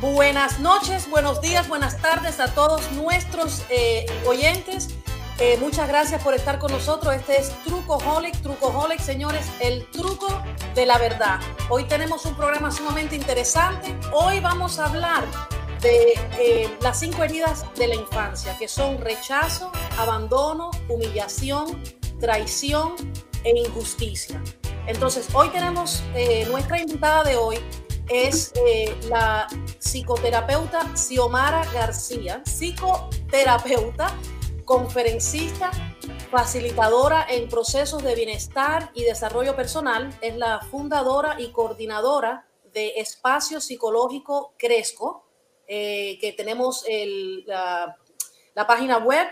Buenas noches, buenos días, buenas tardes a todos nuestros eh, oyentes. Eh, muchas gracias por estar con nosotros. Este es Trucoholic, Trucoholic, señores, el truco de la verdad. Hoy tenemos un programa sumamente interesante. Hoy vamos a hablar de eh, las cinco heridas de la infancia, que son rechazo, abandono, humillación, traición e injusticia. Entonces, hoy tenemos nuestra invitada de hoy, es eh, la psicoterapeuta Xiomara García, psicoterapeuta, conferencista, facilitadora en procesos de bienestar y desarrollo personal, es la fundadora y coordinadora de Espacio Psicológico Cresco, eh, que tenemos la, la página web,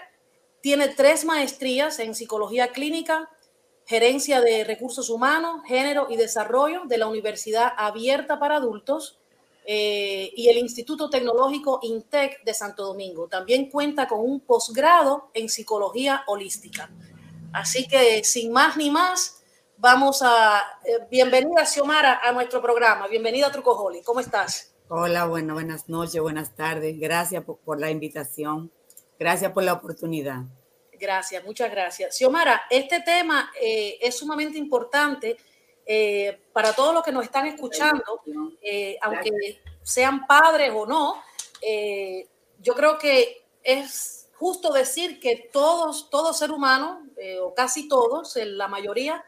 tiene tres maestrías en psicología clínica, Gerencia de Recursos Humanos, Género y Desarrollo de la Universidad Abierta para Adultos eh, y el Instituto Tecnológico INTEC de Santo Domingo. También cuenta con un posgrado en Psicología Holística. Así que sin más ni más, vamos a... Eh, bienvenida, Xiomara, a nuestro programa. Bienvenida Trucojoli. ¿Cómo estás? Hola, bueno, buenas noches, buenas tardes. Gracias por la invitación. Gracias por la oportunidad. Gracias, muchas gracias. Xiomara, este tema eh, es sumamente importante eh, para todos los que nos están escuchando, eh, aunque sean padres o no. yo creo que es justo decir que todos, todo ser humano, o casi todos, la mayoría,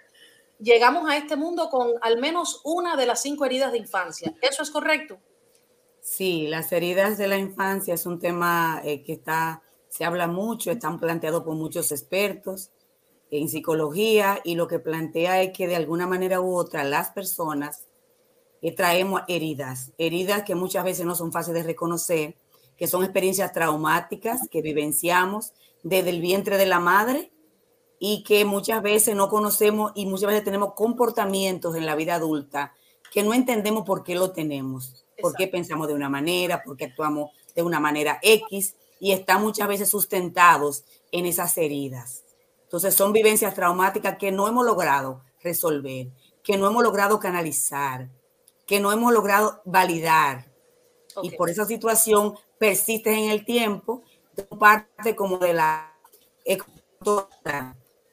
llegamos a este mundo con al menos una de las cinco heridas de infancia. ¿Eso es correcto? Sí, las heridas de la infancia es un tema que está se habla mucho, están planteados por muchos expertos en psicología y lo que plantea es que de alguna manera u otra las personas eh, traemos heridas, heridas que muchas veces no son fáciles de reconocer, que son experiencias traumáticas que vivenciamos desde el vientre de la madre y que muchas veces no conocemos y muchas veces tenemos comportamientos en la vida adulta que no entendemos por qué lo tenemos, por qué pensamos de una manera, por qué actuamos de una manera X y están muchas veces sustentados en esas heridas. Entonces son vivencias traumáticas que no hemos logrado resolver, que no hemos logrado canalizar, que no hemos logrado validar. Y por esa situación persiste en el tiempo, parte como de la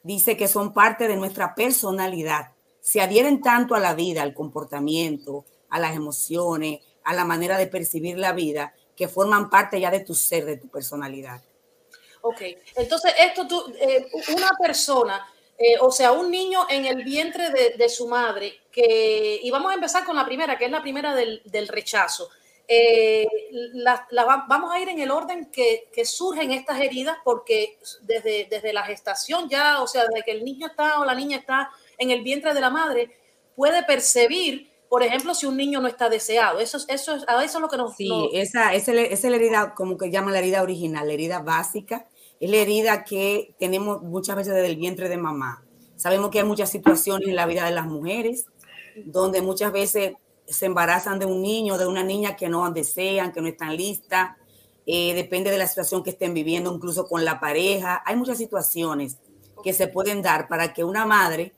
dice que son parte de nuestra personalidad. Se adhieren tanto a la vida, al comportamiento, a las emociones, a la manera de percibir la vida, que forman parte ya de tu ser, de tu personalidad. Ok, entonces esto tú, eh, una persona, eh, o sea, un niño en el vientre de, su madre, que, y vamos a empezar con la primera, que es la primera del, rechazo. Eh, vamos a ir en el orden que, que, surgen estas heridas, porque desde, desde la gestación ya, o sea, desde que el niño está o la niña está en el vientre de la madre, puede percibir por ejemplo, si un niño no está deseado. Eso, eso, eso es lo que nos... Sí, esa, esa, es la herida, como que llaman la herida original, la herida básica. Es la herida que tenemos muchas veces desde el vientre de mamá. Sabemos que hay muchas situaciones en la vida de las mujeres donde muchas veces se embarazan de un niño, de una niña que no desean, que no están listas. Eh, depende de la situación que estén viviendo, incluso con la pareja. Hay muchas situaciones que se pueden dar para que una madre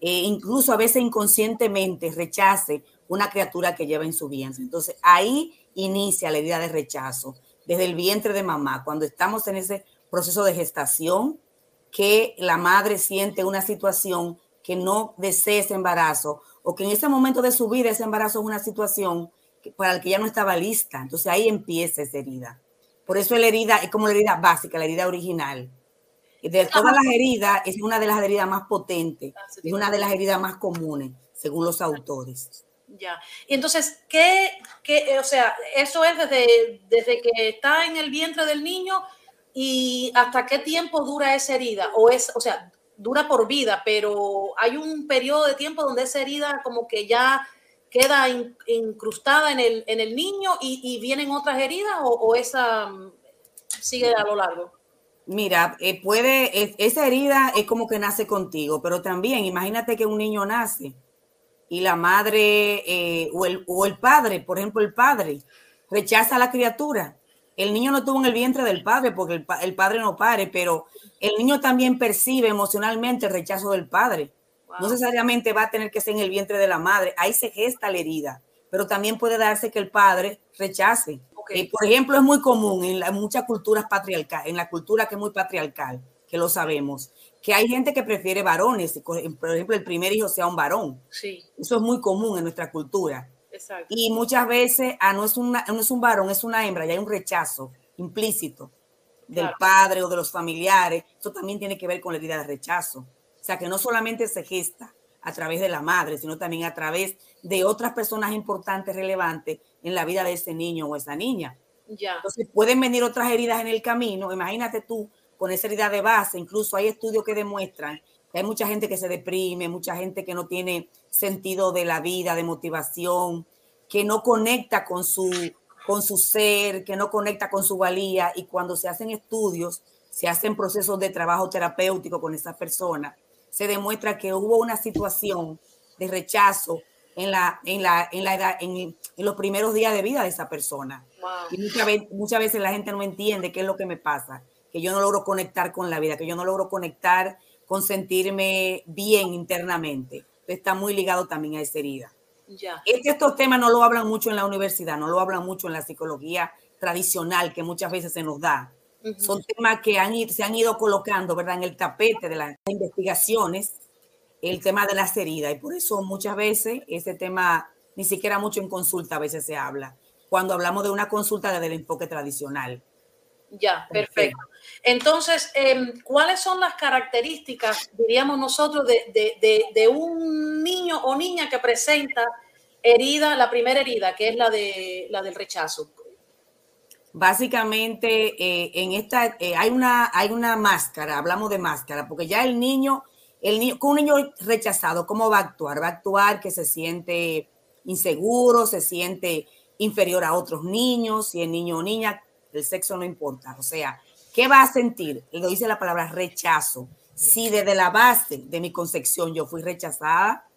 eh, incluso a veces inconscientemente rechace una criatura que lleva en su vientre. Entonces ahí inicia la herida de rechazo, desde el vientre de mamá, cuando estamos en ese proceso de gestación, que la madre siente una situación que no desea ese embarazo o que en ese momento de su vida ese embarazo es una situación para la que ya no estaba lista. Entonces ahí empieza esa herida. Por eso la herida es como la herida básica, la herida original de todas las heridas, es una de las heridas más potentes, ah, es una de las heridas más comunes, según los autores. Ya. Y entonces, ¿qué, qué o sea, eso es desde, desde que está en el vientre del niño y hasta qué tiempo dura esa herida? O es, o sea, dura por vida, pero hay un periodo de tiempo donde esa herida como que ya queda incrustada en el, en el niño y, vienen otras heridas o, o esa mm, sigue a lo largo? Mira, eh, puede, esa herida es como que nace contigo, pero también imagínate que un niño nace y la madre eh, o, el, o, el, padre, por ejemplo, el padre rechaza a la criatura. El niño no estuvo en el vientre del padre porque el, padre no pare, pero el niño también percibe emocionalmente el rechazo del padre. No necesariamente va a tener que ser en el vientre de la madre. Ahí se gesta la herida, pero también puede darse que el padre rechace. Eh, por ejemplo, es muy común en, muchas culturas patriarcales, en la cultura que es muy patriarcal, que lo sabemos, que hay gente que prefiere varones, por ejemplo, el primer hijo sea un varón. Sí. Eso es muy común en nuestra cultura. Exacto. Y muchas veces ah, no, es una, no es un varón, es una hembra, y hay un rechazo implícito del padre o de los familiares. Eso también tiene que ver con la herida de rechazo. O sea, que no solamente se gesta a través de la madre, sino también a través de otras personas importantes, relevantes en la vida de ese niño o esa niña. Ya. Entonces pueden venir otras heridas en el camino. Imagínate tú con esa herida de base. Incluso hay estudios que demuestran que hay mucha gente que se deprime, mucha gente que no tiene sentido de la vida, de motivación, que no conecta con su con su ser, que no conecta con su valía y cuando se hacen estudios, se hacen procesos de trabajo terapéutico con esa persona, se demuestra que hubo una situación de rechazo en, la, en, la, en, la edad, en, los primeros días de vida de esa persona. Y muchas veces, muchas veces la gente no entiende qué es lo que me pasa, que yo no logro conectar con la vida, que yo no logro conectar con sentirme bien internamente. Está muy ligado también a esa herida. Que estos temas no lo hablan mucho en la universidad, no lo hablan mucho en la psicología tradicional que muchas veces se nos da. Son temas que han, se han ido colocando, ¿verdad?, en el tapete de las investigaciones, el tema de las heridas. Y por eso muchas veces ese tema, ni siquiera mucho en consulta a veces se habla, cuando hablamos de una consulta desde el enfoque tradicional. Ya, perfecto. Entonces, em, ¿cuáles son las características, diríamos nosotros, de, un niño o niña que presenta herida, la primera herida, que es la, de, la del rechazo? Básicamente, eh, en esta eh, hay, una, hay una máscara, hablamos de máscara, porque ya el niño, el niño, con un niño rechazado, ¿cómo va a actuar? Va a actuar que se siente inseguro, se siente inferior a otros niños, si es niño o niña, el sexo no importa. O sea, ¿qué va a sentir? Lo dice la palabra rechazo. Si desde la base de mi concepción yo fui rechazada,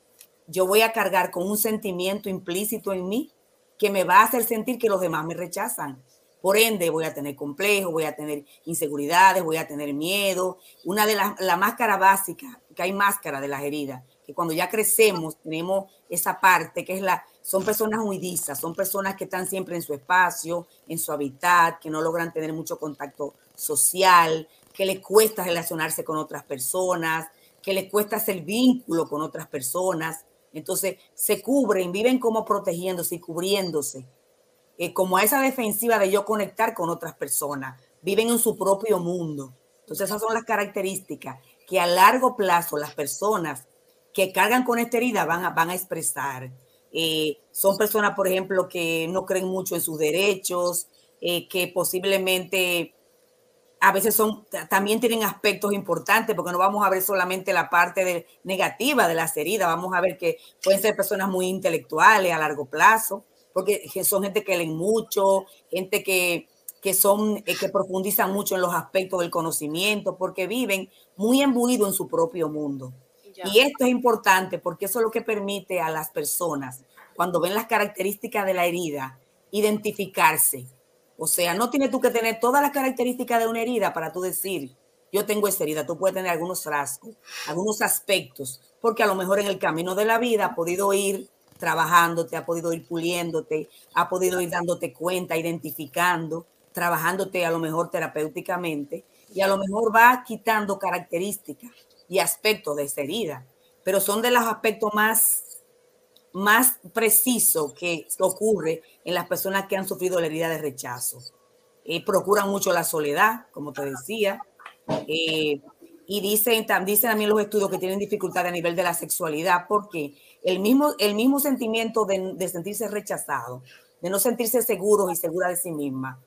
yo voy a cargar con un sentimiento implícito en mí que me va a hacer sentir que los demás me rechazan. Por ende, voy a tener complejos, voy a tener inseguridades, voy a tener miedo. Una de las la máscara básica, hay máscara de las heridas, que cuando ya crecemos tenemos esa parte que es la son personas huidizas, son personas que están siempre en su espacio, en su hábitat, que no logran tener mucho contacto social, que les cuesta relacionarse con otras personas, que les cuesta hacer vínculo con otras personas. Entonces se cubren, viven como protegiéndose y cubriéndose, eh, como a esa defensiva de yo conectar con otras personas. Viven en su propio mundo. Entonces esas son las características que a largo plazo las personas que cargan con esta herida van a, van a expresar. Eh, son personas, por ejemplo, que no creen mucho en sus derechos, eh, que posiblemente a veces son, también tienen aspectos importantes, porque no vamos a ver solamente la parte negativa de las heridas, vamos a ver que pueden ser personas muy intelectuales a largo plazo, porque son gente que leen mucho, gente que, que son, eh, que profundizan mucho en los aspectos del conocimiento, porque viven muy embuidos en su propio mundo. Y esto es importante porque eso es lo que permite a las personas, cuando ven las características de la herida, identificarse. O sea, no tienes tú que tener todas las características de una herida para tú decir, yo tengo esa herida. Tú puedes tener algunos rasgos, algunos aspectos, porque a lo mejor en el camino de la vida ha podido ir trabajándote, ha podido ir puliéndote, ha podido ir dándote cuenta, identificando, trabajándote a lo mejor terapéuticamente y a lo mejor va quitando características y aspectos de esa herida, pero son de los aspectos más, más precisos que ocurre en las personas que han sufrido la herida de rechazo. Eh, procuran mucho la soledad, como te decía, eh, y dicen, dicen también los estudios que tienen dificultad a nivel de la sexualidad, porque el mismo, el mismo sentimiento de, de sentirse rechazado, de no sentirse seguros y segura de sí misma,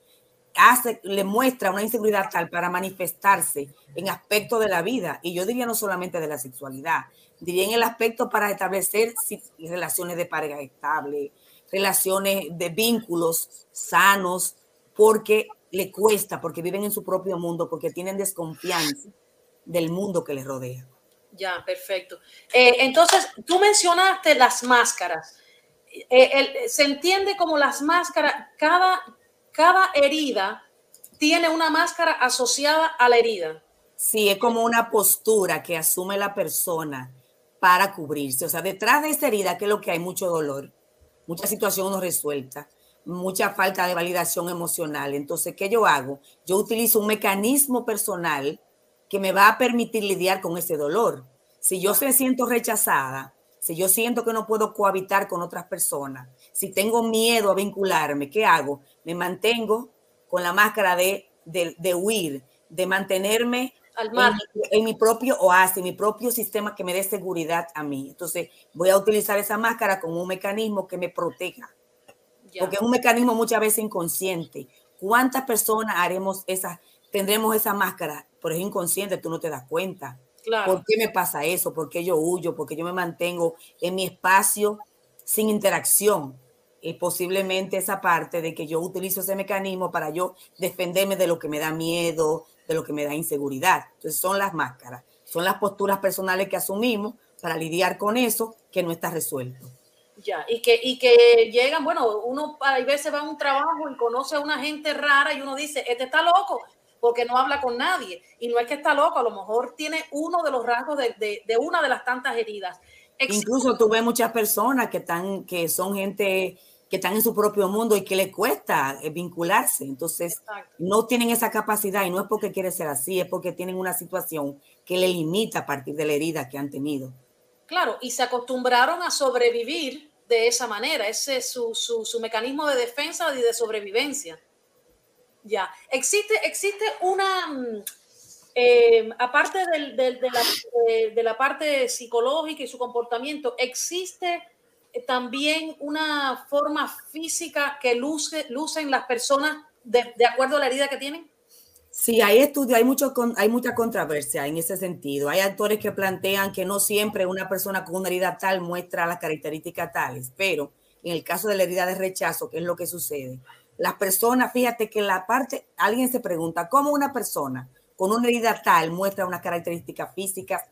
hace, le muestra una inseguridad tal para manifestarse en aspectos de la vida, y yo diría no solamente de la sexualidad, diría en el aspecto para establecer relaciones de pareja estable, relaciones de vínculos sanos, porque le cuesta, porque viven en su propio mundo, porque tienen desconfianza del mundo que les rodea. Ya, perfecto. Eh, entonces, tú mencionaste las máscaras. Eh, se entiende como las máscaras, cada, cada herida tiene una máscara asociada a la herida. Sí, es como una postura que asume la persona para cubrirse. O sea, detrás de esta herida, que es lo que hay? Mucho dolor, mucha situación no resuelta, mucha falta de validación emocional. Entonces, ¿qué yo hago? Yo utilizo un mecanismo personal que me va a permitir lidiar con ese dolor. Si yo me siento rechazada, si yo siento que no puedo cohabitar con otras personas, si tengo miedo a vincularme, ¿qué hago? Me mantengo con la máscara de, de, huir, de mantenerme Al En, mi, propio oasis, mi propio sistema que me dé seguridad a mí. Entonces, voy a utilizar esa máscara como un mecanismo que me proteja. Porque es un mecanismo muchas veces inconsciente. ¿Cuántas personas haremos esa, tendremos esa máscara? Pero es inconsciente, tú no te das cuenta. ¿Por qué me pasa eso? ¿Por qué yo huyo? ¿Por qué yo me mantengo en mi espacio sin interacción? Y posiblemente esa parte de que yo utilizo ese mecanismo para yo defenderme de lo que me da miedo, de lo que me da inseguridad. Entonces son las máscaras, son las posturas personales que asumimos para lidiar con eso que no está resuelto. Ya, y que, y que llegan, bueno, uno a veces va a un trabajo y conoce a una gente rara y uno dice, este está loco, porque no habla con nadie. Y no es que está loco, a lo mejor tiene uno de los rasgos de, de, una de las tantas heridas. Incluso tuve muchas personas que, están, que son gente que están en su propio mundo y que le cuesta eh, vincularse. Entonces, no tienen esa capacidad y no es porque quiere ser así, es porque tienen una situación que le limita a partir de la herida que han tenido. Claro, y se acostumbraron a sobrevivir de esa manera. Ese es su, su, mecanismo de defensa y de sobrevivencia. Ya, existe, existe una, mm, eh, aparte del, de, la, de, la, parte psicológica y su comportamiento, existe también una forma física que luce, lucen las personas de, de acuerdo a la herida que tienen? Sí, hay estudios, hay, mucho, hay mucha controversia en ese sentido. Hay actores que plantean que no siempre una persona con una herida tal muestra las características tales, pero en el caso de la herida de rechazo, ¿qué es lo que sucede? Las personas, fíjate que la parte, alguien se pregunta, ¿cómo una persona con una herida tal muestra unas características físicas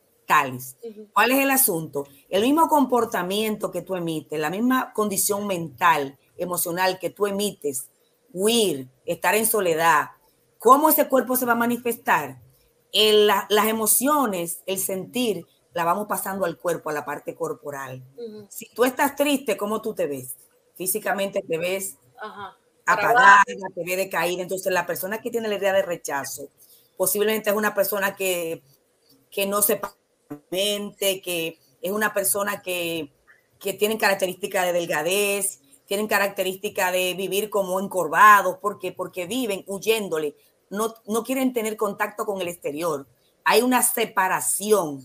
¿Cuál es el asunto? El mismo comportamiento que tú emites, la misma condición mental, emocional que tú emites, huir, estar en soledad, ¿cómo ese cuerpo se va a manifestar? las emociones, el sentir, la vamos pasando al cuerpo, a la parte corporal. Si tú estás triste, ¿cómo tú te ves? Físicamente te ves apagada, te ves decaída. Entonces, la persona que tiene la idea de rechazo, posiblemente es una persona que, que no que es una persona que, que tienen características de delgadez, tienen características de vivir como encorvados, ¿por Porque viven huyéndole, no, no quieren tener contacto con el exterior. Hay una separación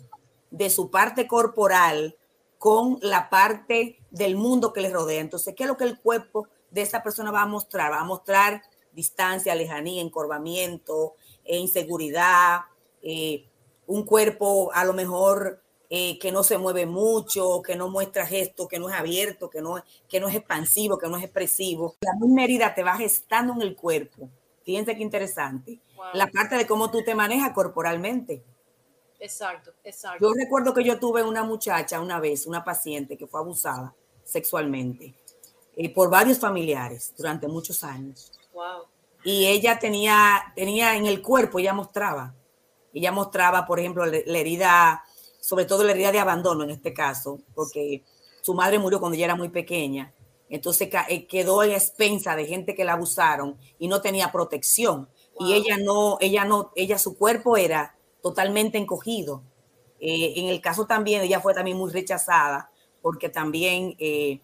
de su parte corporal con la parte del mundo que les rodea. Entonces, ¿qué es lo que el cuerpo de esa persona va a mostrar? Va a mostrar distancia, lejanía, encorvamiento, eh, inseguridad, eh, un cuerpo a lo mejor eh, que no se mueve mucho, que no muestra gesto, que no es abierto, que no, que no es expansivo, que no es expresivo. La misma herida te va gestando en el cuerpo. Fíjense qué interesante. La parte de cómo tú te manejas corporalmente. Exacto, exacto. Yo recuerdo que yo tuve una muchacha una vez, una paciente que fue abusada sexualmente eh, por varios familiares durante muchos años. Wow. Y ella tenía, tenía en el cuerpo, ella mostraba ella mostraba, por ejemplo, la herida, sobre todo la herida de abandono en este caso, porque su madre murió cuando ella era muy pequeña. Entonces eh, quedó en expensa de gente que la abusaron y no tenía protección. Y ella no, ella no, ella, su cuerpo era totalmente encogido. Eh, en el caso también, ella fue también muy rechazada, porque también eh,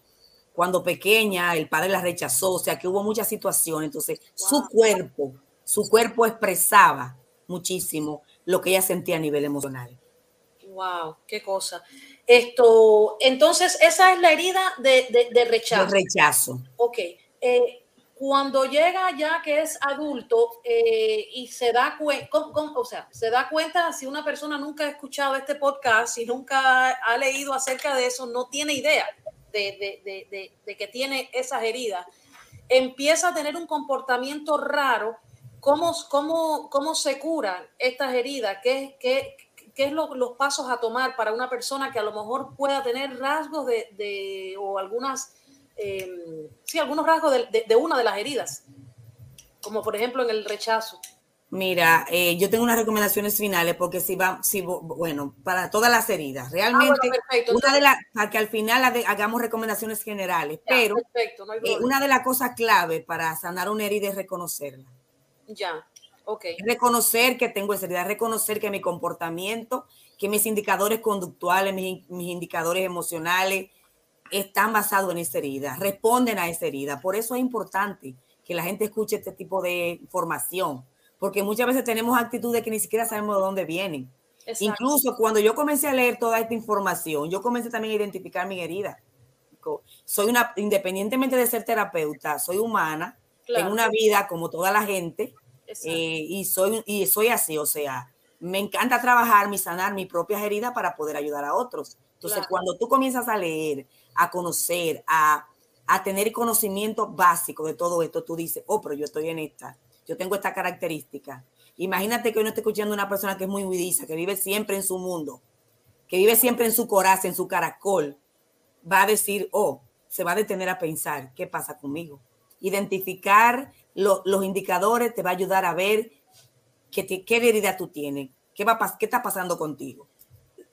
cuando pequeña el padre la rechazó, o sea que hubo muchas situaciones. Entonces, su cuerpo, su cuerpo expresaba muchísimo lo que ella sentía a nivel emocional. Wow, qué cosa. Esto, entonces, esa es la herida de, de, rechazo. De rechazo. Ok. Eh, cuando llega ya que es adulto eh, y se da cuenta, o sea, se da cuenta si una persona nunca ha escuchado este podcast, si nunca ha leído acerca de eso, no tiene idea de, de, de que tiene esas heridas, empieza a tener un comportamiento raro ¿Cómo, cómo, cómo se curan estas heridas? ¿Qué, qué, qué es lo, los pasos a tomar para una persona que a lo mejor pueda tener rasgos de, de o algunas, eh, sí, algunos rasgos de, de, una de las heridas? Como por ejemplo en el rechazo. Mira, eh, yo tengo unas recomendaciones finales porque si va, si, bueno, para todas las heridas, realmente, ah, una de las, para que al final hagamos recomendaciones generales, pero eh, una de las cosas clave para sanar una herida es reconocerla. Ya, ok. Reconocer que tengo esa herida, reconocer que mi comportamiento, que mis indicadores conductuales, mis, mis indicadores emocionales están basados en esa herida, responden a esa herida. Por eso es importante que la gente escuche este tipo de información porque muchas veces tenemos actitudes que ni siquiera sabemos de dónde vienen. Incluso cuando yo comencé a leer toda esta información, yo comencé también a identificar mi herida. Soy una, independientemente de ser terapeuta, soy humana, tengo una vida como toda la gente eh, y, soy, y soy así, o sea, me encanta trabajar, mi sanar mis propias heridas para poder ayudar a otros. Entonces, cuando tú comienzas a leer, a conocer, a, a tener conocimiento básico de todo esto, tú dices, oh, pero yo estoy en esta yo tengo esta característica. Imagínate que uno esté escuchando una persona que es muy huidiza, que vive siempre en su mundo, que vive siempre en su corazón, en su caracol, va a decir, oh, se va a detener a pensar, ¿qué pasa conmigo? Identificar los indicadores te va a ayudar a ver qué, qué herida tú tienes, qué, va, qué está pasando contigo.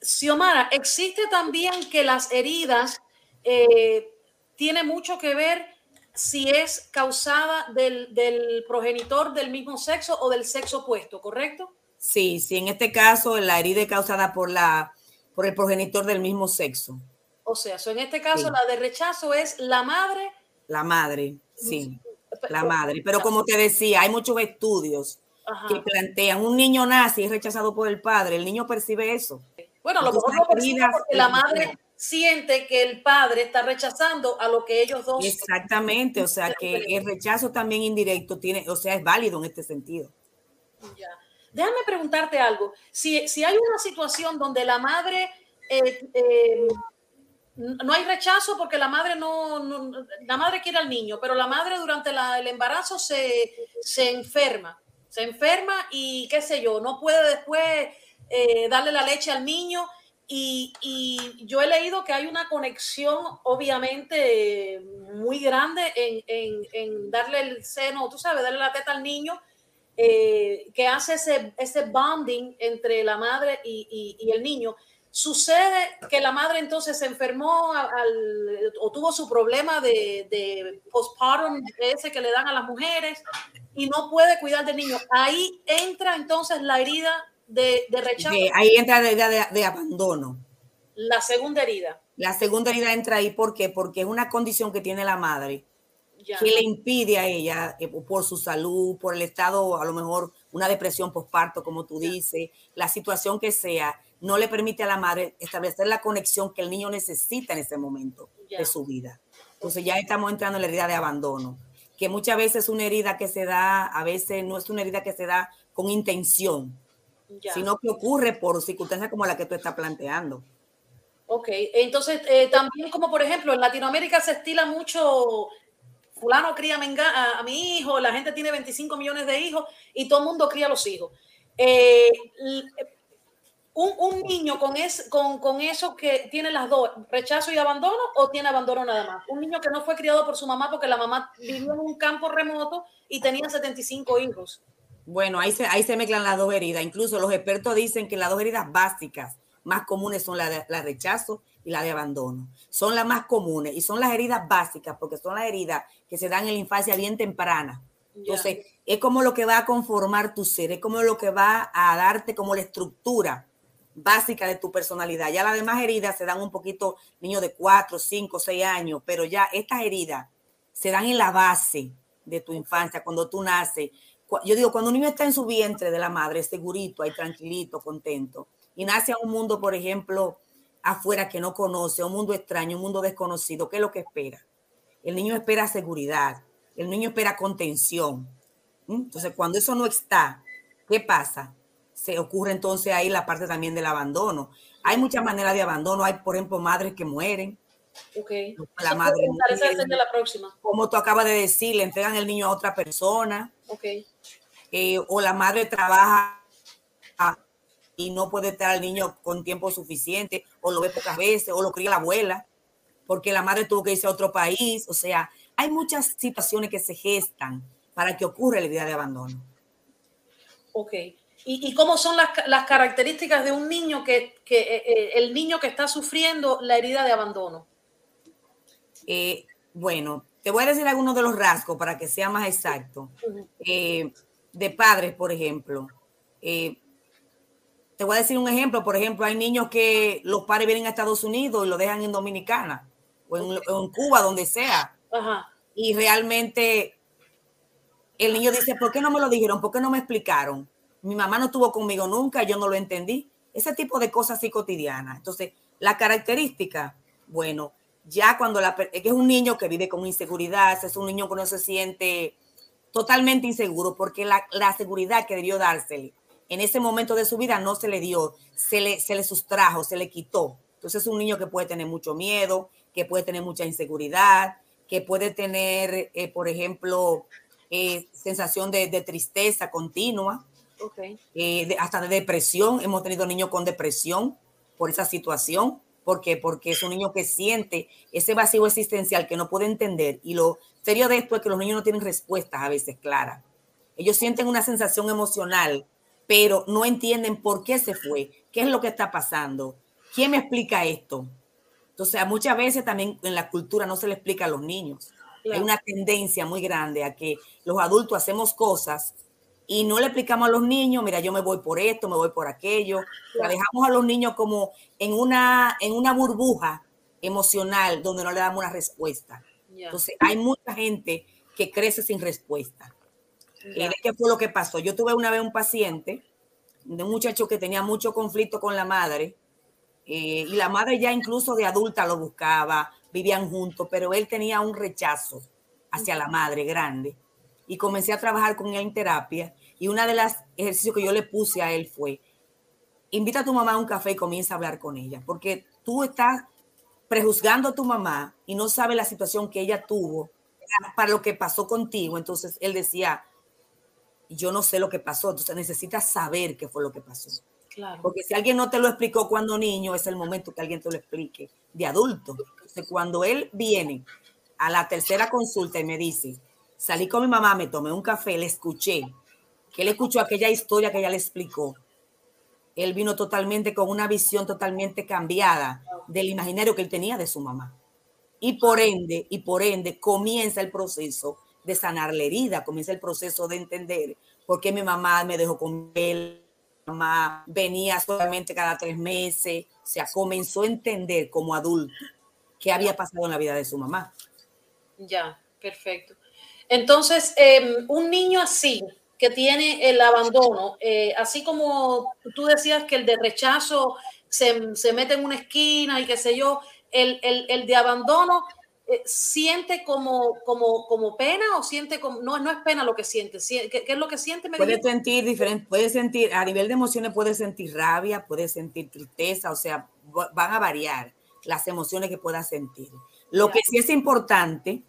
Xiomara, existe también que las heridas eh, tienen mucho que ver si es causada del, progenitor del mismo sexo o del sexo opuesto, ¿correcto? Sí, sí, en este caso la herida es causada por, la, por el progenitor del mismo sexo. O sea, en este caso la de rechazo es la madre. La madre, sí, la madre. Pero como te decía, hay muchos estudios que plantean, un niño nace y es rechazado por el padre, el niño percibe eso. Bueno, lo mejor lo percibe porque la madre siente que el padre está rechazando a lo que ellos dos. Exactamente, o sea que el rechazo también indirecto tiene, o sea, es válido en este sentido. Ya. Déjame preguntarte algo. Si, si hay una situación donde la madre eh, eh, no hay rechazo porque la madre no, la madre quiere al niño, pero la madre durante el embarazo se, se, enferma, se enferma y qué sé yo, no puede después eh, darle la leche al niño y, yo he leído que hay una conexión, obviamente, muy grande en, darle el seno, tú sabes, darle la teta al niño, eh, que hace ese, ese bonding entre la madre y, el niño. Sucede que la madre entonces se enfermó o tuvo su problema de, de postpartum, ese que le dan a las mujeres, y no puede cuidar del niño. Ahí entra entonces la herida de, rechazo. ahí entra la herida de, abandono. La segunda herida. La segunda herida entra ahí ¿por qué? porque es una condición que tiene la madre que le impide a ella, eh, por su salud, por el estado, a lo mejor una depresión postparto, como tú dices, la situación que sea, no le permite a la madre establecer la conexión que el niño necesita en ese momento de su vida. Entonces ya estamos entrando en la herida de abandono, que muchas veces es una herida que se da, a veces no es una herida que se da con intención, sino que ocurre por circunstancias como la que tú estás planteando. Ok, entonces eh, también como por ejemplo en Latinoamérica se estila mucho, fulano cría a, mi hijo, la gente tiene 25 millones de hijos y todo el mundo cría a los hijos. Eh, un, niño con, es, con, con, eso que tiene las dos, rechazo y abandono, o tiene abandono nada más. Un niño que no fue criado por su mamá porque la mamá vivió en un campo remoto y tenía 75 hijos. Bueno, ahí se, ahí se mezclan las dos heridas. Incluso los expertos dicen que las dos heridas básicas más comunes son la de la rechazo y la de abandono. Son las más comunes y son las heridas básicas porque son las heridas que se dan en la infancia bien temprana. Entonces, es como lo que va a conformar tu ser, es como lo que va a darte como la estructura básica de tu personalidad. Ya las demás heridas se dan un poquito, niños de 4, 5, 6 años, pero ya estas heridas se dan en la base de tu infancia, cuando tú naces, yo digo, cuando un niño está en su vientre de la madre, segurito, ahí tranquilito, contento, y nace a un mundo, por ejemplo, afuera que no conoce, un mundo extraño, un mundo desconocido, ¿qué es lo que espera? El niño espera seguridad, el niño espera contención. Entonces, cuando eso no está, ¿qué pasa? Se ocurre entonces ahí la parte también del abandono. Hay muchas maneras de abandono. Hay, por ejemplo, madres que mueren. Okay. La madre la próxima. Como tú acabas de decir, le entregan el niño a otra persona. Okay. Eh, o la madre trabaja y no puede estar al niño con tiempo suficiente, o lo ve pocas veces, o lo cría la abuela, porque la madre tuvo que irse a otro país. O sea, hay muchas situaciones que se gestan para que ocurra la idea de abandono. Ok. ¿Y, cómo son las, características de un niño que, que eh, eh, el niño que está sufriendo la herida de abandono? Eh, bueno, te voy a decir algunos de los rasgos para que sea más exacto. de padres, por ejemplo. te voy a decir un ejemplo. Por ejemplo, hay niños que los padres vienen a Estados Unidos y lo dejan en Dominicana o en, Cuba, donde sea. Y realmente el niño dice, ¿por qué no me lo dijeron? ¿Por qué no me explicaron? Mi mamá no estuvo conmigo nunca, yo no lo entendí. Ese tipo de cosas así cotidianas. Entonces, la característica, bueno, ya cuando la, es un niño que vive con inseguridad, es un niño que no se siente totalmente inseguro porque la, la seguridad que debió dársele en ese momento de su vida no se le dio, se le, se le sustrajo, se le quitó. Entonces es un niño que puede tener mucho miedo, que puede tener mucha inseguridad, que puede tener, eh, por ejemplo, eh, sensación de, tristeza continua, eh, hasta de depresión. Hemos tenido niños con depresión por esa situación. ¿Por qué? Porque es un niño que siente ese vacío existencial que no puede entender. Y lo serio de esto es que los niños no tienen respuestas a veces claras. Ellos sienten una sensación emocional, pero no entienden por qué se fue, qué es lo que está pasando, quién me explica esto. Entonces, muchas veces también en la cultura no se le explica a los niños. Hay una tendencia muy grande a que los adultos hacemos cosas y no le explicamos a los niños, mira, yo me voy por esto, me voy por aquello. La dejamos a los niños como en una, en una burbuja emocional donde no le damos una respuesta. Entonces, hay mucha gente que crece sin respuesta. ¿Qué fue lo que pasó? Yo tuve una vez un paciente, de un muchacho que tenía mucho conflicto con la madre, eh, y la madre ya incluso de adulta lo buscaba, vivían juntos, pero él tenía un rechazo hacia la madre grande. Y comencé a trabajar con él en terapia. Y una de las ejercicios que yo le puse a él fue, invita a tu mamá a un café y comienza a hablar con ella, porque tú estás prejuzgando a tu mamá y no sabes la situación que ella tuvo para lo que pasó contigo. Entonces él decía, yo no sé lo que pasó, entonces necesitas saber qué fue lo que pasó. Porque si alguien no te lo explicó cuando niño, es el momento que alguien te lo explique de adulto. Entonces, cuando él viene a la tercera consulta y me dice, salí con mi mamá, me tomé un café, le escuché, que él escuchó aquella historia que ella le explicó, él vino totalmente con una visión totalmente cambiada del imaginario que él tenía de su mamá. Y por ende, y por ende, comienza el proceso de sanar la herida, comienza el proceso de entender por qué mi mamá me dejó con él, mamá venía solamente cada tres meses, o sea, comenzó a entender como adulto qué había pasado en la vida de su mamá. Ya, perfecto. Entonces, em, un niño así, que tiene el abandono, eh, así como tú decías que el de rechazo se, se, mete en una esquina y qué sé yo, el, el, el de abandono eh, siente como, como, como pena o siente como, no, no es pena lo que siente, ¿qué, es lo que siente? puede sentir diferente, puede sentir, a nivel de emociones puede sentir rabia, puede sentir tristeza, o sea, van a variar las emociones que pueda sentir. Lo que sí es importante,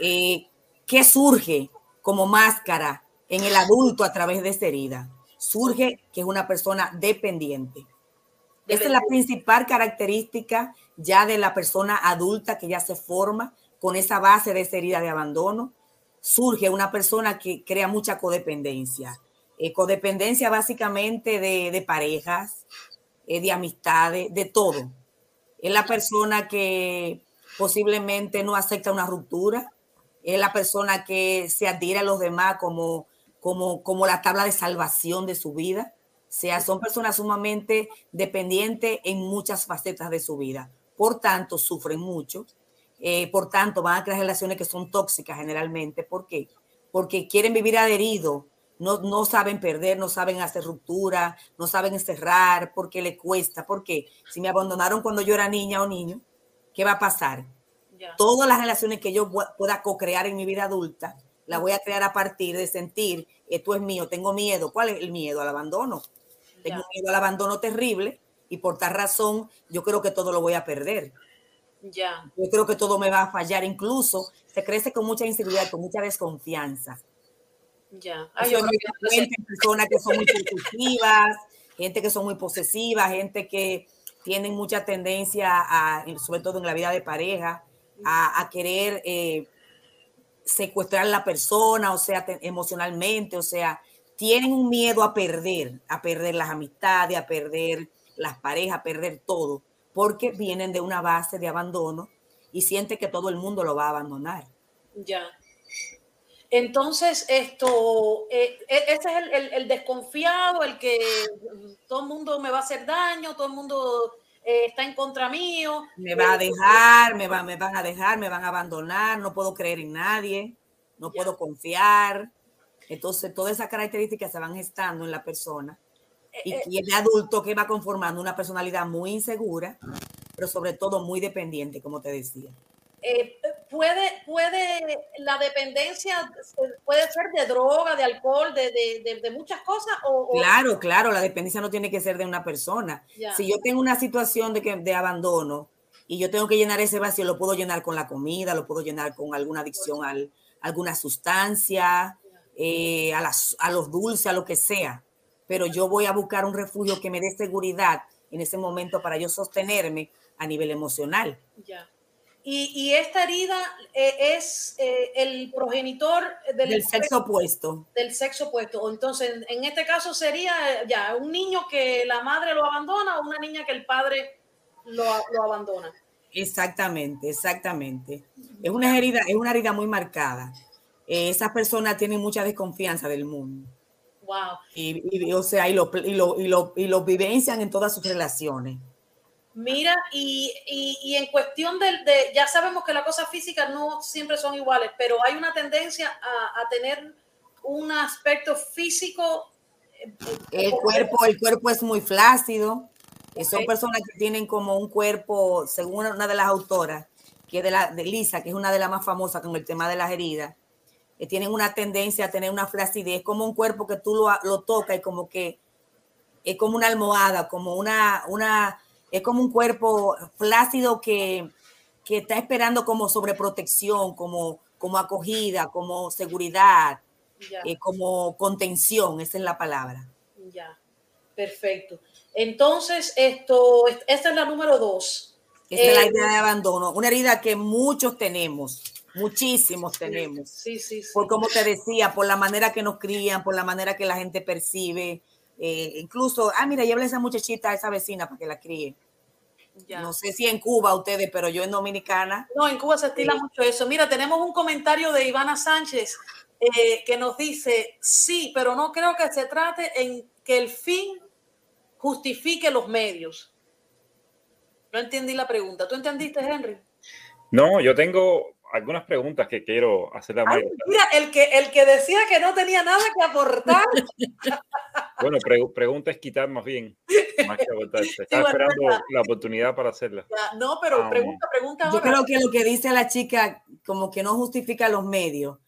eh, que surge como máscara en el adulto a través de esa herida? Surge que es una persona dependiente. Esa es la principal característica ya de la persona adulta que ya se forma con esa base de esa herida de abandono, surge una persona que crea mucha codependencia. Eh, codependencia básicamente de, parejas, eh, de amistades, de todo. Es la persona que posiblemente no acepta una ruptura, es la persona que se adhiere a los demás como, como, como la tabla de salvación de su vida. O sea, son personas sumamente dependientes en muchas facetas de su vida por tanto sufren mucho, eh, por tanto van a crear relaciones que son tóxicas generalmente. ¿Por qué? Porque quieren vivir adheridos, no, no saben perder, no saben hacer ruptura, no saben cerrar, porque le cuesta. Porque si me abandonaron cuando yo era niña o niño, ¿qué va a pasar? Todas las relaciones que yo pueda co-crear en mi vida adulta, la voy a crear a partir de sentir, esto es mío, tengo miedo. ¿Cuál es el miedo? Al abandono. Tengo miedo al abandono terrible y por tal razón yo creo que todo lo voy a perder. Ya. Yo creo que todo me va a fallar, incluso se crece con mucha inseguridad, con mucha desconfianza. Ya. Hay personas que son muy posesivas, gente que son muy posesivas, gente que tienen mucha tendencia, a, sobre todo en la vida de pareja, a, querer eh, secuestrar a la persona, o sea, emocionalmente, o sea, tienen un miedo a perder, a perder las amistades, a perder las parejas, a perder todo, porque vienen de una base de abandono y sienten que todo el mundo lo va a abandonar. Ya. Entonces, esto, eh, e, ese es el, desconfiado, el que todo el mundo me va a hacer daño, todo el mundo eh, está en contra mío. Me va a dejar, me, va, me van a dejar, me van a abandonar, no puedo creer en nadie, no puedo confiar. Entonces, todas esas características se van gestando en la persona. Y, eh, y el adulto que va conformando una personalidad muy insegura, pero sobre todo muy dependiente, como te decía. Eh, puede, puede, la dependencia puede ser de droga, de alcohol, de, de, de muchas cosas. O, claro, claro, la dependencia no tiene que ser de una persona. Si yo tengo una situación de, que, de abandono y yo tengo que llenar ese vacío, lo puedo llenar con la comida, lo puedo llenar con alguna adicción a alguna sustancia, eh, a, las, a los dulces, a lo que sea. Pero yo voy a buscar un refugio que me dé seguridad en ese momento para yo sostenerme a nivel emocional. Ya. Y, esta herida eh, es eh, el progenitor del, sexo opuesto. Del sexo opuesto. Entonces, en este caso sería ya un niño que la madre lo abandona o una niña que el padre lo, abandona. Exactamente, exactamente. Es una herida, es una herida muy marcada. Eh, esas personas tienen mucha desconfianza del mundo. Wow. Y, o sea, y lo, y, lo, y, lo, y lo vivencian en todas sus relaciones. Mira, y, y, en cuestión del, de, ya sabemos que las cosas físicas no siempre son iguales, pero hay una tendencia a, a tener un aspecto físico. Eh, el cuerpo, el cuerpo es muy flácido. Son personas que tienen como un cuerpo, según una de las autoras, que es de, la, de Lisa, que es una de las más famosas con el tema de las heridas, que tienen una tendencia a tener una flacidez, como un cuerpo que tú lo, lo tocas y como que es como una almohada, como una, una, es como un cuerpo flácido que, está esperando como sobreprotección, como, como acogida, como seguridad, eh, como contención, esa es la palabra. Ya, perfecto. Entonces, esto, esta es la número dos. Esta es la eh, idea de abandono, una herida que muchos tenemos, muchísimos tenemos. Sí, sí, sí. Por como te decía, por la manera que nos crían, por la manera que la gente percibe, eh, incluso, ah, mira, llévale a esa muchachita, a esa vecina para que la críe. No sé si en Cuba ustedes, pero yo en Dominicana. No, en Cuba se estila mucho eso. Mira, tenemos un comentario de Ivana Sánchez eh, que nos dice, sí, pero no creo que se trate en que el fin justifique los medios. No entendí la pregunta. ¿Tú entendiste, Henry? No, yo tengo algunas preguntas que quiero hacer a Mira, el que, el que decía que no tenía nada que aportar. bueno, pregunta es quitar más bien, más que aportar. Estaba esperando la oportunidad para hacerla. no, pero pregunta, pregunta Yo creo que lo que dice la chica como que no justifica los medios.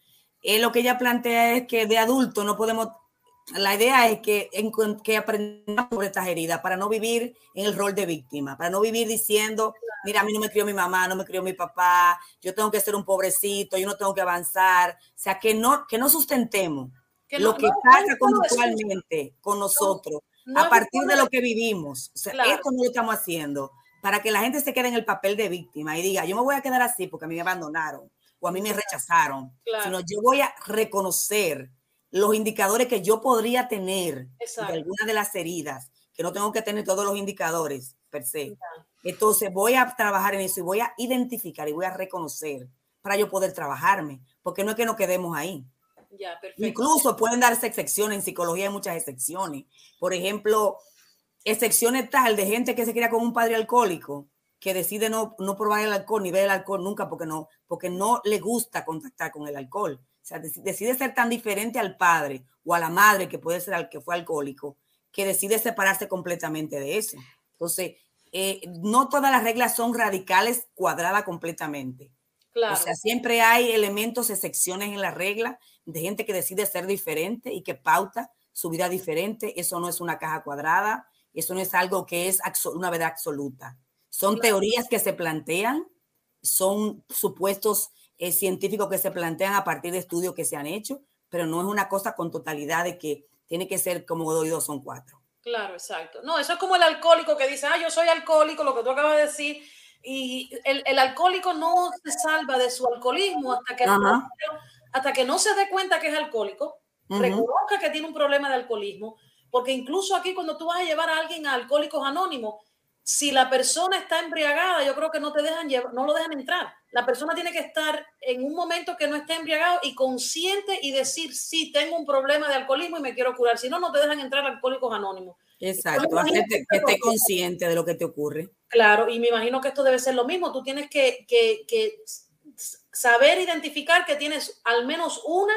es lo que ella plantea es que de adulto no podemos la idea es que, que aprendamos sobre estas heridas para no vivir en el rol de víctima, para no vivir diciendo, mira, a mí no me crió mi mamá, no me crió mi papá, yo tengo que ser un pobrecito, yo no tengo que avanzar. O sea, que no, que no sustentemos lo que pasa conductualmente con nosotros a partir de lo que vivimos. O sea, esto no lo estamos haciendo para que la gente se quede en el papel de víctima y diga, yo me voy a quedar así porque a mí me abandonaron o a mí me rechazaron, sino yo voy a reconocer los indicadores que yo podría tener de alguna de las heridas, que no tengo que tener todos los indicadores per se. Entonces voy a trabajar en eso y voy a identificar y voy a reconocer para yo poder trabajarme, porque no es que nos quedemos ahí. Incluso pueden darse excepciones, en psicología hay muchas excepciones. Por ejemplo, excepciones tal de gente que se cría con un padre alcohólico, que decide no, no probar el alcohol ni ver el alcohol nunca porque no, porque no le gusta contactar con el alcohol. O sea, decide ser tan diferente al padre o a la madre, que puede ser al que fue alcohólico, que decide separarse completamente de eso. Entonces, eh, no todas las reglas son radicales, cuadradas completamente. Claro. O sea, siempre hay elementos, excepciones en la regla de gente que decide ser diferente y que pauta su vida diferente. Eso no es una caja cuadrada, eso no es algo que es una verdad absoluta. Son teorías que se plantean, son supuestos eh, científicos que se plantean a partir de estudios que se han hecho, pero no es una cosa con totalidad de que tiene que ser como dos y dos son cuatro. Claro, exacto. No, eso es como el alcohólico que dice, ah, yo soy alcohólico, lo que tú acabas de decir, y el, el alcohólico no se salva de su alcoholismo hasta que, no, hasta que no se dé cuenta que es alcohólico. reconozca que tiene un problema de alcoholismo, porque incluso aquí cuando tú vas a llevar a alguien a Alcohólicos Anónimos, si la persona está embriagada, yo creo que no te dejan no lo dejan entrar. La persona tiene que estar en un momento que no esté embriagado y consciente y decir, sí, tengo un problema de alcoholismo y me quiero curar. Si no, no te dejan entrar Alcohólicos Anónimos. Exacto, que, esté consciente de lo que te ocurre. Claro, y me imagino que esto debe ser lo mismo. Tú tienes que, que, que saber identificar que tienes al menos una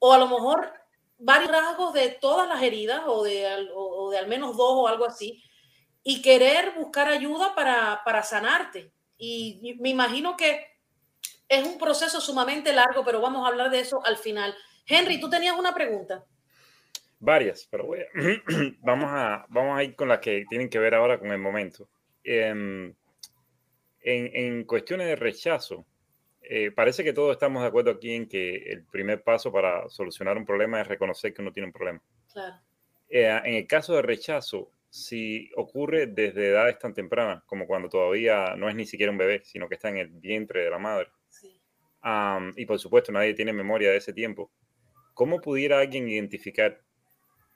o a lo mejor varios rasgos de todas las heridas o de, o de al menos dos o algo así y querer buscar ayuda para, para sanarte. Y, me imagino que es un proceso sumamente largo, pero vamos a hablar de eso al final. Henry, tú tenías una pregunta. Varias, pero voy vamos, a, vamos a ir con las que tienen que ver ahora con el momento. Em, en, en, cuestiones de rechazo, eh, parece que todos estamos de acuerdo aquí en que el primer paso para solucionar un problema es reconocer que uno tiene un problema. Claro. Eh, en el caso de rechazo, si ocurre desde edades tan tempranas, como cuando todavía no es ni siquiera un bebé, sino que está en el vientre de la madre. y por supuesto, nadie tiene memoria de ese tiempo. ¿Cómo pudiera alguien identificar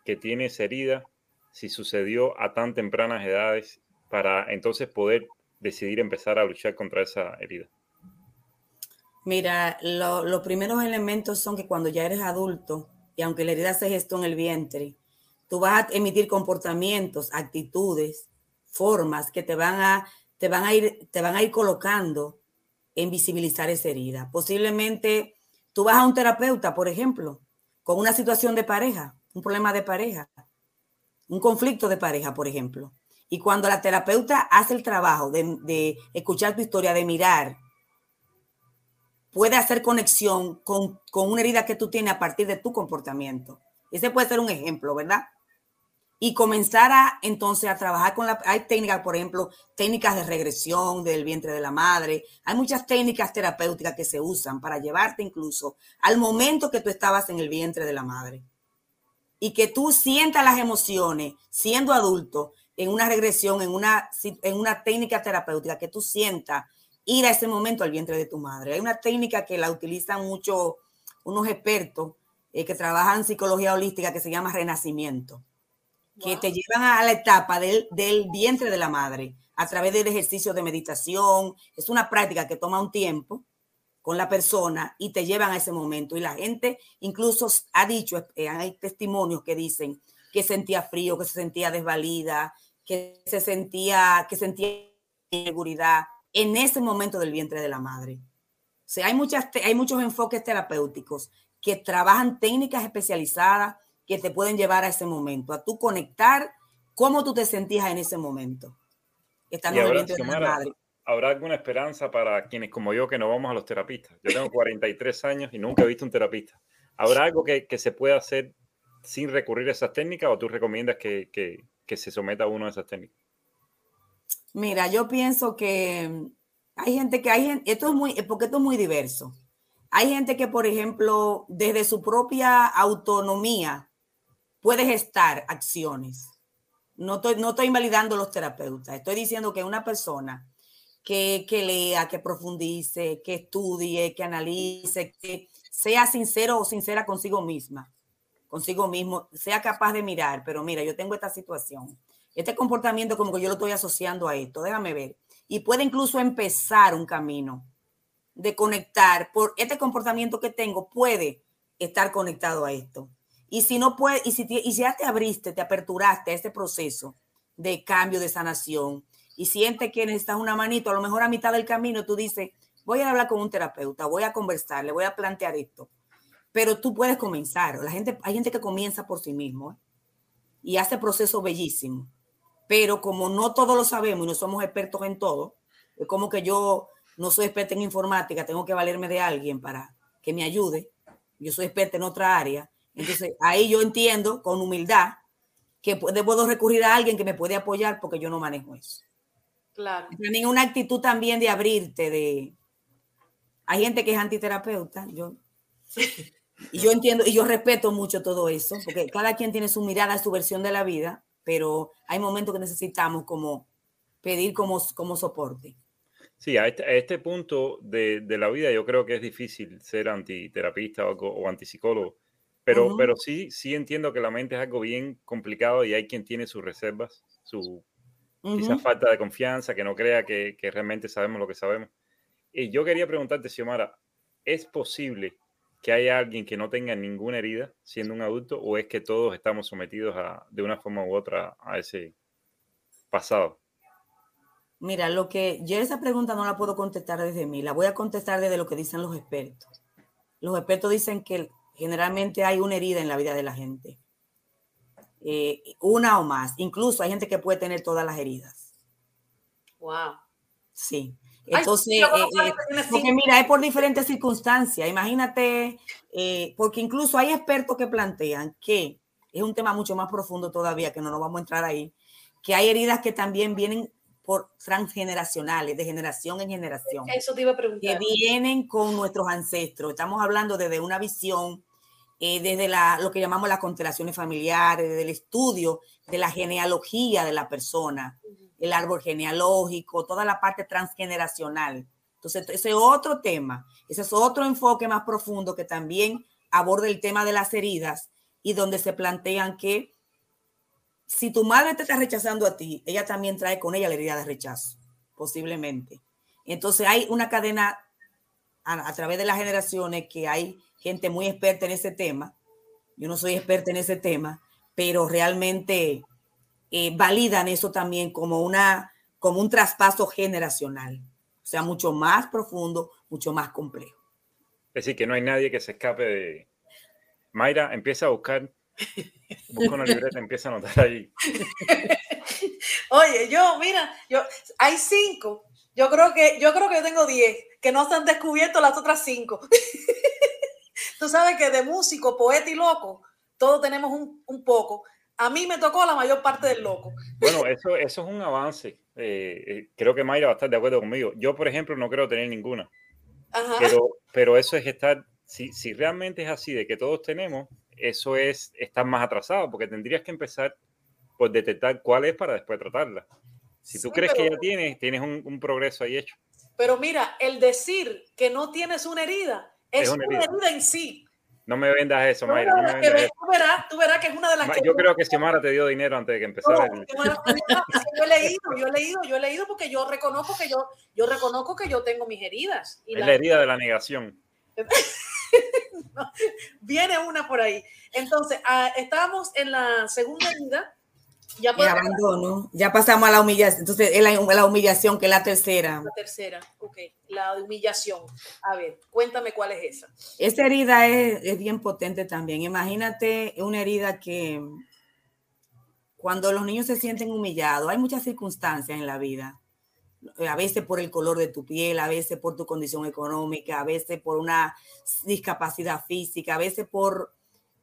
que tiene esa herida si sucedió a tan tempranas edades para entonces poder decidir empezar a luchar contra esa herida? Mira, los primeros elementos son que cuando ya eres adulto, y aunque la herida se gestó en el vientre, tú vas a emitir comportamientos, actitudes, formas que te van a, te van a, ir, te van a ir colocando en visibilizar esa herida. Posiblemente tú vas a un terapeuta, por ejemplo, con una situación de pareja, un problema de pareja, un conflicto de pareja, por ejemplo. Y cuando la terapeuta hace el trabajo de, de escuchar tu historia, de mirar, puede hacer conexión con, con, una herida que tú tienes a partir de tu comportamiento. Ese puede ser un ejemplo, ¿verdad? Y comenzar a entonces a trabajar con la... Hay técnicas, por ejemplo, técnicas de regresión del vientre de la madre. Hay muchas técnicas terapéuticas que se usan para llevarte incluso al momento que tú estabas en el vientre de la madre. Y que tú sientas las emociones siendo adulto en una regresión, en una, en una técnica terapéutica, que tú sientas ir a ese momento al vientre de tu madre. Hay una técnica que la utilizan mucho unos expertos eh, que trabajan psicología holística que se llama renacimiento que te llevan a la etapa del, del, vientre de la madre a través del ejercicio de meditación. Es una práctica que toma un tiempo con la persona y te llevan a ese momento. Y la gente incluso ha dicho, eh, hay testimonios que dicen que sentía frío, que se sentía desvalida, que se sentía, que sentía inseguridad en ese momento del vientre de la madre. O sea, hay, muchas, hay muchos enfoques terapéuticos que trabajan técnicas especializadas que te pueden llevar a ese momento, a tú conectar cómo tú te sentías en ese momento. Estando ahora, de madre. ¿Habrá alguna esperanza para quienes como yo que no vamos a los terapistas? Yo tengo 43 años y nunca he visto un terapista. ¿Habrá algo que, que se pueda hacer sin recurrir a esas técnicas o tú recomiendas que, que, que se someta a uno de esas técnicas? Mira, yo pienso que hay gente que hay gente, esto es muy, porque esto es muy diverso. Hay gente que, por ejemplo, desde su propia autonomía puede gestar acciones. No estoy, no estoy invalidando los terapeutas, estoy diciendo que una persona que, que lea, que profundice, que estudie, que analice, que sea sincero o sincera consigo misma, consigo mismo, sea capaz de mirar, pero mira, yo tengo esta situación, este comportamiento como que yo lo estoy asociando a esto, déjame ver. Y puede incluso empezar un camino de conectar, por este comportamiento que tengo puede estar conectado a esto. Y si no puede, y si, y ya te abriste, te aperturaste a este proceso de cambio, de sanación, y sientes que necesitas una manito, a lo mejor a mitad del camino tú dices, voy a hablar con un terapeuta, voy a conversar, le voy a plantear esto. Pero tú puedes comenzar. La gente, hay gente que comienza por sí mismo ¿eh? y hace proceso bellísimo. Pero como no todos lo sabemos y no somos expertos en todo, es como que yo no soy experta en informática, tengo que valerme de alguien para que me ayude. Yo soy experta en otra área entonces, ahí yo entiendo con humildad que puedo recurrir a alguien que me puede apoyar porque yo no manejo eso. Claro. Tienen una actitud también de abrirte, de... Hay gente que es antiterapeuta, yo... Y yo entiendo y yo respeto mucho todo eso, porque cada quien tiene su mirada, su versión de la vida, pero hay momentos que necesitamos como pedir como, como soporte. Sí, a este, este punto de, de, la vida yo creo que es difícil ser antiterapista o, o antipsicólogo, Pero, pero sí, sí entiendo que la mente es algo bien complicado y hay quien tiene sus reservas, su quizás falta de confianza, que no crea que, que realmente sabemos lo que sabemos. Y yo quería preguntarte, Xiomara, ¿es posible que haya alguien que no tenga ninguna herida siendo un adulto o es que todos estamos sometidos a, de una forma u otra a ese pasado? Mira, lo que yo esa pregunta no la puedo contestar desde mí, la voy a contestar desde lo que dicen los expertos. Los expertos dicen que generalmente hay una herida en la vida de la gente, eh, una o más. Incluso hay gente que puede tener todas las heridas. Wow. Sí. Entonces, eh, eh, porque mira, es por diferentes circunstancias. Imagínate, porque incluso hay expertos que plantean que es un tema mucho más profundo todavía, que no nos vamos a entrar ahí, que hay heridas que también vienen por transgeneracionales, de generación en generación. Eso te iba a preguntar. Que vienen con nuestros ancestros. Estamos hablando desde una visión, eh, desde la, lo que llamamos las constelaciones familiares, desde el estudio de la genealogía de la persona, el árbol genealógico, toda la parte transgeneracional. Entonces, ese es otro tema, ese es otro enfoque más profundo que también aborda el tema de las heridas y donde se plantean que si tu madre te está rechazando a ti, ella también trae con ella la herida de rechazo, posiblemente. Entonces hay una cadena a, través de las generaciones que hay gente muy experta en ese tema. Yo no soy experta en ese tema, pero realmente eh, validan eso también como, una, como un traspaso generacional. O sea, mucho más profundo, mucho más complejo. Es decir, que no hay nadie que se escape de... Mayra, empieza a buscar Busca una libreta, empieza a anotar ahí. Oye, yo, mira, yo, hay cinco. Yo creo que yo creo que yo tengo diez, que no se han descubierto las otras cinco. Tú sabes que de músico, poeta y loco, todos tenemos un, un, poco. A mí me tocó la mayor parte del loco. Bueno, eso, eso es un avance. Eh, eh, creo que Mayra va a estar de acuerdo conmigo. Yo, por ejemplo, no creo tener ninguna. Pero, pero eso es estar, si, si realmente es así, de que todos tenemos, eso es estar más atrasado, porque tendrías que empezar por detectar cuál es para después tratarla. Si tú crees que ya tienes, tienes un, progreso ahí hecho. Pero mira, el decir que no tienes una herida es, una, herida. en sí. No me vendas eso, Mayra. No tú, verás, tú, verás, que es una de las que... Yo creo que Xiomara te dio dinero antes de que empezara. el... yo he leído, yo he leído, yo he leído porque yo reconozco que yo, yo reconozco que yo tengo mis heridas. Y es la herida de la negación. viene una por ahí. Entonces, ah, estamos en la segunda herida. Ya, abandono. ya pasamos a la humillación. Entonces, es la, humillación, que es la tercera. La tercera, ok. La humillación. A ver, cuéntame cuál es esa. Esa herida es, es bien potente también. Imagínate una herida que cuando los niños se sienten humillados, hay muchas circunstancias en la vida a veces por el color de tu piel, a veces por tu condición económica, a veces por una discapacidad física, a veces por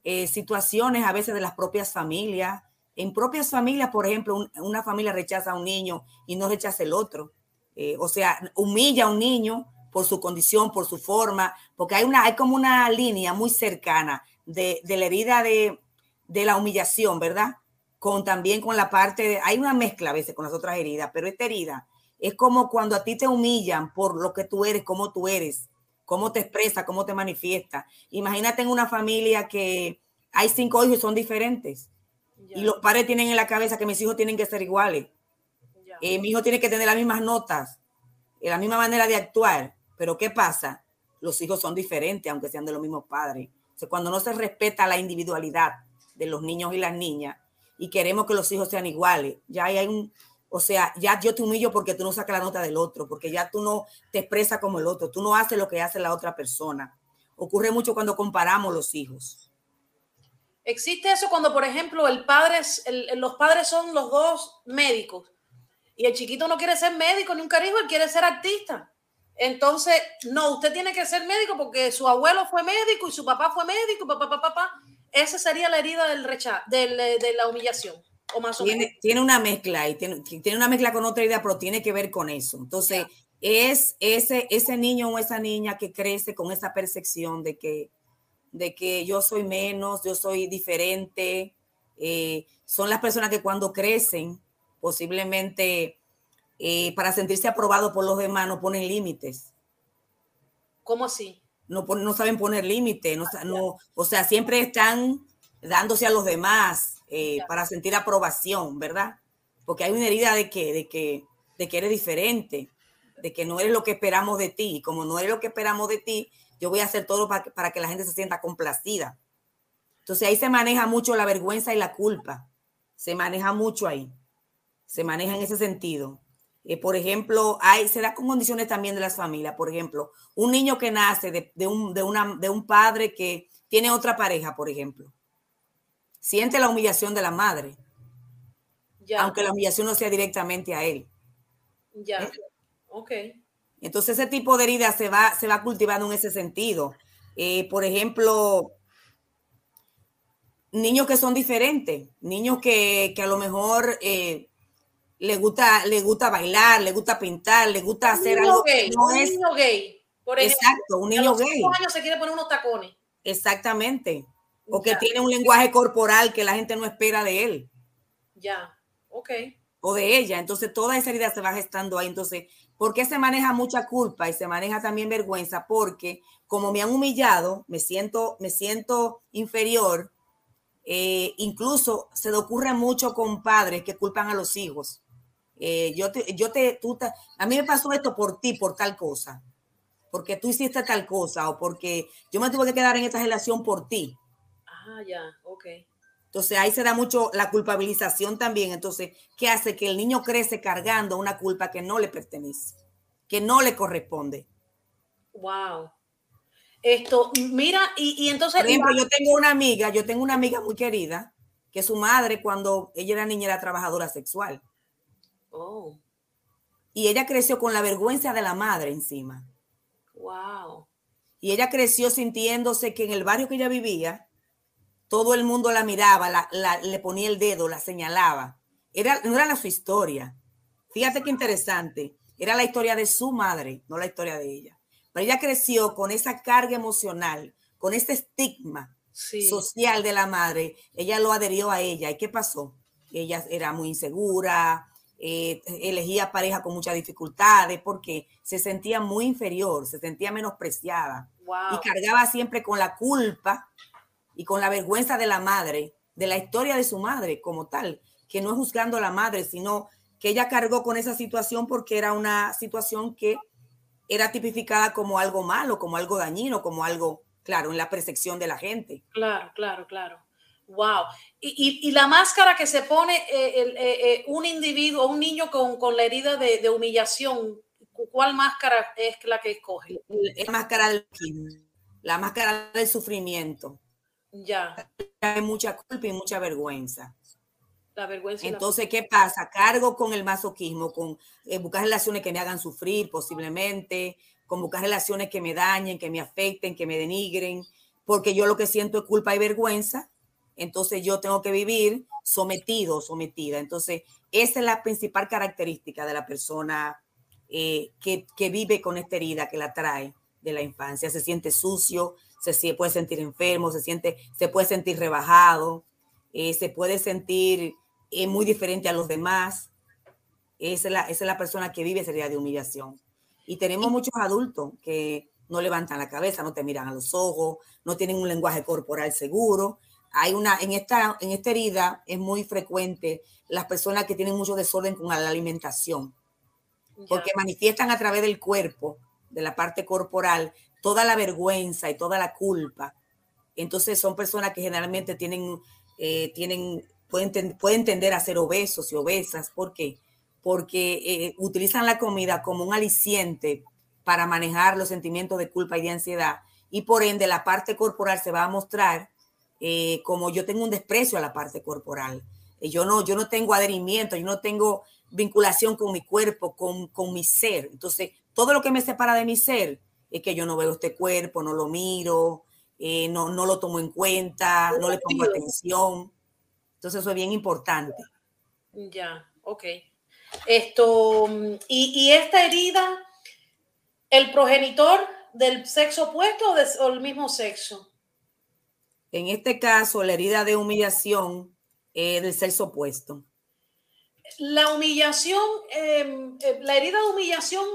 eh, situaciones, a veces de las propias familias. En propias familias, por ejemplo, una familia rechaza a un niño y no rechaza el otro. Eh, o sea, humilla a un niño por su condición, por su forma, porque hay, una, hay como una línea muy cercana de, la herida de, la humillación, ¿verdad? Con también con la parte, de, hay una mezcla a veces con las otras heridas, pero esta herida es como cuando a ti te humillan por lo que tú eres, cómo tú eres, cómo te expresa, cómo te manifiesta. Imagínate en una familia que hay cinco hijos y son diferentes. Y los padres tienen en la cabeza que mis hijos tienen que ser iguales. Eh, mi hijo tiene que tener las mismas notas, eh, la misma manera de actuar. Pero ¿qué pasa? Los hijos son diferentes, aunque sean de los mismos padres. cuando no se respeta la individualidad de los niños y las niñas y queremos que los hijos sean iguales, ya hay un, o sea, ya yo te humillo porque tú no sacas la nota del otro, porque ya tú no te expresas como el otro, tú no haces lo que hace la otra persona. Ocurre mucho cuando comparamos los hijos. Existe eso cuando, por ejemplo, el padre, los padres son los dos médicos y el chiquito no quiere ser médico ni un cariño, él quiere ser artista. Entonces, no, usted tiene que ser médico porque su abuelo fue médico y su papá fue médico, papá, papá, papá. Esa sería la herida del rechazo, de la humillación tiene, una mezcla y tiene, tiene, una mezcla con otra idea, pero tiene que ver con eso. Entonces, es ese, ese niño o esa niña que crece con esa percepción de que, de que yo soy menos, yo soy diferente. Eh, son las personas que cuando crecen, posiblemente eh, para sentirse aprobado por los demás, no ponen límites. ¿Cómo así? no, no saben poner límite, no, no, o sea, siempre están dándose a los demás eh, para sentir aprobación, ¿verdad? Porque hay una herida de que, de que, de que eres diferente, de que no eres lo que esperamos de ti. Y como no eres lo que esperamos de ti, yo voy a hacer todo para, para que la gente se sienta complacida. Entonces ahí se maneja mucho la vergüenza y la culpa. Se maneja mucho ahí. Se maneja en ese sentido. Eh, por ejemplo, hay, se da con condiciones también de las familias. Por ejemplo, un niño que nace de, un, de, una, de un padre que tiene otra pareja, por ejemplo, siente la humillación de la madre, ya. aunque la humillación no sea directamente a él. Ya, ¿Eh? ok. Entonces ese tipo de herida se va, se va cultivando en ese sentido. Eh, por ejemplo, niños que son diferentes, niños que, a lo mejor eh, le gusta, le gusta bailar, le gusta pintar, le gusta hacer algo gay, no un niño gay. Por ejemplo, Exacto, un niño gay. años se quiere poner unos tacones. Exactamente. O que tiene un lenguaje corporal que la gente no espera de él. Ya, ok. O de ella. Entonces, toda esa herida se va gestando ahí. Entonces, ¿por qué se maneja mucha culpa y se maneja también vergüenza? Porque como me han humillado, me siento, me siento inferior. Eh, incluso se le ocurre mucho con padres que culpan a los hijos. Eh, yo te, yo te, tú a mí me pasó esto por ti, por tal cosa, porque tú hiciste tal cosa o porque yo me tuve que quedar en esta relación por ti. Ah, ya, ok. Entonces ahí se da mucho la culpabilización también. Entonces, ¿qué hace? Que el niño crece cargando una culpa que no le pertenece, que no le corresponde. Wow. Esto, mira, y, entonces... Por ejemplo, yo tengo una amiga, yo tengo una amiga muy querida, que su madre cuando ella era niña era trabajadora sexual. Oh. Y ella creció con la vergüenza de la madre encima. Wow. Y ella creció sintiéndose que en el barrio que ella vivía, todo el mundo la miraba, la, le ponía el dedo, la señalaba. Era, no era la su historia. Fíjate qué interesante. Era la historia de su madre, no la historia de ella. Pero ella creció con esa carga emocional, con ese estigma social de la madre. Ella lo adherió a ella. ¿Y qué pasó? Ella era muy insegura, eh, elegía pareja con muchas dificultades porque se sentía muy inferior, se sentía menospreciada y cargaba siempre con la culpa y con la vergüenza de la madre, de la historia de su madre como tal, que no es juzgando a la madre, sino que ella cargó con esa situación porque era una situación que era tipificada como algo malo, como algo dañino, como algo, claro, en la percepción de la gente. Claro, claro, claro. Wow. Y, la máscara que se pone eh, eh, eh, un individuo, un niño con, la herida de, humillación, ¿cuál máscara es la que escoge? La máscara del la máscara del sufrimiento. Ya. Hay mucha culpa y mucha vergüenza. La vergüenza. Entonces, ¿qué pasa? Cargo con el masoquismo, con buscar relaciones que me hagan sufrir posiblemente, con buscar relaciones que me dañen, que me afecten, que me denigren, porque yo lo que siento es culpa y vergüenza entonces yo tengo que vivir sometido, sometida. Entonces, esa es la principal característica de la persona eh, que, vive con esta herida que la trae de la infancia. Se siente sucio, se puede sentir enfermo, se, siente, se puede sentir rebajado, eh, se puede sentir eh, muy diferente a los demás. Esa es, la, esa es la persona que vive esa herida de humillación. Y tenemos muchos adultos que no levantan la cabeza, no te miran a los ojos, no tienen un lenguaje corporal seguro hay una, en esta, en esta herida es muy frecuente las personas que tienen mucho desorden con la alimentación, porque manifiestan a través del cuerpo, de la parte corporal, toda la vergüenza y toda la culpa. Entonces son personas que generalmente tienen, eh, tienen pueden, pueden tender a ser obesos y obesas. ¿Por qué? Porque eh, utilizan la comida como un aliciente para manejar los sentimientos de culpa y de ansiedad. Y por ende la parte corporal se va a mostrar eh, como yo tengo un desprecio a la parte corporal. Eh, yo, no, yo no tengo adherimiento, yo no tengo vinculación con mi cuerpo, con, con mi ser. Entonces, todo lo que me separa de mi ser es que yo no veo este cuerpo, no lo miro, eh, no, no lo tomo en cuenta, no le pongo atención. Entonces, eso es bien importante. Ya, ok. Esto, y, y esta herida, ¿el progenitor del sexo opuesto o del mismo sexo? En este caso, la herida de humillación es del sexo opuesto. La humillación, em, eh, la herida de humillación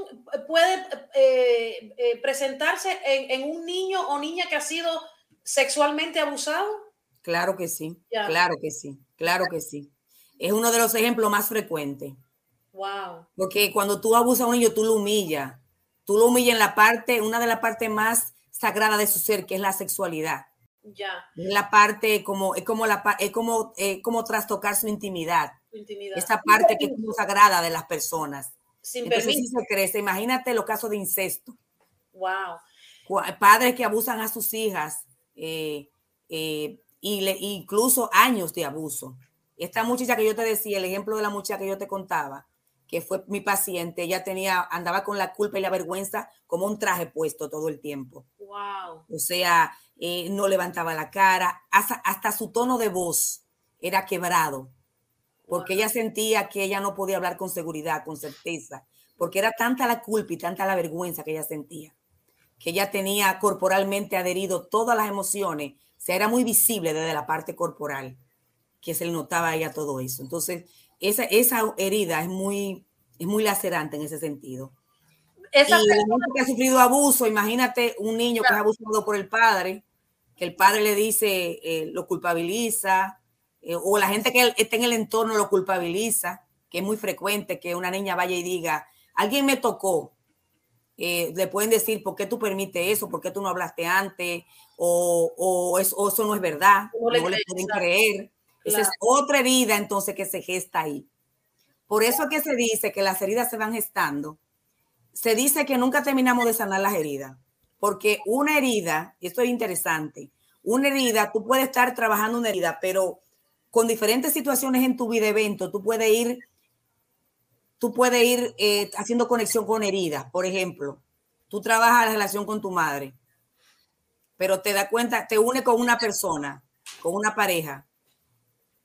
puede eh, eh, presentarse en, un niño o niña que ha sido sexualmente abusado. Claro que sí, claro que sí, claro que sí. Es uno de los ejemplos más frecuentes. Wow. Porque cuando tú abusas a un niño, tú lo humillas. Tú lo humillas en la parte, una de las partes más sagradas de su ser, que es la sexualidad. Ya. La parte como, es como la es como, como trastocar su intimidad. Esa parte que es muy sagrada de las personas. Sin Entonces se crece. Imagínate los casos de incesto. Wow. Padres que abusan a sus hijas eh, eh, y le, incluso años de abuso. Esta muchacha que yo te decía, el ejemplo de la muchacha que yo te contaba, que fue mi paciente, ella tenía, andaba con la culpa y la vergüenza como un traje puesto todo el tiempo. Wow. O sea, eh, no levantaba la cara, hasta, hasta su tono de voz era quebrado porque ella sentía que ella no podía hablar con seguridad, con certeza, porque era tanta la culpa y tanta la vergüenza que ella sentía, que ella tenía corporalmente adherido todas las emociones, o sea, era muy visible desde la parte corporal, que se le notaba a ella todo eso. Entonces, esa, esa herida es muy, es muy lacerante en ese sentido. Esa y persona... que ha sufrido abuso, imagínate un niño que es abusado por el padre, que el padre le dice, eh, lo culpabiliza, eh, o la gente que está en el entorno lo culpabiliza, que es muy frecuente que una niña vaya y diga, alguien me tocó. Eh, le pueden decir, ¿por qué tú permites eso? ¿Por qué tú no hablaste antes? O, eso, no es verdad. No le, pueden creer. Esa es otra herida entonces que se gesta ahí. Por eso es que se dice que las heridas se van gestando. Se dice que nunca terminamos de sanar las heridas, porque una herida, y esto es interesante, una herida, tú puedes estar trabajando una herida, pero con diferentes situaciones en tu vida evento, tú puedes ir, tú puedes ir eh, haciendo conexión con heridas. Por ejemplo, tú trabajas la relación con tu madre, pero te da cuenta, te une con una persona, con una pareja,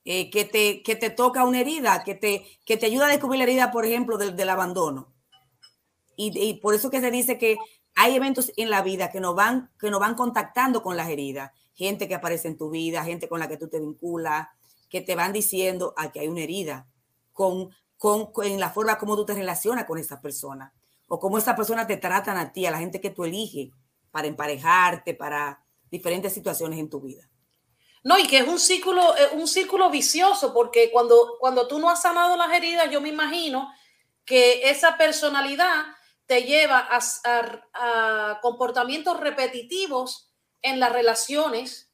eh, que, te, que te toca una herida, que te, que te ayuda a descubrir la herida, por ejemplo, del, del abandono. Y, por eso que se dice que hay eventos en la vida que nos van, que nos van contactando con las heridas. Gente que aparece en tu vida, gente con la que tú te vinculas, que te van diciendo a que hay una herida con, con, en la forma como tú te relacionas con esa persona o cómo esa persona te tratan a ti, a la gente que tú eliges para emparejarte, para diferentes situaciones en tu vida. No, y que es un círculo, un círculo vicioso, porque cuando, cuando tú no has sanado las heridas, yo me imagino que esa personalidad te lleva a comportamientos repetitivos en las relaciones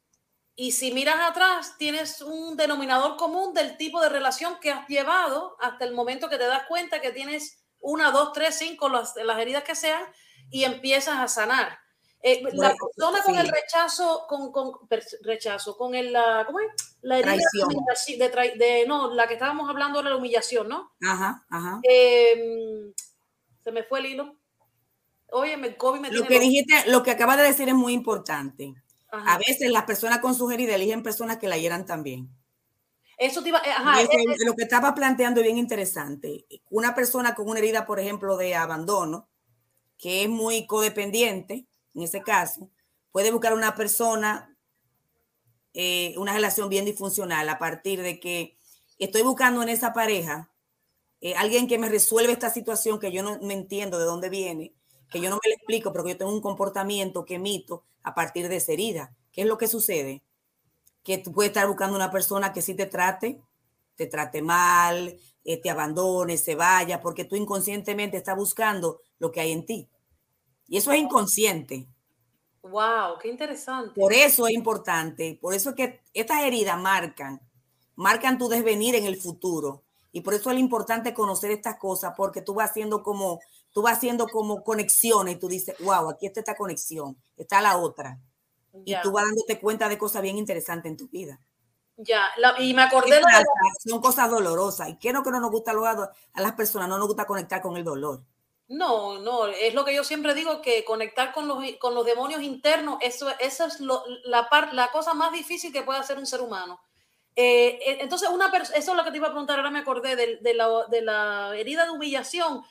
y si miras atrás, tienes un denominador común del tipo de relación que has llevado hasta el momento que te das cuenta que tienes una, dos, tres, cinco, las, las heridas que sean, y empiezas a sanar. Eh, la persona con el rechazo, con, con rechazo, con el, la, ¿cómo es? La herida de, de, no, la que estábamos hablando de la humillación, ¿no? Ajá, ajá. Em, se me fue el hilo. Oye, me, COVID me lo que dijiste, lo que acabas de decir es muy importante. A veces las personas con su herida eligen personas que la hieran también. Eso te iba, ajá, lo que estaba planteando es bien interesante. Una persona con una herida, por ejemplo, de abandono, que es muy codependiente, en ese caso, puede buscar una persona, eh, una relación bien disfuncional a partir de que estoy buscando en esa pareja eh, alguien que me resuelva esta situación que yo no me entiendo de dónde viene, que yo no me lo explico, pero que yo tengo un comportamiento que emito a partir de esa herida. ¿Qué es lo que sucede? Que tú puedes estar buscando una persona que sí te trate, te trate mal, eh, te abandone, se vaya, porque tú inconscientemente estás buscando lo que hay en ti. Y eso es inconsciente. Wow, qué interesante. Por eso es importante, por eso es que estas heridas marcan, marcan tu desvenir en el futuro. Y por eso es importante conocer estas cosas, porque tú vas haciendo como tú vas haciendo como conexiones y tú dices, wow, aquí está esta conexión, está la otra. Y tú vas dándote cuenta de cosas bien interesantes en tu vida. Ya, y me acordé de la... Son cosas dolorosas. ¿Y qué no que no nos gusta a las personas? No nos gusta conectar con el dolor. No, no, es lo que yo siempre digo, que conectar con los, con los demonios internos, eso, eso es la, la cosa más difícil que puede hacer un ser humano. Eh, eh, entonces, una eso es lo que te iba a preguntar, ahora me acordé de, de, la, de la herida de humillación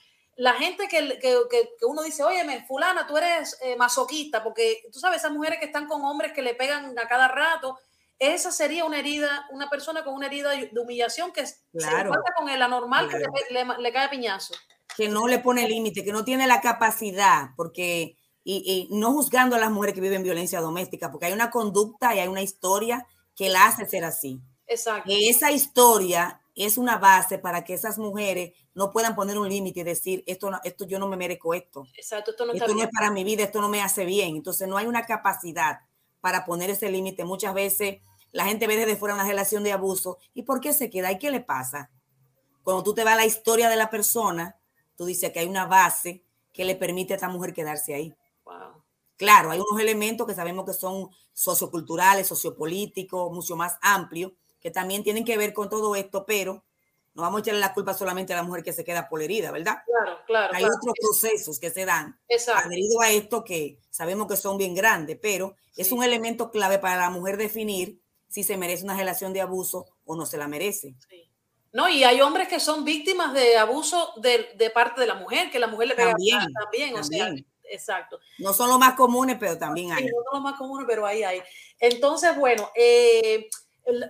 la gente que, uno dice, oye, fulana, tú eres eh, masoquista, porque tú sabes, esas mujeres que están con hombres que le pegan a cada rato, esa sería una herida, una persona con una herida de humillación que se encuentra con el anormal que le, cae piñazo. Que no le pone límite, que no tiene la capacidad, porque, y, y, no juzgando a las mujeres que viven violencia doméstica, porque hay una conducta y hay una historia que la hace ser así. Exacto. Que esa historia es una base para que esas mujeres no puedan poner un límite y decir, esto, no, esto yo no me merezco esto. Exacto, esto no, esto no es para mi vida, esto no me hace bien. Entonces no hay una capacidad para poner ese límite. Muchas veces la gente ve desde fuera una relación de abuso. ¿Y por qué se queda? ¿Y qué le pasa? Cuando tú te vas a la historia de la persona, tú dices que hay una base que le permite a esta mujer quedarse ahí. Claro, hay unos elementos que sabemos que son socioculturales, sociopolíticos, mucho más amplios, que también tienen que ver con todo esto, pero no vamos a echarle la culpa solamente a la mujer que se queda por herida, ¿verdad? Claro, claro. Hay otros procesos que se dan adherido a esto que sabemos que son bien grandes, pero es un elemento clave para la mujer definir si se merece una relación de abuso o no se la merece. No, y hay hombres que son víctimas de abuso de, parte de la mujer, que la mujer le pega también, también, o sea, exacto. No son los más comunes, pero también hay. no son los más comunes, pero ahí hay. Entonces, bueno, eh,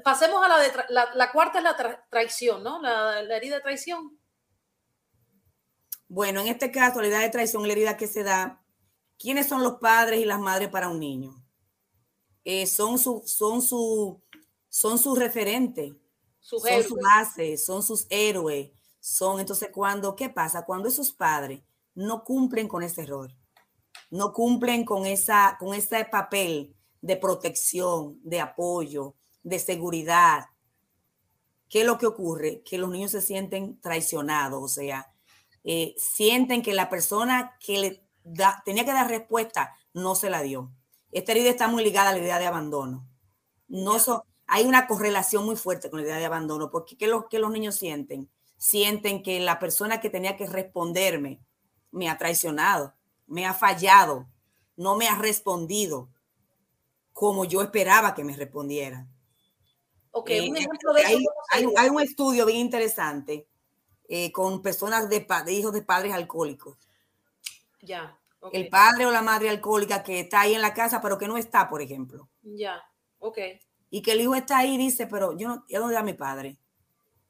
pasemos a la, de la, cuarta es la traición, ¿no? La, herida de traición. Bueno, en este caso, la herida de traición, la herida que se da, ¿quiénes son los padres y las madres para un niño? Eh, son su, son su, son sus referentes, son su base, son sus héroes, son entonces cuando, ¿qué pasa? Cuando esos padres no cumplen con ese error, no cumplen con, esa, con ese papel de protección, de apoyo, de seguridad, ¿qué es lo que ocurre? Que los niños se sienten traicionados, o sea, eh, sienten que la persona que le da, tenía que dar respuesta no se la dio. Esta herida está muy ligada a la idea de abandono. No hay una correlación muy fuerte con la idea de abandono, porque ¿qué, lo, que los niños sienten? Sienten que la persona que tenía que responderme me ha traicionado, me ha fallado, no me ha respondido como yo esperaba que me respondiera. Un eh, ejemplo de hay, un estudio bien interesante eh, con personas de, hijos de padres alcohólicos. Ya. El padre o la madre alcohólica que está ahí en la casa, pero que no está, por ejemplo. Ya, ok. Y que el hijo está ahí y dice, pero yo no, dónde está mi padre?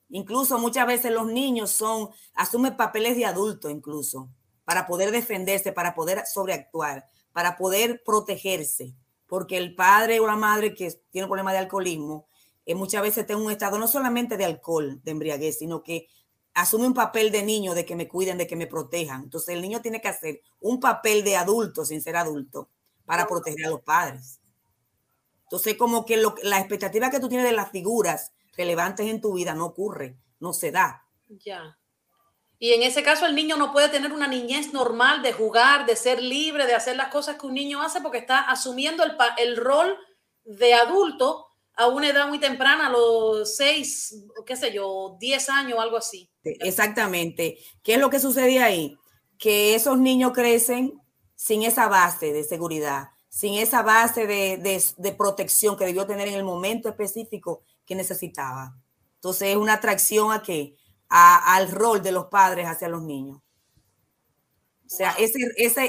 Incluso muchas veces los niños son, asumen papeles de adulto incluso, para poder defenderse, para poder sobreactuar, para poder protegerse, porque el padre o la madre que tiene un problema de alcoholismo eh, muchas veces tengo un estado no solamente de alcohol, de embriaguez, sino que asume un papel de niño, de que me cuiden, de que me protejan. Entonces el niño tiene que hacer un papel de adulto sin ser adulto para proteger a los padres. Entonces como que la expectativa que tú tienes de las figuras relevantes en tu vida no ocurre, no se da. Ya. Y en ese caso el niño no puede tener una niñez normal de jugar, de ser libre, de hacer las cosas que un niño hace porque está asumiendo el, el rol de adulto a una edad muy temprana, a los seis, qué sé yo, diez años o algo así. Exactamente. ¿Qué es lo que sucede ahí? Que esos niños crecen sin esa base de seguridad, sin esa base de, protección que debió tener en el momento específico que necesitaba. Entonces es una atracción a qué? al rol de los padres hacia los niños. O sea, ese, esa,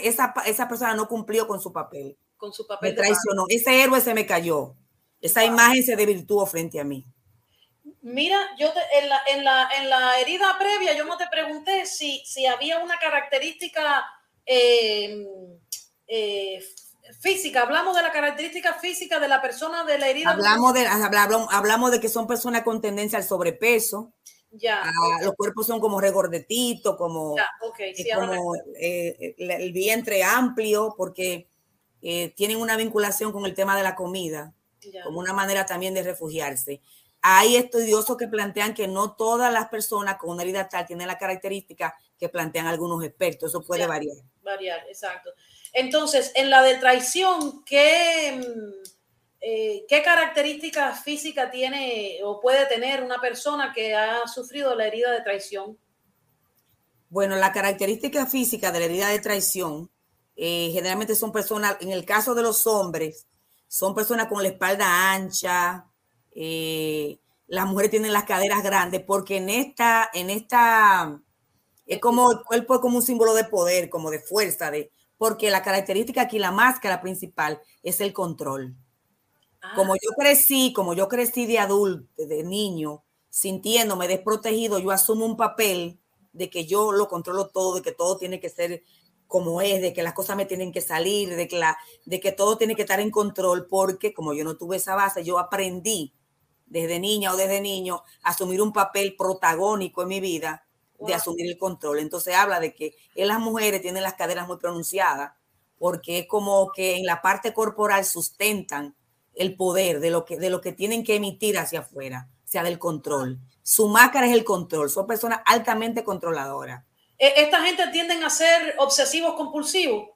esa persona no cumplió con su papel. Con su papel. Me traicionó. Ese héroe se me cayó. Esa imagen se desvirtuó frente a mí. Mira, yo en, la, en, la, en, la, herida previa yo no te pregunté si, si había una característica eh, eh, física. Hablamos de la característica física de la persona de la herida. Hablamos de, hablamos, de que son personas con tendencia al sobrepeso. Ya. Ah, los cuerpos son como regordetitos, como, como eh, el, vientre amplio, porque tienen una vinculación con el tema de la comida como una manera también de refugiarse. Hay estudiosos que plantean que no todas las personas con una herida tal tienen la característica que plantean algunos expertos. Eso puede variar. Variar, exacto. Entonces, en la de traición, ¿qué, mm, eh, ¿qué características físicas tiene o puede tener una persona que ha sufrido la herida de traición? Bueno, la característica física de la herida de traición eh, generalmente son personas, en el caso de los hombres, son personas con la espalda ancha, eh, las mujeres tienen las caderas grandes, porque en esta, en esta, es como el cuerpo es como un símbolo de poder, como de fuerza, de, porque la característica aquí, la máscara principal, es el control. Ah. Como yo crecí, como yo crecí de adulto, de niño, sintiéndome desprotegido, yo asumo un papel de que yo lo controlo todo, de que todo tiene que ser como es, de que las cosas me tienen que salir, de que, la, de que todo tiene que estar en control, porque como yo no tuve esa base, yo aprendí desde niña o desde niño a asumir un papel protagónico en mi vida, de asumir el control. Entonces habla de que en las mujeres tienen las caderas muy pronunciadas, porque es como que en la parte corporal sustentan el poder de lo que, de lo que tienen que emitir hacia afuera, sea del control. Su máscara es el control, son personas altamente controladoras. E, ¿Esta gente tienden a ser obsesivos compulsivos?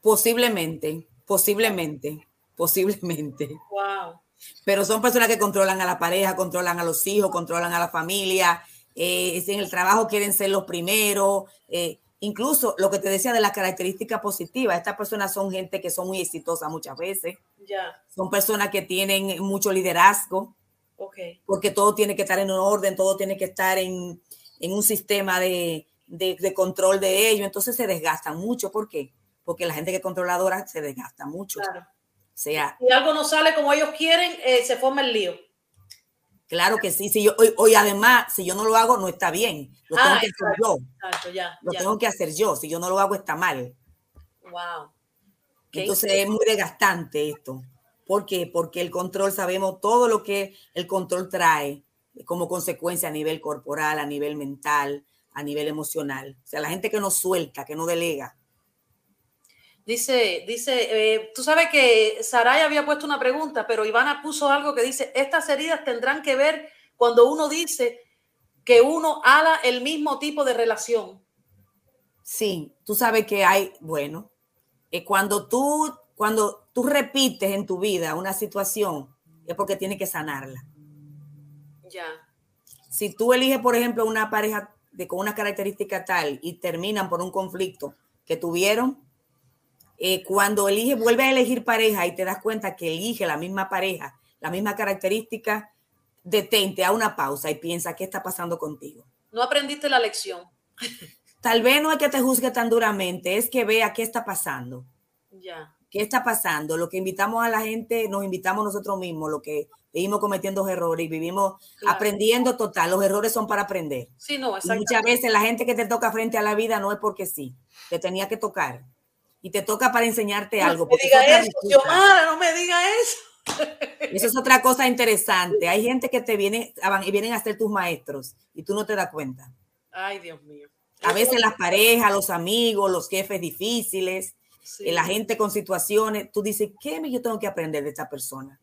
Posiblemente, posiblemente, posiblemente. Wow. Pero son personas que controlan a la pareja, controlan a los hijos, controlan a la familia, eh, en el trabajo quieren ser los primeros, eh, incluso lo que te decía de las características positivas, estas personas son gente que son muy exitosas muchas veces, ya. son personas que tienen mucho liderazgo, okay. porque todo tiene que estar en un orden, todo tiene que estar en, en un sistema de, de, control de ellos, entonces se desgastan mucho. ¿Por qué? Porque la gente que es controladora se desgasta mucho. Claro. sea, si algo no sale como ellos quieren, eh, se forma el lío. Claro que sí, si yo, hoy, además, si yo no lo hago, no está bien. Lo tengo ah, que hacer yo. lo tengo que hacer yo. Si yo no lo hago, está mal. Wow. Entonces es muy desgastante esto. ¿Por qué? Porque el control, sabemos todo lo que el control trae como consecuencia a nivel corporal, a nivel mental, a nivel emocional. O sea, la gente que no suelta, que no delega. Dice, dice, eh, tú sabes que Saray había puesto una pregunta, pero Ivana puso algo que dice, estas heridas tendrán que ver cuando uno dice que uno haga el mismo tipo de relación. Sí, tú sabes que hay, bueno, eh, cuando tú, cuando tú repites en tu vida una situación, es porque tienes que sanarla. Ya. Si tú eliges, por ejemplo, una pareja de, con una característica tal y terminan por un conflicto que tuvieron, eh, cuando eliges, vuelves a elegir pareja y te das cuenta que elige la misma pareja, la misma característica, detente a una pausa y piensa qué está pasando contigo. No aprendiste la lección. Tal vez no es que te juzgue tan duramente, es que vea qué está pasando. Ya. ¿Qué está pasando? Lo que invitamos a la gente, nos invitamos nosotros mismos, lo que vivimos cometiendo errores y vivimos aprendiendo total. Los errores son para aprender. Sí, no, muchas veces la gente que te toca frente a la vida no es porque sí, te tenía que tocar. Y te toca para enseñarte algo. No me diga eso, no me diga eso. Eso es otra cosa interesante. Hay gente que te viene y vienen a ser tus maestros y tú no te das cuenta. Ay, Dios mío. A veces las parejas, los amigos, los jefes difíciles, eh, la gente con situaciones, tú dices, ¿qué yo tengo que aprender de esta persona?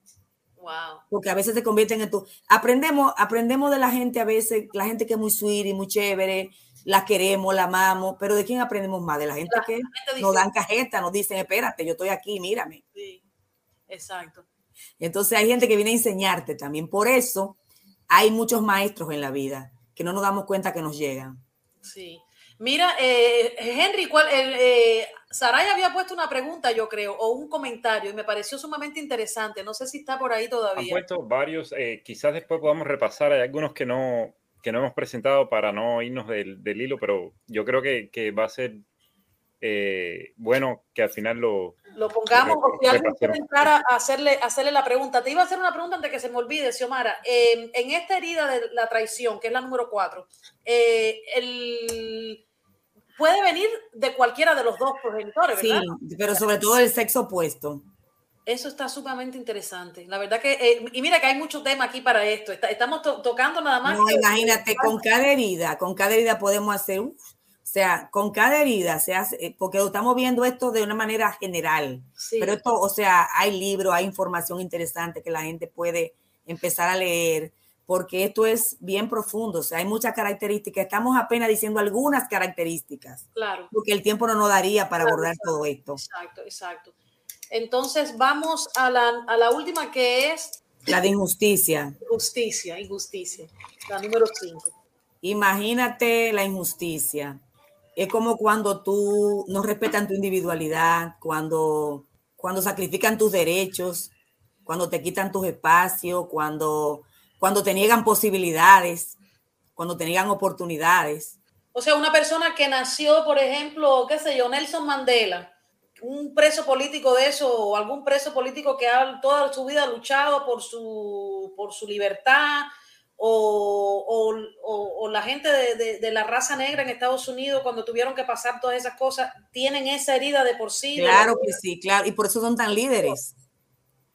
Wow. Porque a veces se convierten en tu. Aprendemos, aprendemos de la gente a veces, la gente que es muy sweet y muy chévere, la queremos, la amamos, pero ¿de quién aprendemos más? De la gente que nos dan cajeta, nos dicen, espérate, yo estoy aquí, mírame. Sí, exacto. Entonces hay gente que viene a enseñarte también. Por eso hay muchos maestros en la vida que no nos damos cuenta que nos llegan. Sí. Mira, eh, Henry, ¿cuál, eh, Saray había puesto una pregunta, yo creo, o un comentario, y me pareció sumamente interesante. No sé si está por ahí todavía. Han puesto varios, eh, quizás después podamos repasar. Hay algunos que no, que no hemos presentado para no irnos del, del hilo, pero yo creo que, que va a ser eh, bueno que al final lo, lo pongamos. o si alguien quiere entrar a hacerle, hacerle la pregunta. Te iba a hacer una pregunta antes que se me olvide, Xiomara. Eh, en esta herida de la traición, que es la número cuatro, el puede venir de cualquiera de los dos progenitores, ¿verdad? Sí, pero sobre todo del sexo opuesto. Eso está sumamente interesante. La verdad que, eh, y mira que hay mucho tema aquí para esto. estamos tocando nada más. No, imagínate, con cada herida, con cada herida podemos hacer, o sea, con cada herida se hace, eh, porque estamos viendo esto de una manera general. Pero esto, o sea, hay libros, hay información interesante que la gente puede empezar a leer porque esto es bien profundo, o sea, hay muchas características, estamos apenas diciendo algunas características, claro. porque el tiempo no nos daría para abordar todo esto. Exacto, exacto. Entonces vamos a la, a la última que es... La de injusticia. Justicia, injusticia, la número 5. Imagínate la injusticia. Es como cuando tú no respetan tu individualidad, cuando, cuando sacrifican tus derechos, cuando te quitan tus espacios, cuando cuando te niegan posibilidades, cuando te niegan oportunidades. O sea, una persona que nació, por ejemplo, qué sé yo, Nelson Mandela, un preso político de eso o algún preso político que ha toda su vida luchado por su, por su libertad o, o, la gente de, de, la raza negra en Estados Unidos cuando tuvieron que pasar todas esas cosas tienen esa herida de por sí. Claro que sí, claro, y por eso son tan líderes.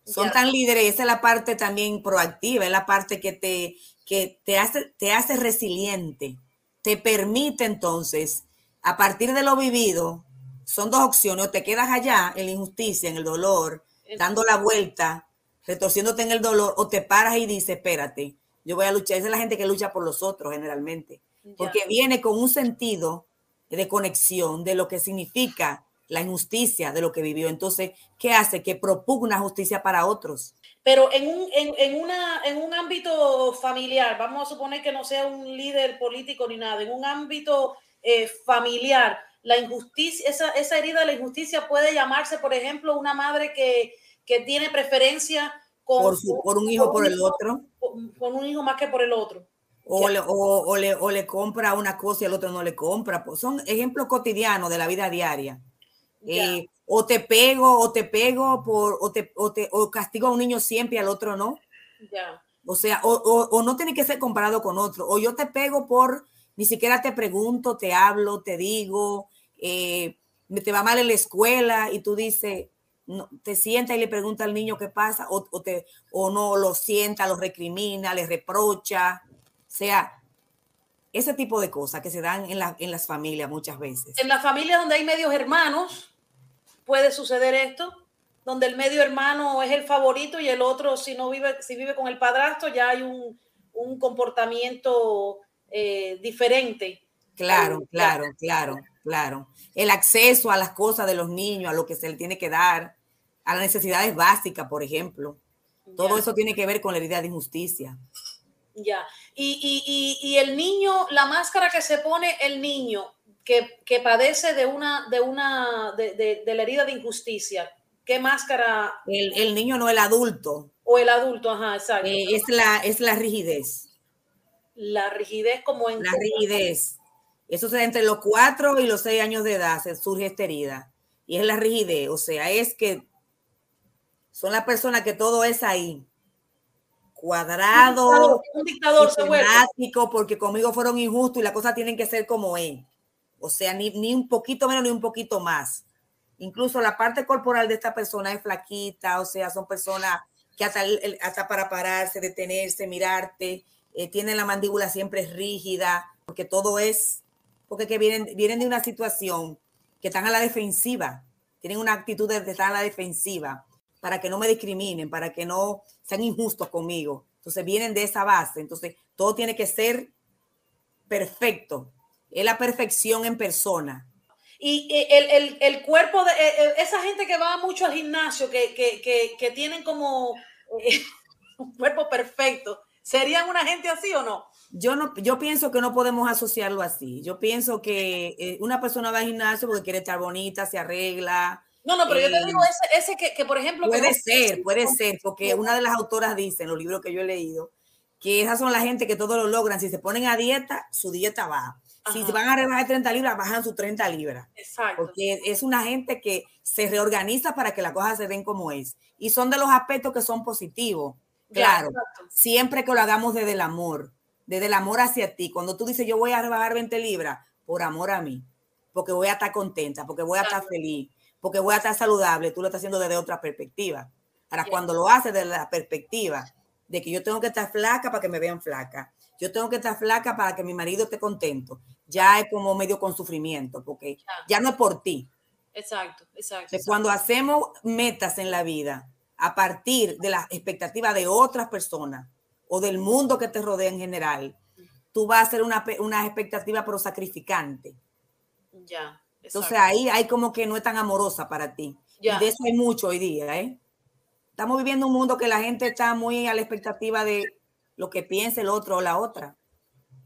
Son tan líderes, esa es la parte también proactiva, es la parte que te, que te hace, te hace resiliente, te permite entonces, a partir de lo vivido, son dos opciones, o te quedas allá en la injusticia, en el dolor, dando la vuelta, retorciéndote en el dolor, o te paras y dices, espérate, yo voy a luchar. Esa es la gente que lucha por los otros generalmente, porque viene con un sentido de conexión de lo que significa la injusticia de lo que vivió. Entonces, ¿qué hace? Que propugna justicia para otros. Pero en un, en, una, en un ámbito familiar, vamos a suponer que no sea un líder político ni nada, en un ámbito eh, familiar, la injusticia, esa, esa herida de la injusticia puede llamarse, por ejemplo, una madre que, que tiene preferencia con, por, su, por un hijo por el otro. Con un hijo más que por el otro. O le, o, le, o le, compra una cosa y el otro no le compra. Pues son ejemplos cotidianos de la vida diaria. Eh, o te pego, o te pego por, o te, o te o castigo a un niño siempre y al otro no. O sea, o, o, no tiene que ser comparado con otro. O yo te pego por, ni siquiera te pregunto, te hablo, te digo, eh, te va mal en la escuela y tú dices, no, te sienta y le pregunta al niño qué pasa, o, o, te, o no lo sienta, lo recrimina, le reprocha. O sea, ese tipo de cosas que se dan en, la, en las familias muchas veces. En las familias donde hay medios hermanos, puede suceder esto, donde el medio hermano es el favorito y el otro, si no vive, si vive con el padrastro, ya hay un, un comportamiento eh, diferente. Claro, claro, claro, claro. El acceso a las cosas de los niños, a lo que se le tiene que dar, a las necesidades básicas, por ejemplo. Todo eso tiene que ver con la herida de injusticia. Ya. Y, y, y, el niño, la máscara que se pone el niño que, que padece de una, de una, de, de, de, la herida de injusticia, ¿qué máscara? El, el, niño no el adulto. O el adulto, ajá, exacto. Eh, es, la, es la rigidez. La rigidez como en... La rigidez. Eso se entre los cuatro y los seis años de edad se surge esta herida. Y es la rigidez, o sea, es que son las personas que todo es ahí. Cuadrado, un dictador, un porque conmigo fueron injustos y las cosas tienen que ser como es. O sea, ni, ni un poquito menos ni un poquito más. Incluso la parte corporal de esta persona es flaquita, o sea, son personas que hasta, hasta para pararse, detenerse, mirarte, eh, tienen la mandíbula siempre rígida, porque todo es, porque que vienen, vienen de una situación que están a la defensiva, tienen una actitud de estar a la defensiva para que no me discriminen, para que no sean injustos conmigo. Entonces vienen de esa base. Entonces todo tiene que ser perfecto. Es la perfección en persona. Y el, el, el cuerpo de eh, eh, esa gente que va mucho al gimnasio, que, que, que, que tienen como eh, un cuerpo perfecto, ¿serían una gente así o no? Yo no, yo pienso que no podemos asociarlo así. Yo pienso que una persona va al gimnasio porque quiere estar bonita, se arregla, no, no, pero yo te digo ese, ese que, que, por ejemplo... Puede ser, puede ser, porque una de las autoras dice en los libros que yo he leído, que esas son la gente que todo lo logran. Si se ponen a dieta, su dieta baja. Si van a rebajar 30 libras, bajan sus 30 libras. Exacto. Porque es una gente que se reorganiza para que las cosas se den como es. Y son de los aspectos que son positivos. Claro, siempre que lo hagamos desde el amor, desde el amor hacia ti. Cuando tú dices, yo voy a rebajar 20 libras, por amor a mí, porque voy a estar contenta, porque voy a estar feliz, porque voy a estar saludable, tú lo estás haciendo desde otra perspectiva. Ahora, cuando lo haces desde la perspectiva de que yo tengo que estar flaca para que me vean flaca, yo tengo que estar flaca para que mi marido esté contento, ya es como medio con sufrimiento, porque ya no es por ti. Exacto, exacto. exacto. Cuando hacemos metas en la vida a partir de las expectativas de otras personas o del mundo que te rodea en general, tú vas a hacer una, una expectativa pero sacrificante. Ya. Entonces ahí hay como que no es tan amorosa para ti. Y de eso hay mucho hoy día, ¿eh? Estamos viviendo un mundo que la gente está muy a la expectativa de lo que piense el otro o la otra.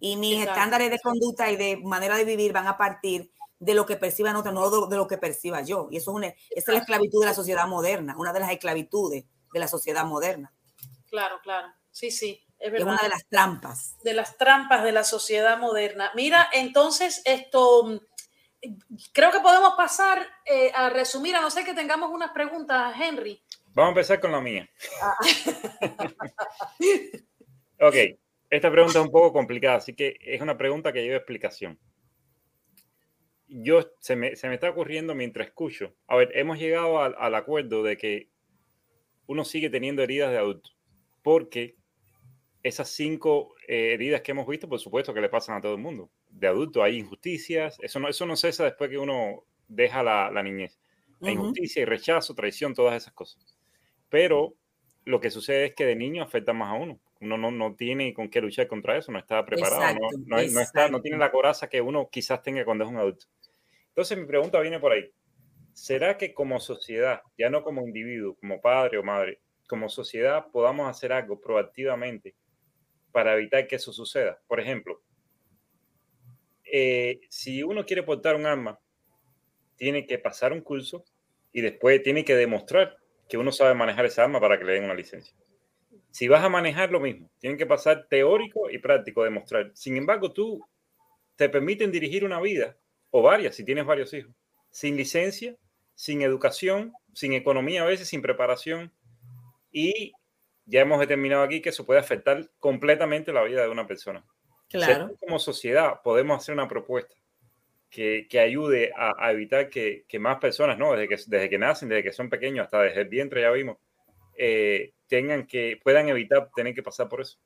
Y mis estándares de conducta y de manera de vivir van a partir de lo que perciban otros, no de lo que perciba yo. Y eso es, una, esa es la esclavitud de la sociedad moderna, una de las esclavitudes de la sociedad moderna. Claro, claro. Sí, sí. Es, es una de las trampas. De las trampas de la sociedad moderna. Mira, entonces esto creo que podemos pasar eh, a resumir, a no ser que tengamos unas preguntas, Henry. Vamos a empezar con la mía. Ah. ok, esta pregunta es un poco complicada, así que es una pregunta que lleva explicación. Yo se me, se me está ocurriendo mientras escucho. A ver, hemos llegado al, al acuerdo de que uno sigue teniendo heridas de adulto, porque esas cinco eh, heridas que hemos visto, por supuesto que le pasan a todo el mundo. De adulto hay injusticias, eso no, eso no cesa después que uno deja la, la niñez. Hay injusticia y rechazo, traición, todas esas cosas. Pero lo que sucede es que de niño afecta más a uno. Uno no, no tiene con qué luchar contra eso, no está preparado, no, no, está, no tiene la coraza que uno quizás tenga cuando es un adulto. Entonces mi pregunta viene por ahí. ¿Será que como sociedad, ya no como individuo, como padre o madre, como sociedad podamos hacer algo proactivamente para evitar que eso suceda. Por ejemplo, eh, si uno quiere portar un arma, tiene que pasar un curso y después tiene que demostrar que uno sabe manejar esa arma para que le den una licencia. Si vas a manejar lo mismo, tienen que pasar teórico y práctico, demostrar. Sin embargo, tú te permiten dirigir una vida, o varias, si tienes varios hijos, sin licencia, sin educación, sin economía a veces, sin preparación, y ya hemos determinado aquí que eso puede afectar completamente la vida de una persona. Claro. como sociedad podemos hacer una propuesta que, que ayude a, a evitar que, que, más personas, ¿no? Desde que, desde que nacen, desde que son pequeños, hasta desde el vientre, ya vimos, eh, tengan que, puedan evitar tener que pasar por eso.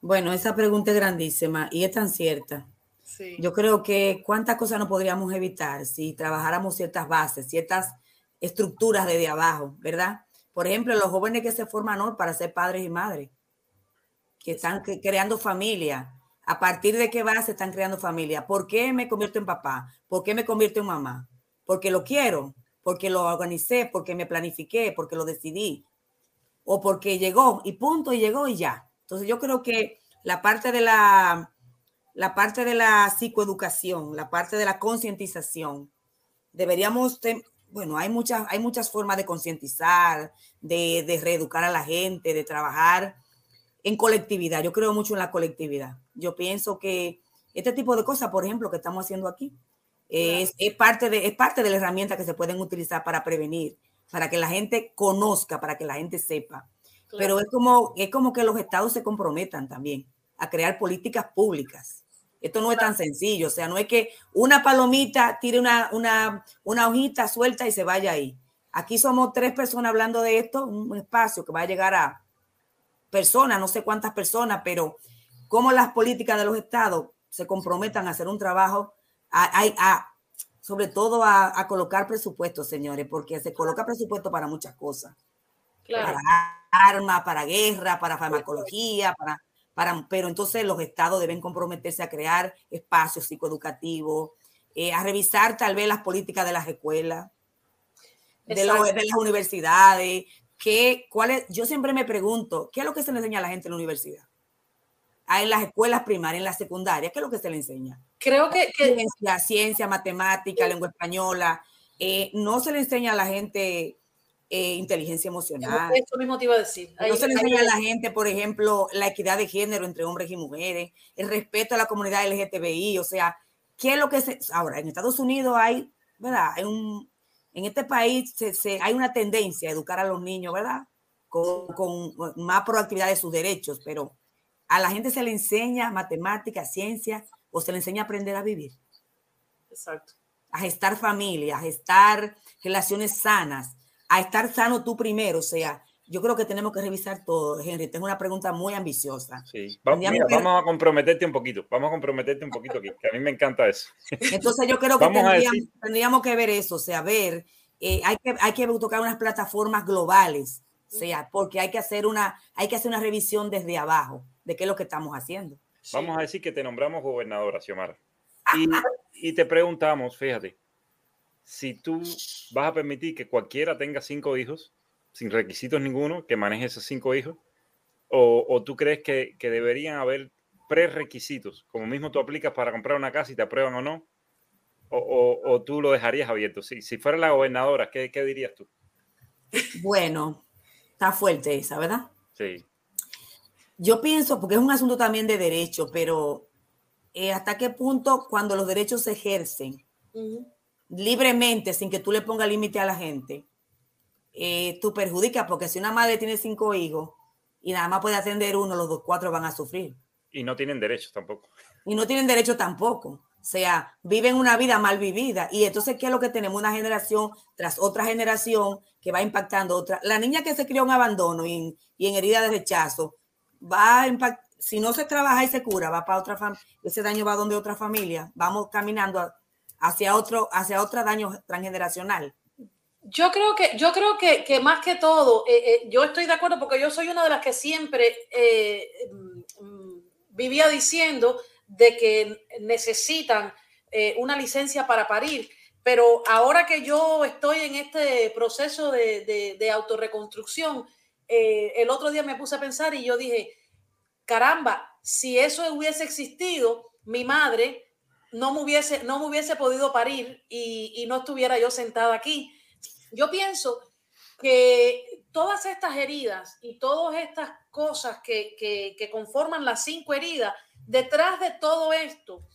Bueno, esa pregunta es grandísima y es tan cierta. Sí. Yo creo que cuántas cosas no podríamos evitar si trabajáramos ciertas bases, ciertas estructuras desde abajo, ¿verdad? Por ejemplo, los jóvenes que se forman hoy para ser padres y madres, que están creando familia. ¿A partir de qué base están creando familia? ¿Por qué me convierto en papá? ¿Por qué me convierto en mamá? Porque lo quiero, porque lo organicé, porque me planifiqué, porque lo decidí. O porque llegó y punto, y llegó y ya. Entonces yo creo que la parte de la, la parte de la psicoeducación, la parte de la concientización, deberíamos bueno, hay muchas, hay muchas formas de concientizar, de, de, reeducar a la gente, de trabajar en colectividad. Yo creo mucho en la colectividad. Yo pienso que este tipo de cosas, por ejemplo, que estamos haciendo aquí, es, es, parte de, es parte de la herramienta que se pueden utilizar para prevenir, para que la gente conozca, para que la gente sepa. Claro. Pero es como, es como que los estados se comprometan también a crear políticas públicas esto no es tan sencillo, o sea, no es que una palomita tire una, una, una hojita suelta y se vaya ahí. Aquí somos tres personas hablando de esto, un espacio que va a llegar a personas, no sé cuántas personas, pero cómo las políticas de los estados se comprometan a hacer un trabajo, a, a, sobre todo a, a, colocar presupuestos, señores, porque se coloca presupuesto para muchas cosas. Claro. Para armas, para guerra, para farmacología, para pero entonces los estados deben comprometerse a crear espacios psicoeducativos, eh, a revisar tal vez las políticas de las escuelas, de, las universidades, que, cuál es, yo siempre me pregunto, ¿qué es lo que se le enseña a la gente en la universidad? En las escuelas primarias, en la secundaria, ¿qué es lo que se le enseña? Creo que... que... Ciencia, ciencia, matemática, lengua española. Eh, no se le enseña a la gente eh, inteligencia emocional. Esto mismo te iba a decir. no se le enseña a la gente, por ejemplo, la equidad de género entre hombres y mujeres, el respeto a la comunidad LGTBI, o sea, ¿qué es lo que se... Ahora, en Estados Unidos hay, ¿verdad? Hay un, en este país se, se, hay una tendencia a educar a los niños, ¿verdad? Con, con, más proactividad de sus derechos, pero a la gente se le enseña matemática, ciencia, o se le enseña a aprender a vivir. Exacto. A gestar familia, a gestar relaciones sanas a estar sano tú primero. O sea, yo creo que tenemos que revisar todo, Henry. Tengo una pregunta muy ambiciosa. Sí, vamos, mira, que... vamos a comprometerte un poquito. Vamos a comprometerte un poquito aquí, que a mí me encanta eso. Entonces yo creo que tendríamos, decir... tendríamos, que ver eso, o sea, ver, eh, hay, que, hay que tocar unas plataformas globales, o sea, porque hay que hacer una, hay que hacer una revisión desde abajo de qué es lo que estamos haciendo. Vamos a decir que te nombramos gobernadora, Xiomara. Y, y te preguntamos, fíjate, si tú vas a permitir que cualquiera tenga cinco hijos, sin requisitos ninguno, que maneje esos cinco hijos, o, o tú crees que, que, deberían haber prerequisitos, como mismo tú aplicas para comprar una casa y te aprueban o no, o, o, o tú lo dejarías abierto. Si, si fuera la gobernadora, ¿qué, ¿qué dirías tú? Bueno, está fuerte esa, ¿verdad? Sí. Yo pienso, porque es un asunto también de derecho, pero eh, hasta qué punto cuando los derechos se ejercen libremente, sin que tú le pongas límite a la gente, eh, tú perjudicas, porque si una madre tiene cinco hijos y nada más puede atender uno, los dos cuatro van a sufrir. Y no tienen derechos tampoco. Y no tienen derecho tampoco. O sea, viven una vida mal vivida. Y entonces, ¿qué es lo que tenemos? Una generación tras otra generación que va impactando otra. La niña que se crió en abandono y en, y en herida de rechazo, va a impactar, si no se trabaja y se cura, va para otra familia, ese daño va donde otra familia. Vamos caminando hacia otro, hacia otro daño transgeneracional. Yo creo que, yo creo que, que más que todo, eh, eh, yo estoy de acuerdo porque yo soy una de las que siempre eh, mm, vivía diciendo de que necesitan una licencia para parir. Pero ahora que yo estoy en este proceso de, de, de autorreconstrucción, el otro día me puse a pensar y yo dije, caramba, si eso hubiese existido, mi madre no me hubiese, no me hubiese podido parir y, no estuviera yo sentada aquí. Yo pienso que todas estas heridas y todas estas cosas que, que, conforman las cinco heridas, detrás de todo esto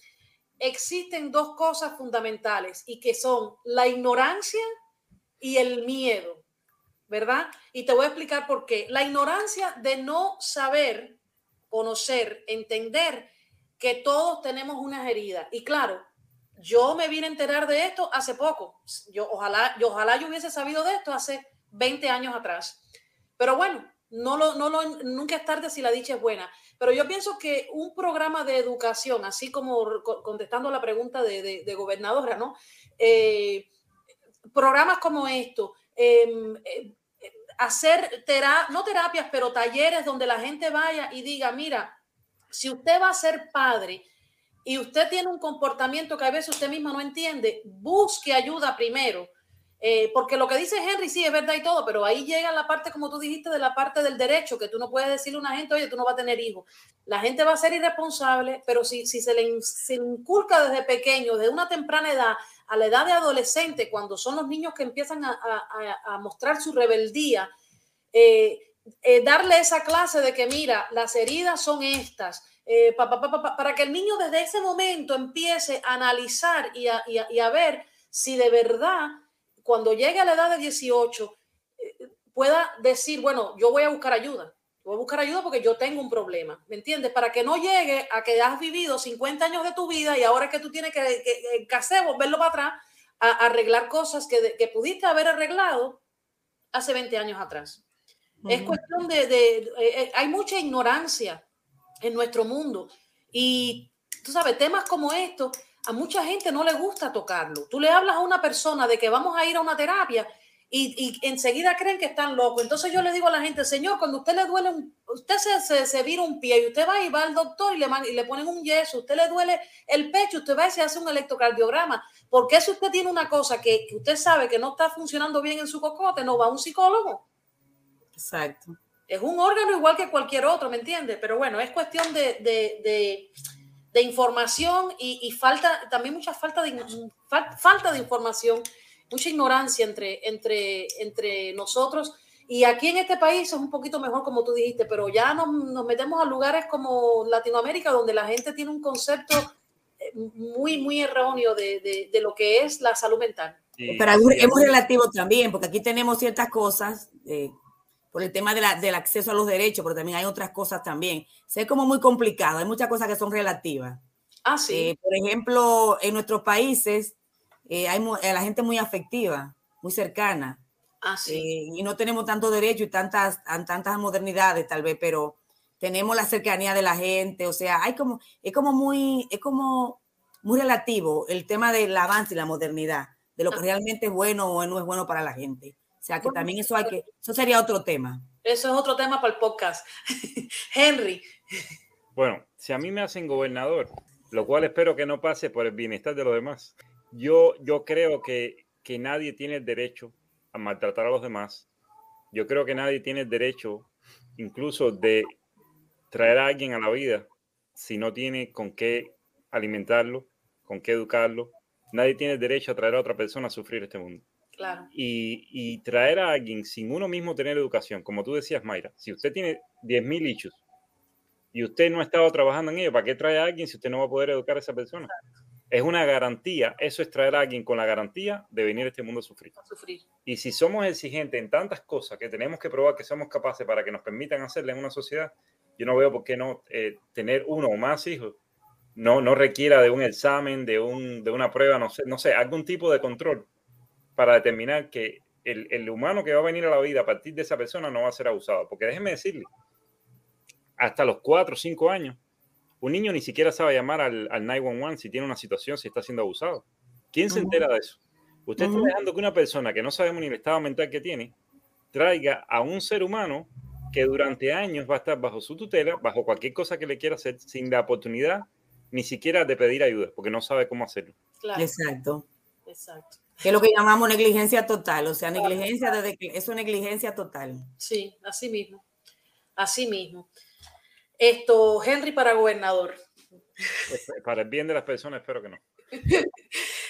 existen dos cosas fundamentales y que son la ignorancia y el miedo, ¿verdad? Y te voy a explicar por qué. La ignorancia de no saber, conocer, entender que todos tenemos unas heridas. Y claro, yo me vine a enterar de esto hace poco. Yo ojalá, yo ojalá yo hubiese sabido de esto hace 20 años atrás. Pero bueno, no lo, no lo, nunca es tarde si la dicha es buena. Pero yo pienso que un programa de educación, así como contestando la pregunta de, de, de gobernadora, ¿no? Eh, programas como esto, eh, eh, hacer, no terapias, pero talleres donde la gente vaya y diga, mira, si usted va a ser padre, y usted tiene un comportamiento que a veces usted mismo no entiende, busque ayuda primero. Eh, porque lo que dice Henry sí es verdad y todo, pero ahí llega la parte, como tú dijiste, de la parte del derecho, que tú no puedes decirle a una gente, oye, tú no vas a tener hijos. La gente va a ser irresponsable, pero si, si se le inculca desde pequeño, desde una temprana edad, a la edad de adolescente, cuando son los niños que empiezan a, a, a mostrar su rebeldía, eh, eh, darle esa clase de que, mira, las heridas son estas, eh, pa, pa, pa, para que el niño desde ese momento empiece a analizar y a, y a, y a ver si de verdad, cuando llegue a la edad de 18, eh, pueda decir, bueno, yo voy a buscar ayuda. Voy a buscar ayuda porque yo tengo un problema, ¿me entiendes? Para que no llegue a que has vivido 50 años de tu vida y ahora que tú tienes que, que, que volverlo para atrás, a, a arreglar cosas que, que pudiste haber arreglado hace 20 años atrás. Uh -huh. Es cuestión de, de eh, eh, hay mucha ignorancia en nuestro mundo. Y tú sabes, temas como estos, a mucha gente no le gusta tocarlo. Tú le hablas a una persona de que vamos a ir a una terapia y, y enseguida creen que están locos. Entonces yo le digo a la gente, señor, cuando usted le duele, un, usted se, se, se, vira un pie y usted va y va al doctor y le, y le ponen un yeso, usted le duele el pecho, usted va y se hace un electrocardiograma. Porque si usted tiene una cosa que, que usted sabe que no está funcionando bien en su cocote, no va a un psicólogo. Exacto es un órgano igual que cualquier otro, ¿me entiendes? Pero bueno, es cuestión de, de, de, de información y, y, falta, también mucha falta de, fa, falta de información, mucha ignorancia entre, entre, entre nosotros. Y aquí en este país es un poquito mejor, como tú dijiste, pero ya nos, nos metemos a lugares como Latinoamérica, donde la gente tiene un concepto eh, muy, muy erróneo de, de, de lo que es la salud mental. Sí, pero es muy relativo también, porque aquí tenemos ciertas cosas eh, por el tema de la, del acceso a los derechos, pero también hay otras cosas también. Es como muy complicado, hay muchas cosas que son relativas. Ah, sí. Eh, por ejemplo, en nuestros países eh, hay eh, la gente muy afectiva, muy cercana. Ah, sí. Eh, y no tenemos tanto derecho y tantas, tantas modernidades tal vez, pero tenemos la cercanía de la gente, o sea, hay como, es como muy, es como muy relativo el tema del avance y la modernidad, de lo que ah. realmente es bueno o no es bueno para la gente. O sea, que también eso hay que, eso sería otro tema. Eso es otro tema para el podcast. Henry. Bueno, si a mí me hacen gobernador, lo cual espero que no pase por el bienestar de los demás, yo, yo creo que, que nadie tiene el derecho a maltratar a los demás. Yo creo que nadie tiene el derecho incluso de traer a alguien a la vida si no tiene con qué alimentarlo, con qué educarlo. Nadie tiene el derecho a traer a otra persona a sufrir este mundo. Claro. Y, y, traer a alguien sin uno mismo tener educación, como tú decías, Mayra, si usted tiene 10.000 issues y usted no ha estado trabajando en ello, ¿para qué trae a alguien si usted no va a poder educar a esa persona? Es una garantía, eso es traer a alguien con la garantía de venir a este mundo a sufrir. sufrir. Y si somos exigentes en tantas cosas que tenemos que probar que somos capaces para que nos permitan hacerle en una sociedad, yo no veo por qué no eh, tener uno o más hijos no, no requiera de un examen, de, un, de una prueba, no sé, no sé, algún tipo de control para determinar que el, el, humano que va a venir a la vida a partir de esa persona no va a ser abusado. Porque déjeme decirle, hasta los 4 o 5 años, un niño ni siquiera sabe llamar al, al 911 si tiene una situación, si está siendo abusado. ¿Quién se entera de eso? Usted está dejando que una persona que no sabemos ni el estado mental que tiene traiga a un ser humano que durante años va a estar bajo su tutela, bajo cualquier cosa que le quiera hacer, sin la oportunidad ni siquiera de pedir ayuda, porque no sabe cómo hacerlo. Exacto. Exacto. Que es lo que llamamos negligencia total, o sea, negligencia desde que eso es negligencia total. Sí, así mismo. Así mismo. Esto, Henry para gobernador. Pues, para el bien de las personas, espero que no.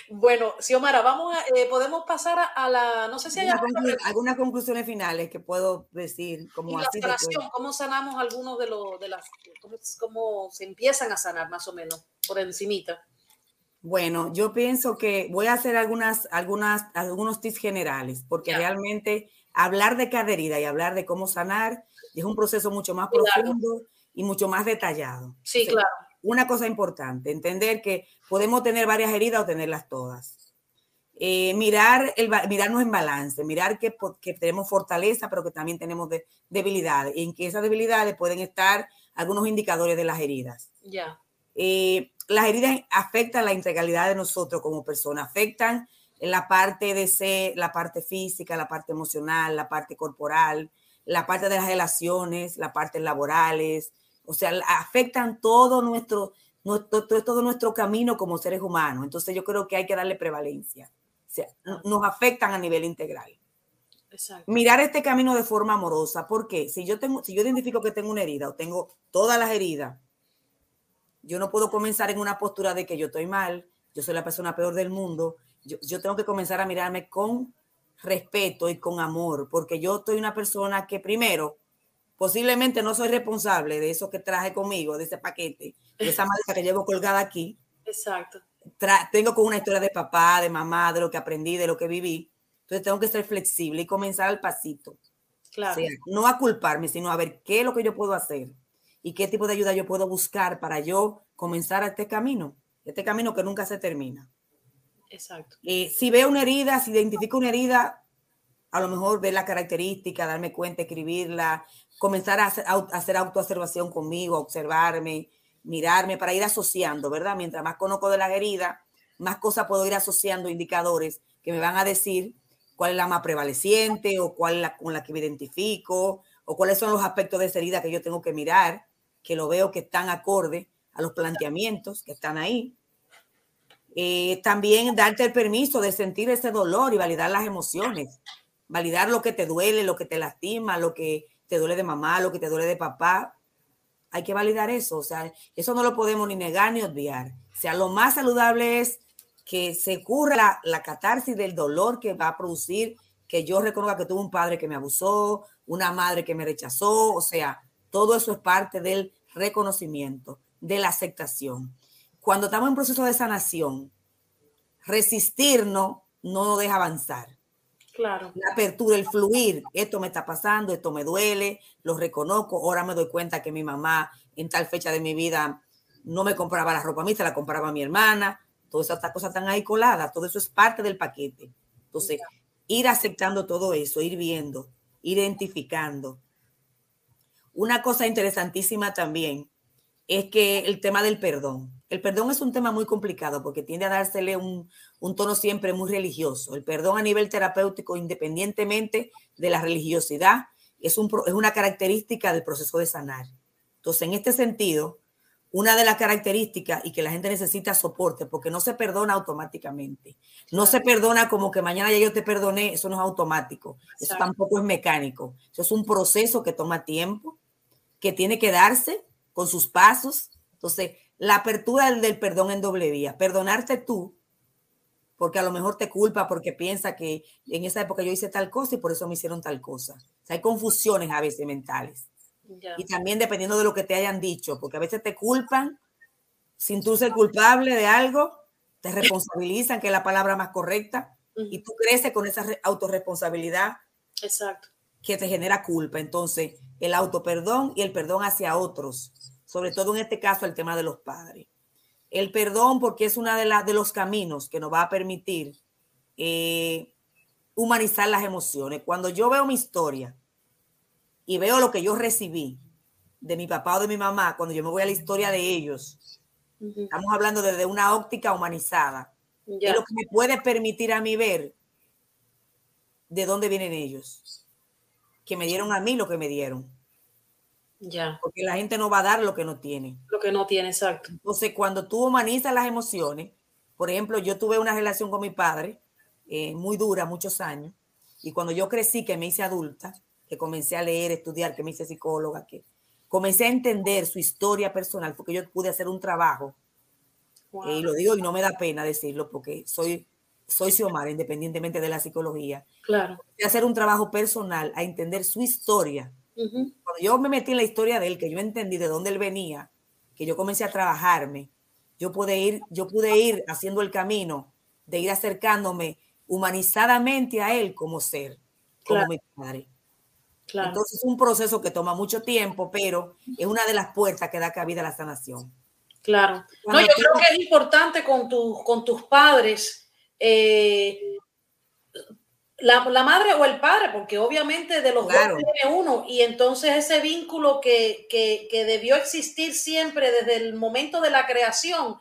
Bueno, Xiomara, vamos a, eh, podemos pasar a, la, no sé si hay algunas conclusiones finales que puedo decir. Como así sanación, ¿cómo sanamos algunos de los, de las, cómo, se empiezan a sanar más o menos por encimita? Bueno, yo pienso que voy a hacer algunas, algunas, algunos tips generales, porque realmente hablar de cada herida y hablar de cómo sanar es un proceso mucho más profundo y mucho más detallado. Sí, claro una cosa importante, entender que podemos tener varias heridas o tenerlas todas. Eh, mirar el, mirarnos en balance, mirar que, que, tenemos fortaleza, pero que también tenemos debilidades, y en que esas debilidades pueden estar algunos indicadores de las heridas. Ya. Eh, las heridas afectan la integralidad de nosotros como personas, afectan la parte de ser, la parte física, la parte emocional, la parte corporal, la parte de las relaciones, la parte laborales, o sea, afectan todo nuestro, nuestro, todo nuestro camino como seres humanos. Entonces yo creo que hay que darle prevalencia. O sea, nos afectan a nivel integral. Exacto. Mirar este camino de forma amorosa. porque Si yo, tengo, si yo identifico que tengo una herida o tengo todas las heridas, yo no puedo comenzar en una postura de que yo estoy mal, yo soy la persona peor del mundo. Yo, yo tengo que comenzar a mirarme con respeto y con amor, porque yo estoy una persona que primero posiblemente no soy responsable de eso que traje conmigo, de ese paquete, de esa maleta que llevo colgada aquí. Exacto. tengo con una historia de papá, de mamá, de lo que aprendí, de lo que viví. Entonces tengo que ser flexible y comenzar al pasito. Claro. no a culparme, sino a ver qué es lo que yo puedo hacer y qué tipo de ayuda yo puedo buscar para yo comenzar este camino, este camino que nunca se termina. Exacto. Eh, si veo una herida, si identifico una herida, a lo mejor ver la característica, darme cuenta, escribirla, comenzar a hacer, autoobservación conmigo, observarme, mirarme para ir asociando, ¿verdad? Mientras más conozco de la herida, más cosas puedo ir asociando, indicadores que me van a decir cuál es la más prevaleciente o cuál es la con la que me identifico o cuáles son los aspectos de esa herida que yo tengo que mirar, que lo veo que están acorde a los planteamientos que están ahí. Eh, también darte el permiso de sentir ese dolor y validar las emociones, validar lo que te duele, lo que te lastima, lo que te duele de mamá, lo que te duele de papá. Hay que validar eso, o sea, eso no lo podemos ni negar ni obviar. O sea, lo más saludable es que se curra la, catarsis del dolor que va a producir que yo reconozca que tuve un padre que me abusó, una madre que me rechazó, o sea, todo eso es parte del reconocimiento, de la aceptación. Cuando estamos en proceso de sanación, resistirnos no nos deja avanzar. Claro. La apertura, el fluir. Esto me está pasando, esto me duele, lo reconozco. Ahora me doy cuenta que mi mamá en tal fecha de mi vida no me compraba la ropa a mí, se la compraba a mi hermana. Todas estas cosas están ahí coladas. Todo eso es parte del paquete. Entonces, ir aceptando todo eso, ir viendo, identificando. Una cosa interesantísima también es que el tema del perdón. El perdón es un tema muy complicado porque tiende a dársele un, tono siempre muy religioso. El perdón a nivel terapéutico, independientemente de la religiosidad, es, un, es una característica del proceso de sanar. Entonces, en este sentido, una de las características y que la gente necesita soporte, porque no se perdona automáticamente. No se perdona como que mañana ya yo te perdoné, eso no es automático. Eso tampoco es mecánico. Eso es un proceso que toma tiempo, que tiene que darse con sus pasos. Entonces, la apertura del, perdón en doble vía, perdonarte tú, porque a lo mejor te culpa porque piensa que en esa época yo hice tal cosa y por eso me hicieron tal cosa. O sea, hay confusiones a veces mentales. Y también dependiendo de lo que te hayan dicho, porque a veces te culpan sin tú ser culpable de algo, te responsabilizan, que es la palabra más correcta, y tú creces con esa autorresponsabilidad. Exacto. Que te genera culpa. Entonces, el autoperdón y el perdón hacia otros, sobre todo en este caso el tema de los padres. El perdón, porque es uno de, de los caminos que nos va a permitir eh, humanizar las emociones. Cuando yo veo mi historia y veo lo que yo recibí de mi papá o de mi mamá, cuando yo me voy a la historia de ellos, estamos hablando desde una óptica humanizada, es lo que me puede permitir a mí ver de dónde vienen ellos, que me dieron a mí lo que me dieron. Ya. Porque la gente no va a dar lo que no tiene. Lo que no tiene, exacto. Entonces, cuando tú humanizas las emociones, por ejemplo, yo tuve una relación con mi padre eh, muy dura, muchos años, y cuando yo crecí, que me hice adulta, que comencé a leer, estudiar, que me hice psicóloga, que comencé a entender su historia personal, porque yo pude hacer un trabajo, eh, y lo digo y no me da pena decirlo, porque soy, soy Xiomara, independientemente de la psicología. Claro. hacer un trabajo personal, a entender su historia. Cuando yo me metí en la historia de él, que yo entendí de dónde él venía, que yo comencé a trabajarme, yo pude ir, yo pude ir haciendo el camino de ir acercándome humanizadamente a él como ser, como mi padre. Entonces es un proceso que toma mucho tiempo, pero es una de las puertas que da cabida a la sanación. Claro. no, yo creo que es importante con, tu, con tus padres, eh, la, la, madre o el padre, porque obviamente de los dos tiene uno, y entonces ese vínculo que, que, que, debió existir siempre desde el momento de la creación,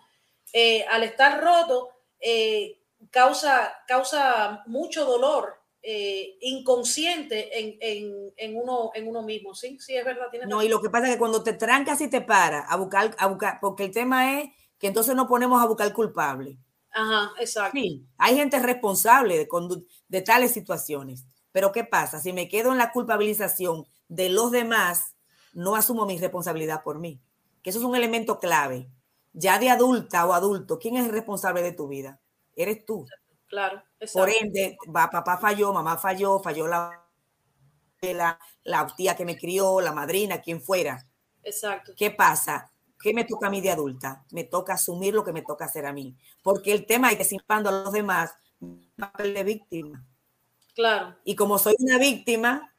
eh, al estar roto, eh, causa, causa mucho dolor eh, inconsciente en, en, en, uno, en uno mismo. Sí, sí, es verdad. no, y lo que pasa es que cuando te trancas y te paras a buscar, a buscar, porque el tema es que entonces nos ponemos a buscar culpable. Ajá, exacto. Sí, hay gente responsable de, de tales situaciones. Pero ¿qué pasa? Si me quedo en la culpabilización de los demás, no asumo mi responsabilidad por mí. Que eso es un elemento clave. Ya de adulta o adulto, ¿quién es el responsable de tu vida? eres tú. Claro. Por ende, va, papá falló, mamá falló, falló la, la, la tía que me crió, la madrina, quien fuera. Exacto. ¿Qué pasa? ¿Qué me toca a mí de adulta? Me toca asumir lo que me toca hacer a mí. Porque el tema es que simpando a los demás, papel de víctima. Claro. Y como soy una víctima,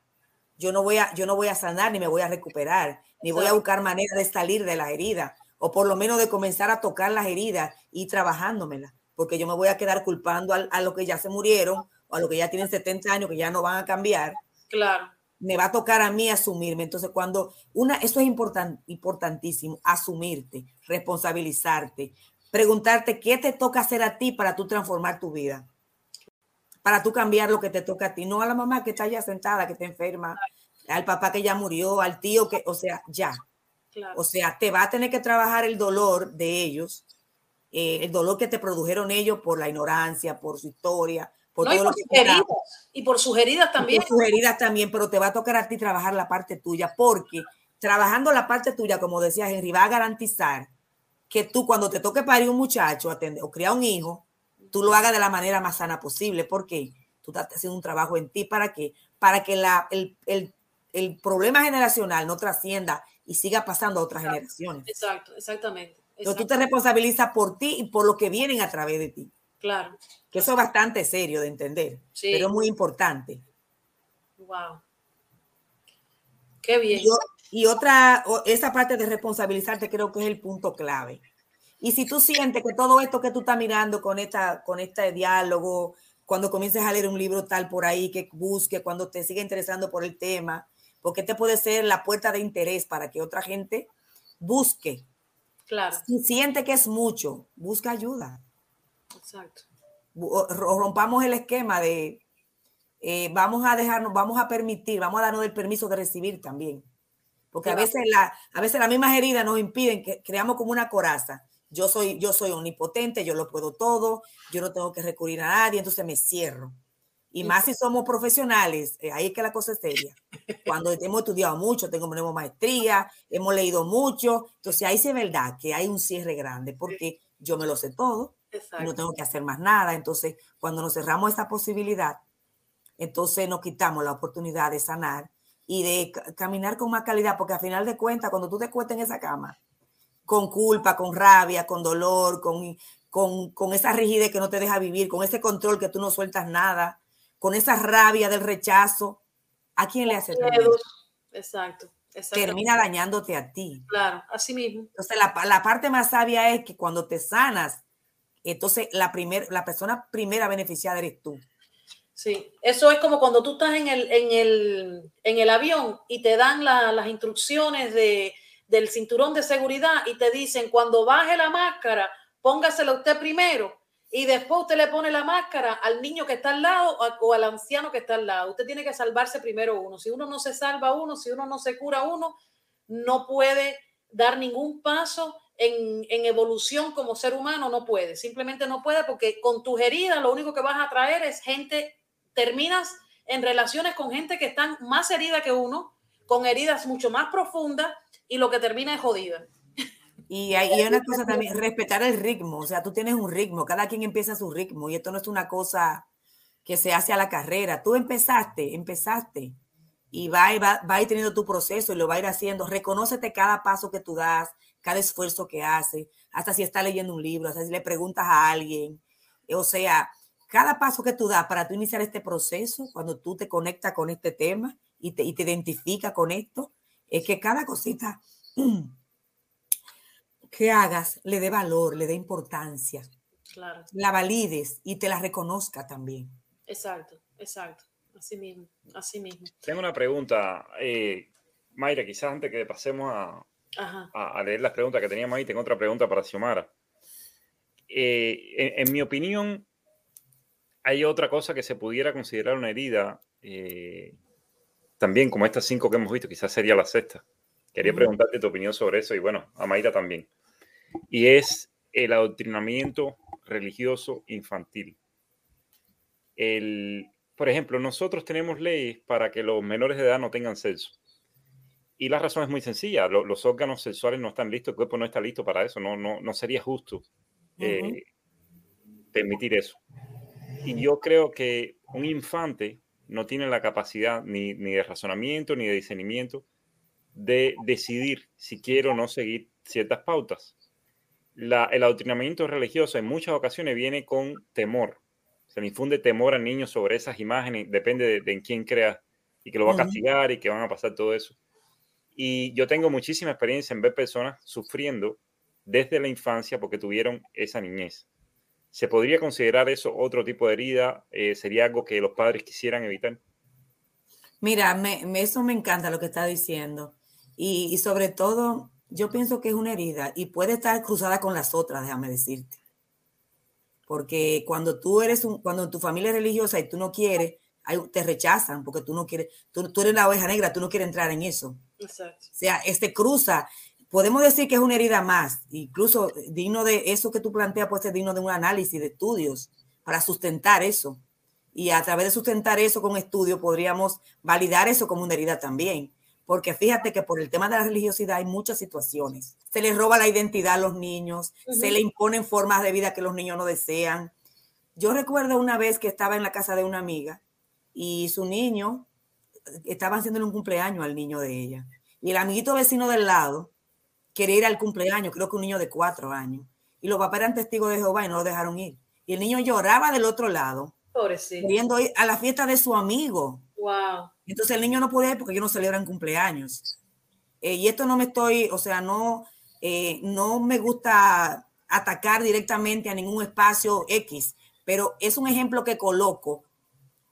yo no voy a, yo no voy a sanar ni me voy a recuperar, ni voy a buscar manera de salir de las heridas, o por lo menos de comenzar a tocar las heridas y trabajándomelas porque yo me voy a quedar culpando a, a los que ya se murieron o a los que ya tienen 70 años, que ya no van a cambiar. Claro. Me va a tocar a mí asumirme. Entonces, cuando una, eso es important, importantísimo, asumirte, responsabilizarte, preguntarte qué te toca hacer a ti para tú transformar tu vida, para tú cambiar lo que te toca a ti, no a la mamá que está ya sentada, que está enferma, al papá que ya murió, al tío que, o sea, ya. Claro. O sea, te va a tener que trabajar el dolor de ellos eh, el dolor que te produjeron ellos por la ignorancia, por su historia, por todo y lo que sus heridas, y por sus heridas también. por sus heridas también, pero te va a tocar a ti trabajar la parte tuya, porque trabajando la parte tuya, como decía Henry, va a garantizar que tú cuando te toque parir un muchacho atender, o criar un hijo, tú lo hagas de la manera más sana posible, porque tú estás haciendo un trabajo en ti para que, para que la, el, el, el problema generacional no trascienda y siga pasando a otras generaciones. Exacto, exactamente. Entonces tú te responsabilizas por ti y por lo que vienen a través de ti. Claro. Que eso es bastante serio de entender, sí. pero es muy importante. Wow. Qué bien. Y, y, otra, esa parte de responsabilizarte creo que es el punto clave. Y si tú sientes que todo esto que tú estás mirando con, esta, con este diálogo, cuando comiences a leer un libro tal por ahí, que busque, cuando te siga interesando por el tema, porque te puede ser la puerta de interés para que otra gente busque Claro. Si siente que es mucho, busca ayuda. Exacto. Rompamos el esquema de eh, vamos a dejarnos, vamos a permitir, vamos a darnos el permiso de recibir también. Porque a veces, la, a veces las mismas heridas nos impiden que creamos como una coraza. Yo soy, yo soy omnipotente, yo lo puedo todo, yo no tengo que recurrir a nadie, entonces me cierro. Y más si somos profesionales, eh, ahí es que la cosa es seria. Cuando hemos estudiado mucho, tenemos maestría, hemos leído mucho, entonces ahí sí es verdad que hay un cierre grande, porque yo me lo sé todo, no tengo que hacer más nada. Entonces, cuando nos cerramos esa posibilidad, entonces nos quitamos la oportunidad de sanar, y de caminar con más calidad, porque al final de cuentas, cuando tú te cuestas en esa cama, con culpa, con rabia, con dolor, con, con, con esa rigidez que no te deja vivir, con ese control que tú no sueltas nada, con esa rabia del rechazo, ¿a quién le hace Exacto. Termina dañándote a ti. Claro, así mismo. Entonces, la, la, parte más sabia es que cuando te sanas, entonces la, primer, la persona primera beneficiada eres tú. Sí, eso es como cuando tú estás en el, en el, en el avión y te dan las instrucciones de, del cinturón de seguridad y te dicen, cuando baje la máscara, póngasela usted primero y después usted le pone la máscara al niño que está al lado o al anciano que está al lado. Usted tiene que salvarse primero uno. Si uno no se salva uno, si uno no se cura uno, no puede dar ningún paso en, en, evolución como ser humano, no puede. Simplemente no puede porque con tus heridas lo único que vas a traer es gente terminas en relaciones con gente que están más herida que uno, con heridas mucho más profundas y lo que termina es jodida. Y hay, una cosa también, respetar el ritmo, o sea, tú tienes un ritmo, cada quien empieza su ritmo y esto no es una cosa que se hace a la carrera. Tú empezaste, empezaste y va, va, va a ir teniendo tu proceso y lo va a ir haciendo. Reconócete cada paso que tú das, cada esfuerzo que haces, hasta si está leyendo un libro, hasta si le preguntas a alguien. O sea, cada paso que tú das para tú iniciar este proceso, cuando tú te conectas con este tema y te, y te identificas con esto, es que cada cosita que hagas le dé valor, le dé importancia. Claro. La valides y te la reconozca también. Exacto, exacto. Así mismo, así mismo. Tengo una pregunta, eh, Mayra, quizás antes que pasemos a, a, leer las preguntas que teníamos ahí, tengo otra pregunta para Xiomara. Eh, en, mi opinión, hay otra cosa que se pudiera considerar una herida, eh, también como estas cinco que hemos visto, quizás sería la sexta. Quería preguntarte tu opinión sobre eso y bueno, a Mayra también. Y es el adoctrinamiento religioso infantil. El, por ejemplo, nosotros tenemos leyes para que los menores de edad no tengan sexo. Y la razón es muy sencilla, los órganos sexuales no están listos, el cuerpo no está listo para eso, no, no, no sería justo eh, permitir eso. Y yo creo que un infante no tiene la capacidad ni, de razonamiento ni de discernimiento de decidir si quiere o no seguir ciertas pautas. La, el adoctrinamiento religioso en muchas ocasiones viene con temor. Se le infunde temor al niño sobre esas imágenes, depende de, en quién crea y que lo va a castigar y que van a pasar todo eso. Y yo tengo muchísima experiencia en ver personas sufriendo desde la infancia porque tuvieron esa niñez. ¿Se podría considerar eso otro tipo de herida? Eh, ¿Sería algo que los padres quisieran evitar? Mira, eso me encanta lo que está diciendo. Y, sobre todo, yo pienso que es una herida y puede estar cruzada con las otras, déjame decirte. Porque cuando tú eres un, cuando tu familia es religiosa y tú no quieres, te rechazan porque tú no quieres, tú, tú, eres la oveja negra, tú no quieres entrar en eso. Exacto. O sea, este cruza podemos decir que es una herida más, incluso digno de eso que tú planteas, puede ser digno de un análisis de estudios para sustentar eso. Y a través de sustentar eso con estudios podríamos validar eso como una herida también. Porque fíjate que por el tema de la religiosidad hay muchas situaciones. Se les roba la identidad a los niños, se le imponen formas de vida que los niños no desean. Yo recuerdo una vez que estaba en la casa de una amiga y su niño, estaba haciéndole un cumpleaños al niño de ella. Y el amiguito vecino del lado quería ir al cumpleaños, creo que un niño de cuatro años. Y los papás eran testigos de Jehová y no lo dejaron ir. Y el niño lloraba del otro lado, queriendo ir a la fiesta de su amigo. Wow. Entonces el niño no podía ir porque ellos no celebran cumpleaños. Eh, y esto no me estoy, o sea, no, eh, no me gusta atacar directamente a ningún espacio X, pero es un ejemplo que coloco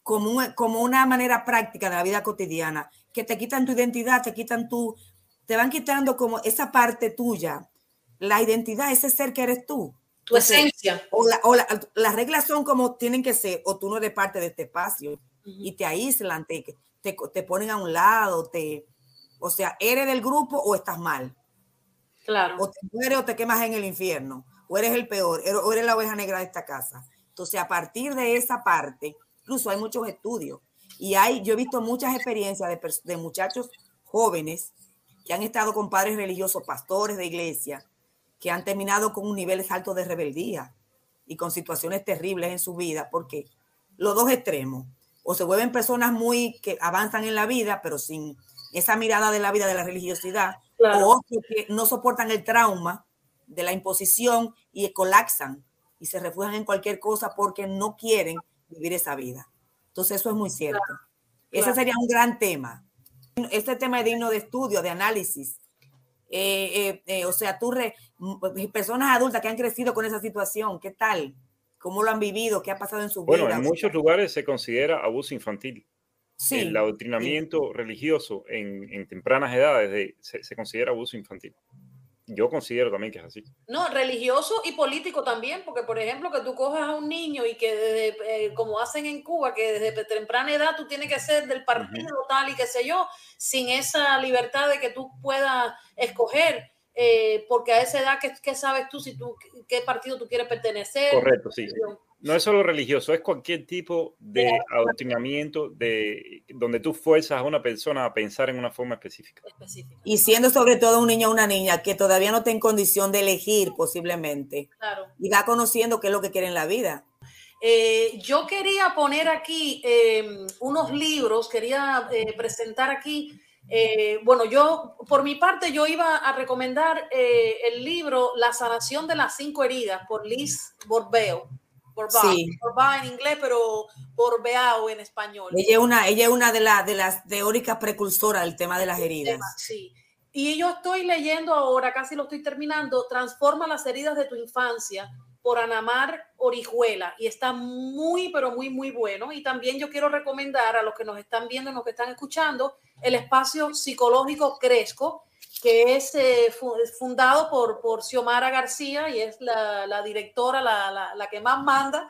como, como una manera práctica de la vida cotidiana, que te quitan tu identidad, te quitan tu, te van quitando como esa parte tuya, la identidad, ese ser que eres tú. Tu esencia. O, las reglas son como tienen que ser, o tú no eres parte de este espacio y te aíslan, te, te, ponen a un lado, te, o sea, eres del grupo o estás mal. Claro. O te mueres o te quemas en el infierno, o eres el peor, o eres la oveja negra de esta casa. Entonces, a partir de esa parte, incluso hay muchos estudios. Y hay, yo he visto muchas experiencias de, de muchachos jóvenes que han estado con padres religiosos, pastores de iglesia, que han terminado con un nivel alto de rebeldía y con situaciones terribles en su vida, porque los dos extremos, o se vuelven personas muy que avanzan en la vida, pero sin esa mirada de la vida de la religiosidad, o que no soportan el trauma de la imposición y colapsan y se refugian en cualquier cosa porque no quieren vivir esa vida. Entonces eso es muy cierto. Ese sería un gran tema. Este tema es digno de estudio, de análisis. Eh, eh, eh, o sea, tú, personas adultas que han crecido con esa situación, ¿qué tal? ¿Cómo lo han vivido? ¿Qué ha pasado en su vida? Bueno, en muchos lugares se considera abuso infantil. Sí, el adoctrinamiento religioso en, tempranas edades se, considera abuso infantil. Yo considero también que es así. No, religioso y político también, porque por ejemplo que tú cojas a un niño y que desde, eh, como hacen en Cuba, que desde temprana edad tú tienes que ser del partido tal y qué sé yo, sin esa libertad de que tú puedas escoger, eh, porque a esa edad, ¿qué, ¿qué, sabes tú si tú qué partido tú quieres pertenecer? Correcto, sí no es solo religioso, es cualquier tipo de adoctrinamiento de, donde tú fuerzas a una persona a pensar en una forma específica. Y siendo sobre todo un niño o una niña que todavía no está en condición de elegir posiblemente. Claro. Y va conociendo qué es lo que quiere en la vida. Eh, yo quería poner aquí em, unos libros, quería eh, presentar aquí. Eh, bueno, yo, por mi parte, yo iba a recomendar el libro La sanación de las cinco heridas por Liz Borbeo sí. en inglés, pero Borbeao en español. Ella es una, ella es una de, de las teóricas precursoras del tema de las heridas. Sí. Y yo estoy leyendo ahora, casi lo estoy terminando, Transforma las heridas de tu infancia por Anamar Orijuela y está muy, pero muy, muy bueno. Y también yo quiero recomendar a los que nos están viendo y los que están escuchando el espacio psicológico Cresco, que es eh, fundado por, por Xiomara García y es la, directora, la, que más manda.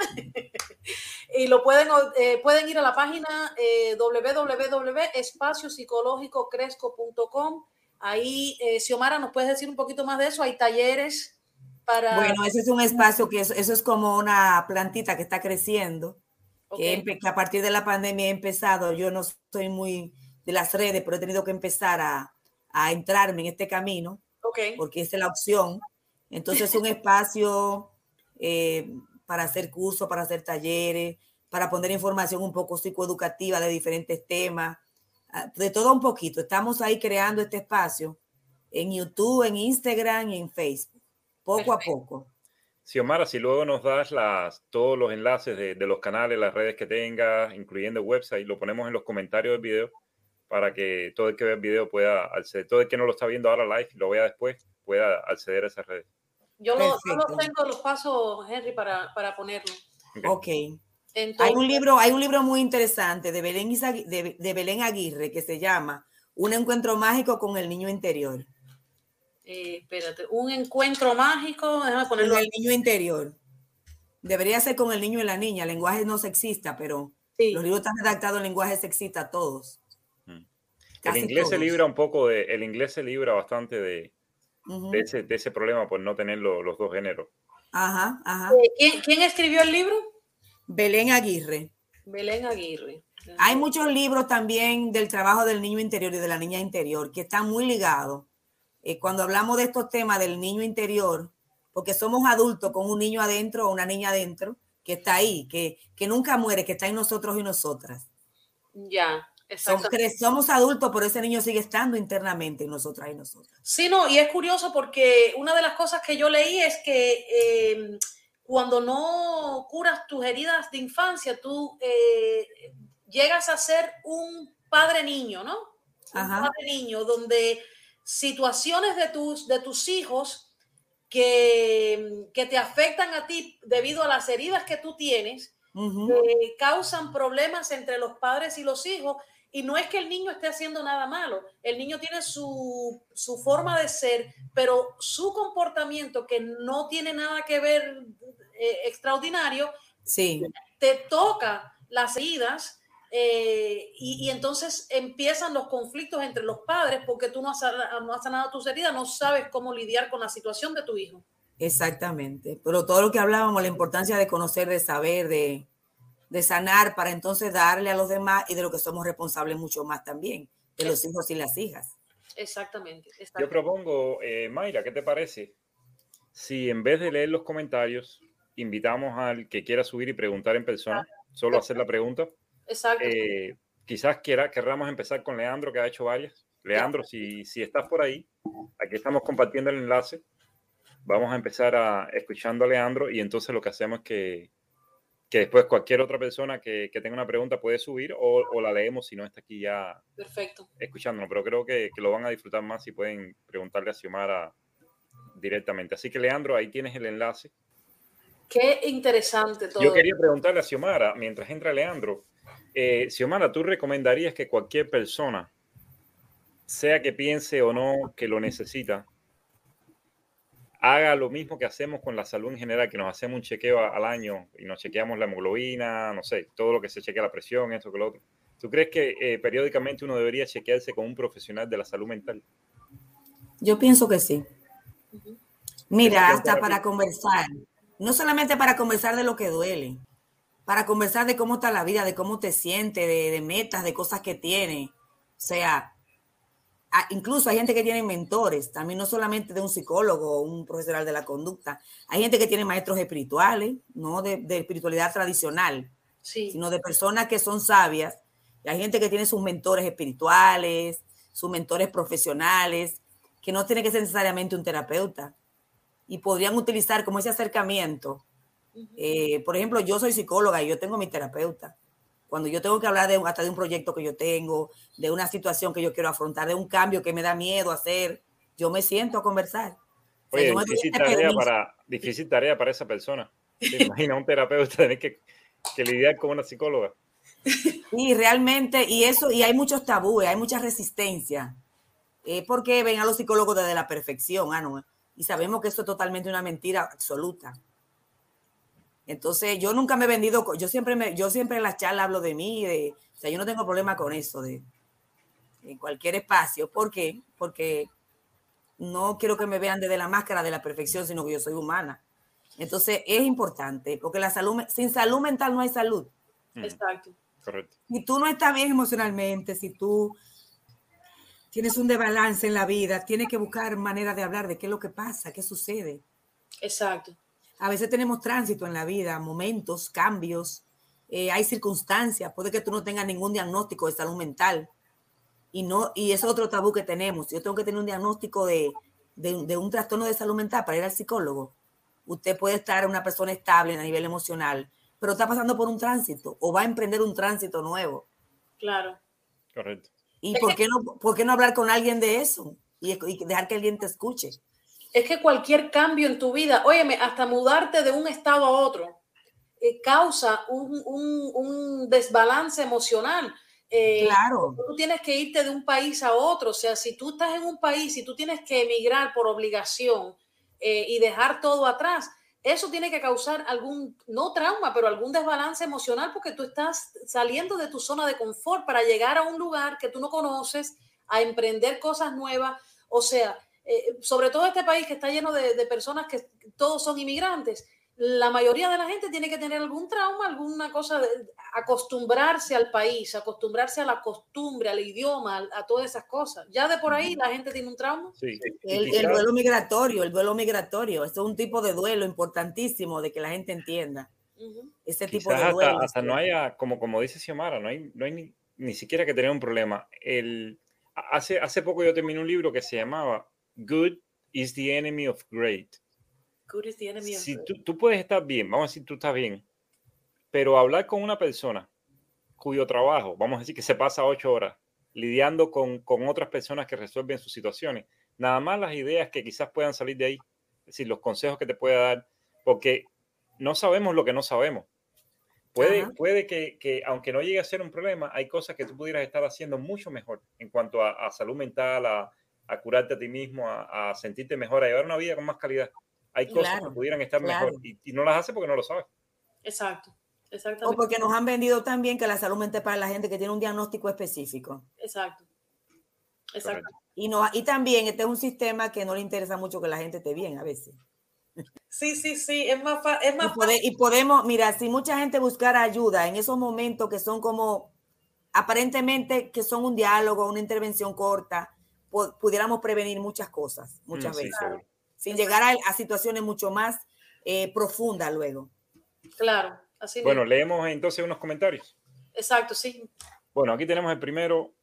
y lo pueden, eh, pueden ir a la página eh, www.espaciopsicológicocresco.com. Ahí, eh, Xiomara, ¿nos puedes decir un poquito más de eso? Hay talleres para... Bueno, ese es un espacio que eso, es como una plantita que está creciendo, que, que a partir de la pandemia he empezado, yo no soy muy de las redes, pero he tenido que empezar a a entrarme en este camino, porque esa es la opción. Entonces es un espacio eh, para hacer cursos, para hacer talleres, para poner información un poco psicoeducativa de diferentes temas, ah, de todo un poquito. Estamos ahí creando este espacio en YouTube, en Instagram y en Facebook, poco a poco. Xiomara, si luego nos das las, todos los enlaces de, de los canales, las redes que tengas, incluyendo website, lo ponemos en los comentarios del video para que todo el que ve el video pueda acceder, todo el que no lo está viendo ahora live y lo vea después, pueda acceder a esas redes. Yo lo, tengo los pasos, Henry, para, para ponerlo. Ok. hay, un libro, hay un libro muy interesante de Belén, de, de Belén Aguirre que se llama Un encuentro mágico con el niño interior. Eh, espérate, un encuentro mágico, déjame ponerlo. Con el niño interior. Debería ser con el niño y la niña. El lenguaje no sexista, pero los libros están redactados en lenguaje sexista todos el inglés se libra un poco de, el inglés se libra bastante de, de, ese, de ese, problema por no tener los dos géneros. Ajá, ajá. Eh, ¿Quién, escribió el libro? Belén Aguirre. Belén Aguirre. Hay muchos libros también del trabajo del niño interior y de la niña interior que están muy ligados. Eh, cuando hablamos de estos temas del niño interior, porque somos adultos con un niño adentro o una niña adentro que está ahí, que, que nunca muere, que está en nosotros y nosotras. Ya. Somos, somos adultos, pero ese niño sigue estando internamente en nosotras y nosotras. Sí, no, y es curioso porque una de las cosas que yo leí es que em, cuando no curas tus heridas de infancia, tú eh, llegas a ser un padre niño, ¿no? Un padre niño, donde situaciones de tus, de tus hijos que, que te afectan a ti debido a las heridas que tú tienes, eh, causan problemas entre los padres y los hijos y no es que el niño esté haciendo nada malo, el niño tiene su, forma de ser, pero su comportamiento que no tiene nada que ver eh, extraordinario, sí. te toca las heridas eh, y, entonces empiezan los conflictos entre los padres porque tú no has, no has sanado tus heridas, no sabes cómo lidiar con la situación de tu hijo. Exactamente, pero todo lo que hablábamos, la importancia de conocer, de saber, de, de sanar para entonces darle a los demás y de lo que somos responsables mucho más también, de los hijos y las hijas. Exactamente. Yo propongo, eh, Mayra, ¿qué te parece? Si en vez de leer los comentarios, invitamos al que quiera subir y preguntar en persona, solo hacer la pregunta, Exacto. Eh, quizás quiera, querramos empezar con Leandro, que ha hecho varias. Leandro, si, si estás por ahí, aquí estamos compartiendo el enlace. Vamos a empezar a, escuchando a Leandro y entonces lo que hacemos es que, que después cualquier otra persona que, que, tenga una pregunta puede subir o, o, la leemos si no está aquí ya Perfecto. escuchándonos. Pero creo que, que, lo van a disfrutar más si pueden preguntarle a Xiomara directamente. Así que Leandro, ahí tienes el enlace. Qué interesante todo. Yo quería preguntarle a Xiomara, mientras entra Leandro, eh, Xiomara, ¿tú recomendarías que cualquier persona, sea que piense o no que lo necesita, haga lo mismo que hacemos con la salud en general, que nos hacemos un chequeo al año y nos chequeamos la hemoglobina, no sé, todo lo que se chequea la presión, esto que lo otro. ¿Tú crees que eh, periódicamente uno debería chequearse con un profesional de la salud mental? Yo pienso que sí. Mira, hasta para conversar, no solamente para conversar de lo que duele, para conversar de cómo está la vida, de cómo te sientes, de, de metas, de cosas que tienes. O sea, incluso hay gente que tiene mentores, también no solamente de un psicólogo o un profesional de la conducta. Hay gente que tiene maestros espirituales, no de, de espiritualidad tradicional, sí. sino de personas que son sabias. Y hay gente que tiene sus mentores espirituales, sus mentores profesionales, que no tiene que ser necesariamente un terapeuta. Y podrían utilizar como ese acercamiento eh, por ejemplo, yo soy psicóloga y yo tengo mi terapeuta. Cuando yo tengo que hablar de, hasta de un proyecto que yo tengo, de una situación que yo quiero afrontar, de un cambio que me da miedo hacer, yo me siento a conversar. Oye, o sea, difícil, tarea para, difícil tarea para esa persona. ¿Te imaginas un terapeuta tener que, que lidiar con una psicóloga? Sí, realmente, y eso, y hay muchos tabúes, hay mucha resistencia, eh, porque ven a los psicólogos desde la perfección, ah, no, y sabemos que esto es totalmente una mentira absoluta. Entonces, yo nunca me he vendido, yo siempre, me, yo siempre en las charlas hablo de mí, de, o sea, yo no tengo problema con eso, de en cualquier espacio. ¿Por qué? Porque no quiero que me vean desde la máscara de la perfección, sino que yo soy humana. Entonces, es importante, porque la salud, sin salud mental no hay salud. Exacto. Correcto. Si tú no estás bien emocionalmente, si tú tienes un desbalance en la vida, tienes que buscar manera de hablar de qué es lo que pasa, qué sucede. Exacto. A veces tenemos tránsito en la vida, momentos, cambios, eh, hay circunstancias, puede que tú no tengas ningún diagnóstico de salud mental. Y, no, y es otro tabú que tenemos. Yo tengo que tener un diagnóstico de, de, de un trastorno de salud mental para ir al psicólogo. Usted puede estar una persona estable a nivel emocional, pero está pasando por un tránsito o va a emprender un tránsito nuevo. Claro. Correcto. ¿Y por qué, no, por qué no hablar con alguien de eso y, y dejar que alguien te escuche? es que cualquier cambio en tu vida, óyeme, hasta mudarte de un estado a otro, eh, causa un, un, un, desbalance emocional. Eh, claro. Tú tienes que irte de un país a otro. O sea, si tú estás en un país, si tú tienes que emigrar por obligación eh, y dejar todo atrás, eso tiene que causar algún, no trauma, pero algún desbalance emocional porque tú estás saliendo de tu zona de confort para llegar a un lugar que tú no conoces, a emprender cosas nuevas. O sea, eh, sobre todo este país que está lleno de, de, personas que todos son inmigrantes, la mayoría de la gente tiene que tener algún trauma, alguna cosa, de, acostumbrarse al país, acostumbrarse a la costumbre, al idioma, a, a, todas esas cosas. Ya de por ahí la gente tiene un trauma. Sí. El, el, duelo migratorio, el duelo migratorio, esto es un tipo de duelo importantísimo de que la gente entienda. Uh -huh. Ese tipo de duelo. Hasta, hasta, no haya, como, como dice Xiomara, no hay, no hay ni, ni siquiera que tener un problema. El, hace, hace poco yo terminé un libro que se llamaba Good is the enemy of great. Good is the enemy of si tú, tú, puedes estar bien, vamos a decir tú estás bien, pero hablar con una persona cuyo trabajo, vamos a decir que se pasa ocho horas lidiando con, con otras personas que resuelven sus situaciones, nada más las ideas que quizás puedan salir de ahí, es decir, los consejos que te pueda dar, porque no sabemos lo que no sabemos. Puede, puede que, que, aunque no llegue a ser un problema, hay cosas que tú pudieras estar haciendo mucho mejor en cuanto a, a salud mental, a, a curarte a ti mismo, a, a, sentirte mejor, a llevar una vida con más calidad. Hay cosas claro, que pudieran estar claro. mejor y, y, no las hace porque no lo sabes. Exacto. O porque nos han vendido también que la salud mental es para la gente que tiene un diagnóstico específico. Exacto. Exacto. Y, no, y también este es un sistema que no le interesa mucho que la gente esté bien a veces. Sí, sí, sí, es más, es más y, pode, y podemos, mira, si mucha gente buscara ayuda en esos momentos que son como aparentemente que son un diálogo, una intervención corta, pudiéramos prevenir muchas cosas, muchas mm, veces, sí, claro. Sin llegar a, a, situaciones mucho más eh, profundas luego. Claro, así Bueno, leemos entonces unos comentarios. exacto, sí. Bueno, aquí tenemos el primero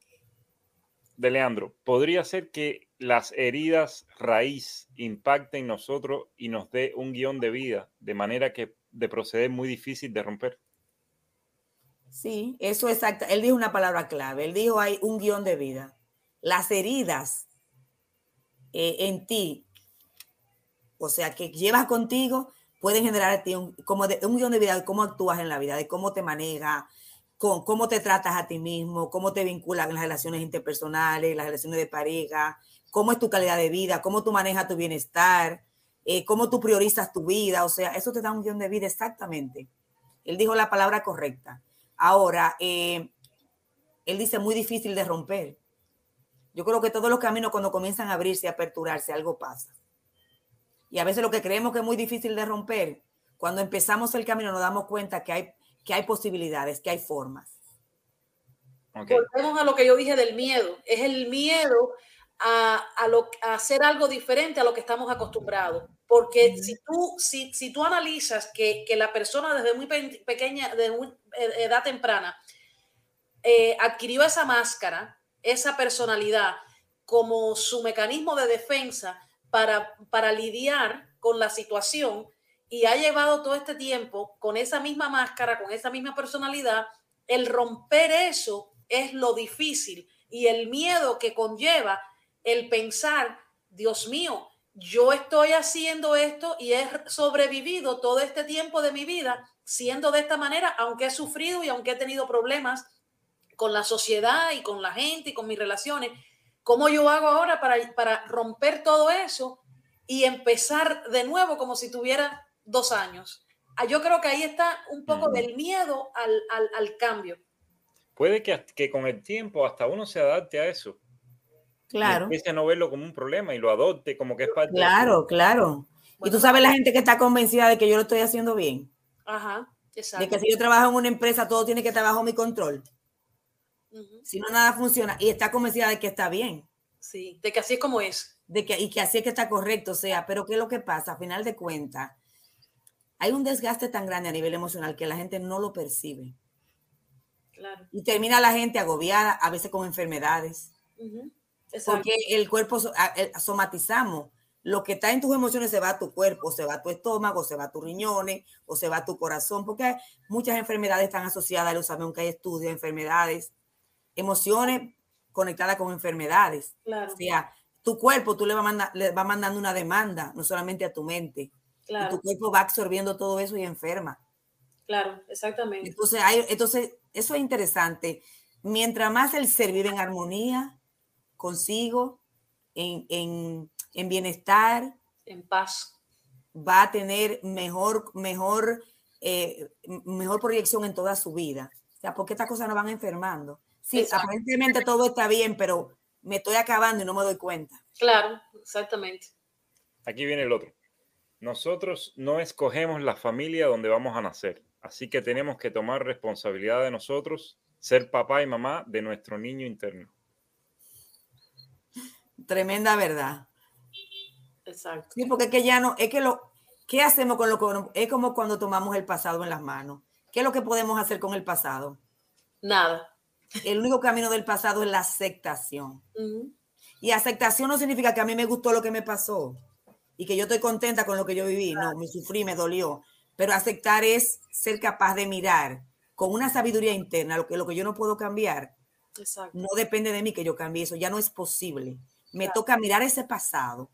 de Leandro. ¿Podría ser que las heridas raíz impacten nosotros y nos dé un guion de vida de manera que de proceder muy difícil de romper? Sí, eso es exacto. Él dijo una palabra clave. Él dijo hay un guion de vida. Las heridas eh, en ti, o sea, que llevas contigo, pueden generar a ti un, como de, un guion de vida de cómo actúas en la vida, de cómo te manejas, con, cómo te tratas a ti mismo, cómo te vinculas en las relaciones interpersonales, las relaciones de pareja, cómo es tu calidad de vida, cómo tú manejas tu bienestar, eh, cómo tú priorizas tu vida. O sea, eso te da un guion de vida exactamente. Él dijo la palabra correcta. Ahora, eh, él dice muy difícil de romper. Yo creo que todos los caminos cuando comienzan a abrirse y aperturarse, algo pasa. Y a veces lo que creemos que es muy difícil de romper, cuando empezamos el camino nos damos cuenta que hay, que hay posibilidades, que hay formas. Volvemos a lo que yo dije del miedo. Es el miedo a, lo, a, hacer algo diferente a lo que estamos acostumbrados. Porque si, tú, si, si tú analizas que, que, la persona desde muy pequeña, de muy e, edad temprana, eh, adquirió esa máscara, esa personalidad como su mecanismo de defensa para, para lidiar con la situación y ha llevado todo este tiempo con esa misma máscara, con esa misma personalidad, el romper eso es lo difícil y el miedo que conlleva el pensar, Dios mío, yo estoy haciendo esto y he sobrevivido todo este tiempo de mi vida siendo de esta manera, aunque he sufrido y aunque he tenido problemas con la sociedad y con la gente y con mis relaciones, ¿cómo yo hago ahora para, para romper todo eso y empezar de nuevo como si tuviera dos años? Ah, yo creo que ahí está un poco del miedo al, al, al cambio. Puede que, que con el tiempo hasta uno se adapte a eso Claro. Y empiece a no verlo como un problema y lo adopte como que es parte Claro, claro. y tú sabes la gente que está convencida de que yo lo estoy haciendo bien. Ajá, exacto. De que si yo trabajo en una empresa, todo tiene que estar bajo mi control. Si no, nada funciona. Y está convencida de que está bien. Sí, de que así es como es. De que, y que así es que está correcto. O sea, pero ¿qué es lo que pasa? A final de cuentas, hay un desgaste tan grande a nivel emocional que la gente no lo percibe. Claro. Y termina la gente agobiada, a veces con enfermedades. Porque el cuerpo, somatizamos. Lo que está en tus emociones se va a tu cuerpo, se va a tu estómago, se va a tus riñones o se va a tu corazón, porque muchas enfermedades están asociadas, lo sabemos que hay estudios, enfermedades, emociones conectadas con enfermedades. Claro. O sea, tu cuerpo, tú le vas, manda, le va mandando una demanda, no solamente a tu mente. Claro. Y tu cuerpo va absorbiendo todo eso y enferma. Claro, exactamente. Entonces, hay, entonces, eso es interesante. Mientras más el ser vive en armonía, consigo, en, en, en, bienestar. En paz. Va a tener mejor, mejor, eh, mejor proyección en toda su vida. O sea, porque estas cosas no van enfermando. Sí, Exacto. aparentemente todo está bien, pero me estoy acabando y no me doy cuenta. Claro, exactamente. Aquí viene el otro. Nosotros no escogemos la familia donde vamos a nacer, así que tenemos que tomar responsabilidad de nosotros, ser papá y mamá de nuestro niño interno. Tremenda verdad. Exacto. Sí, porque es que ya no, es que lo, ¿qué hacemos con lo que, es como cuando tomamos el pasado en las manos? ¿Qué es lo que podemos hacer con el pasado? Nada. El único camino del pasado es la aceptación. Uh -huh. Y aceptación no significa que a mí me gustó lo que me pasó y que yo estoy contenta con lo que yo viví. No, me sufrí, me dolió. Pero aceptar es ser capaz de mirar con una sabiduría interna lo que, lo que yo no puedo cambiar. Exacto. No depende de mí que yo cambie eso, ya no es posible. Me claro. toca mirar ese pasado,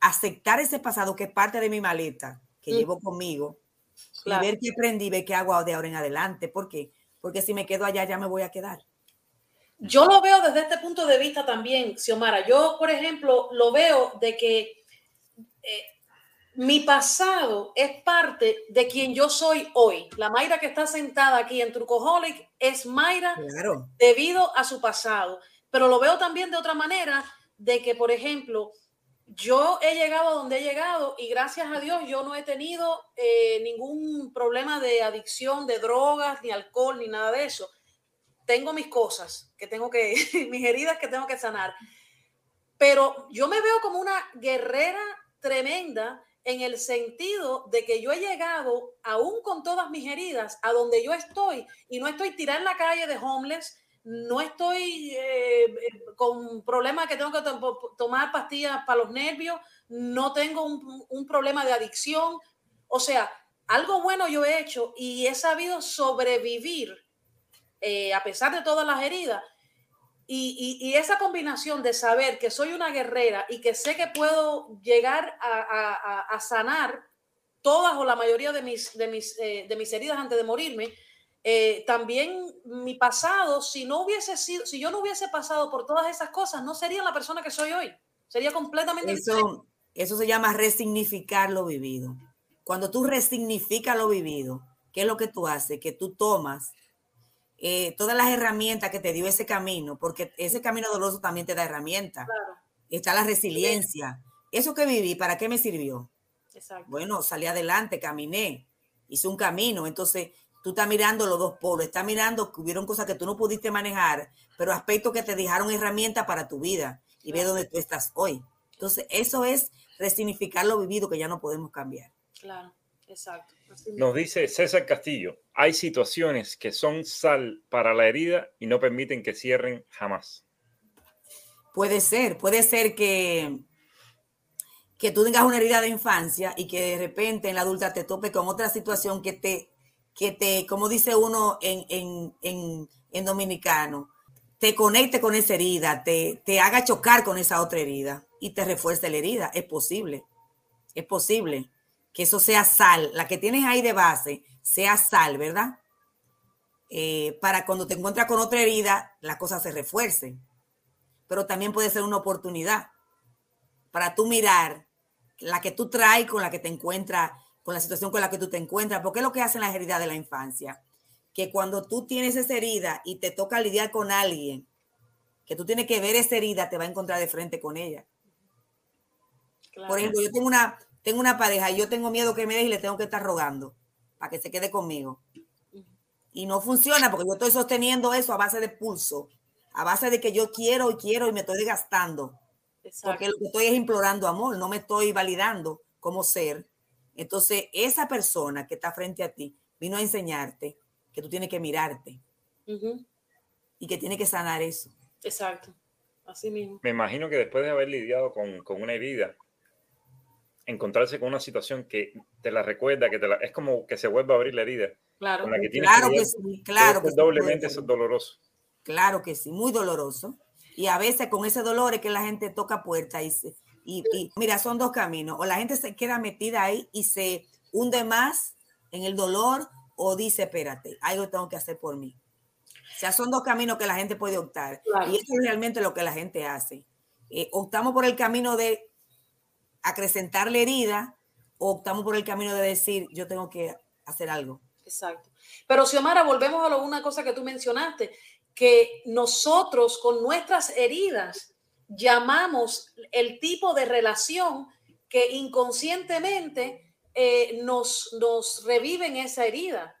aceptar ese pasado que es parte de mi maleta, que mm. llevo conmigo, claro. y ver qué aprendí, ver qué hago de ahora en adelante. ¿Por qué? Porque si me quedo allá, ya me voy a quedar. Yo lo veo desde este punto de vista también, Xiomara. Yo, por ejemplo, lo veo de que eh, mi pasado es parte de quien yo soy hoy. La Mayra que está sentada aquí en Trucoholic es Mayra claro. debido a su pasado. Pero lo veo también de otra manera, de que, por ejemplo, yo he llegado a donde he llegado y gracias a Dios yo no he tenido eh, ningún problema de adicción, de drogas, ni alcohol, ni nada de eso. Tengo mis cosas que tengo que, mis heridas que tengo que sanar. Pero yo me veo como una guerrera tremenda en el sentido de que yo he llegado, aún con todas mis heridas, a donde yo estoy y no estoy tirada en la calle de homeless, no estoy eh, con problemas que tengo que tomar pastillas para los nervios, no tengo un, problema de adicción. O sea, algo bueno yo he hecho y he sabido sobrevivir eh, a pesar de todas las heridas. Y, esa combinación de saber que soy una guerrera y que sé que puedo llegar a, sanar todas o la mayoría de mis, de mis, eh, de mis heridas antes de morirme, eh, también mi pasado, si no hubiese sido, si yo no hubiese pasado por todas esas cosas, no sería la persona que soy hoy. Sería completamente eso, Eso se llama resignificar lo vivido. Cuando tú resignificas lo vivido, ¿qué es lo que tú haces? Que tú tomas eh, todas las herramientas que te dio ese camino, porque ese camino doloroso también te da herramientas. Está la resiliencia. Eso que viví, ¿para qué me sirvió? Bueno, salí adelante, caminé, hice un camino. Entonces, tú estás mirando los dos polos, estás mirando que hubieron cosas que tú no pudiste manejar, pero aspectos que te dejaron herramientas para tu vida y ve dónde tú estás hoy. Entonces, eso es resignificar lo vivido que ya no podemos cambiar. Claro, exacto. Nos dice César Castillo, hay situaciones que son sal para la herida y no permiten que cierren jamás. Puede ser, puede ser que, que tú tengas una herida de infancia y que de repente en la adulta te tope con otra situación que te que te, como dice uno en, dominicano, te conecte con esa herida, te, te haga chocar con esa otra herida y te refuerce la herida. Es posible, es posible que eso sea sal, la que tienes ahí de base, sea sal, ¿verdad? Eh, para cuando te encuentras con otra herida, las cosas se refuercen. Pero también puede ser una oportunidad para tú mirar la que tú traes con la que te encuentras con la situación con la que tú te encuentras, porque es lo que hacen las heridas de la infancia, que cuando tú tienes esa herida y te toca lidiar con alguien, que tú tienes que ver esa herida, te va a encontrar de frente con ella. Por ejemplo, yo tengo una, tengo una pareja y yo tengo miedo que me deje y le tengo que estar rogando para que se quede conmigo. Y no funciona porque yo estoy sosteniendo eso a base de pulso, a base de que yo quiero y quiero y me estoy desgastando. Porque lo que estoy es implorando amor, no me estoy validando como ser. Entonces, esa persona que está frente a ti vino a enseñarte que tú tienes que mirarte y que tienes que sanar eso. Exacto, así mismo. Me imagino que después de haber lidiado con, una herida, encontrarse con una situación que te la recuerda, que te la, es como que se vuelve a abrir la herida. Claro, que, claro que, sí, claro que doblemente es doloroso. Claro que sí, muy doloroso. Y a veces con ese dolor es que la gente toca puertas y se, y, mira, son dos caminos. O la gente se queda metida ahí y se hunde más en el dolor o dice, espérate, algo tengo que hacer por mí. O sea, son dos caminos que la gente puede optar. Y eso es realmente lo que la gente hace. Eh, optamos por el camino de acrecentar la herida o optamos por el camino de decir, yo tengo que hacer algo. Exacto. Pero Xiomara, volvemos a una cosa que tú mencionaste, que nosotros con nuestras heridas llamamos el tipo de relación que inconscientemente eh, nos, nos reviven esa herida.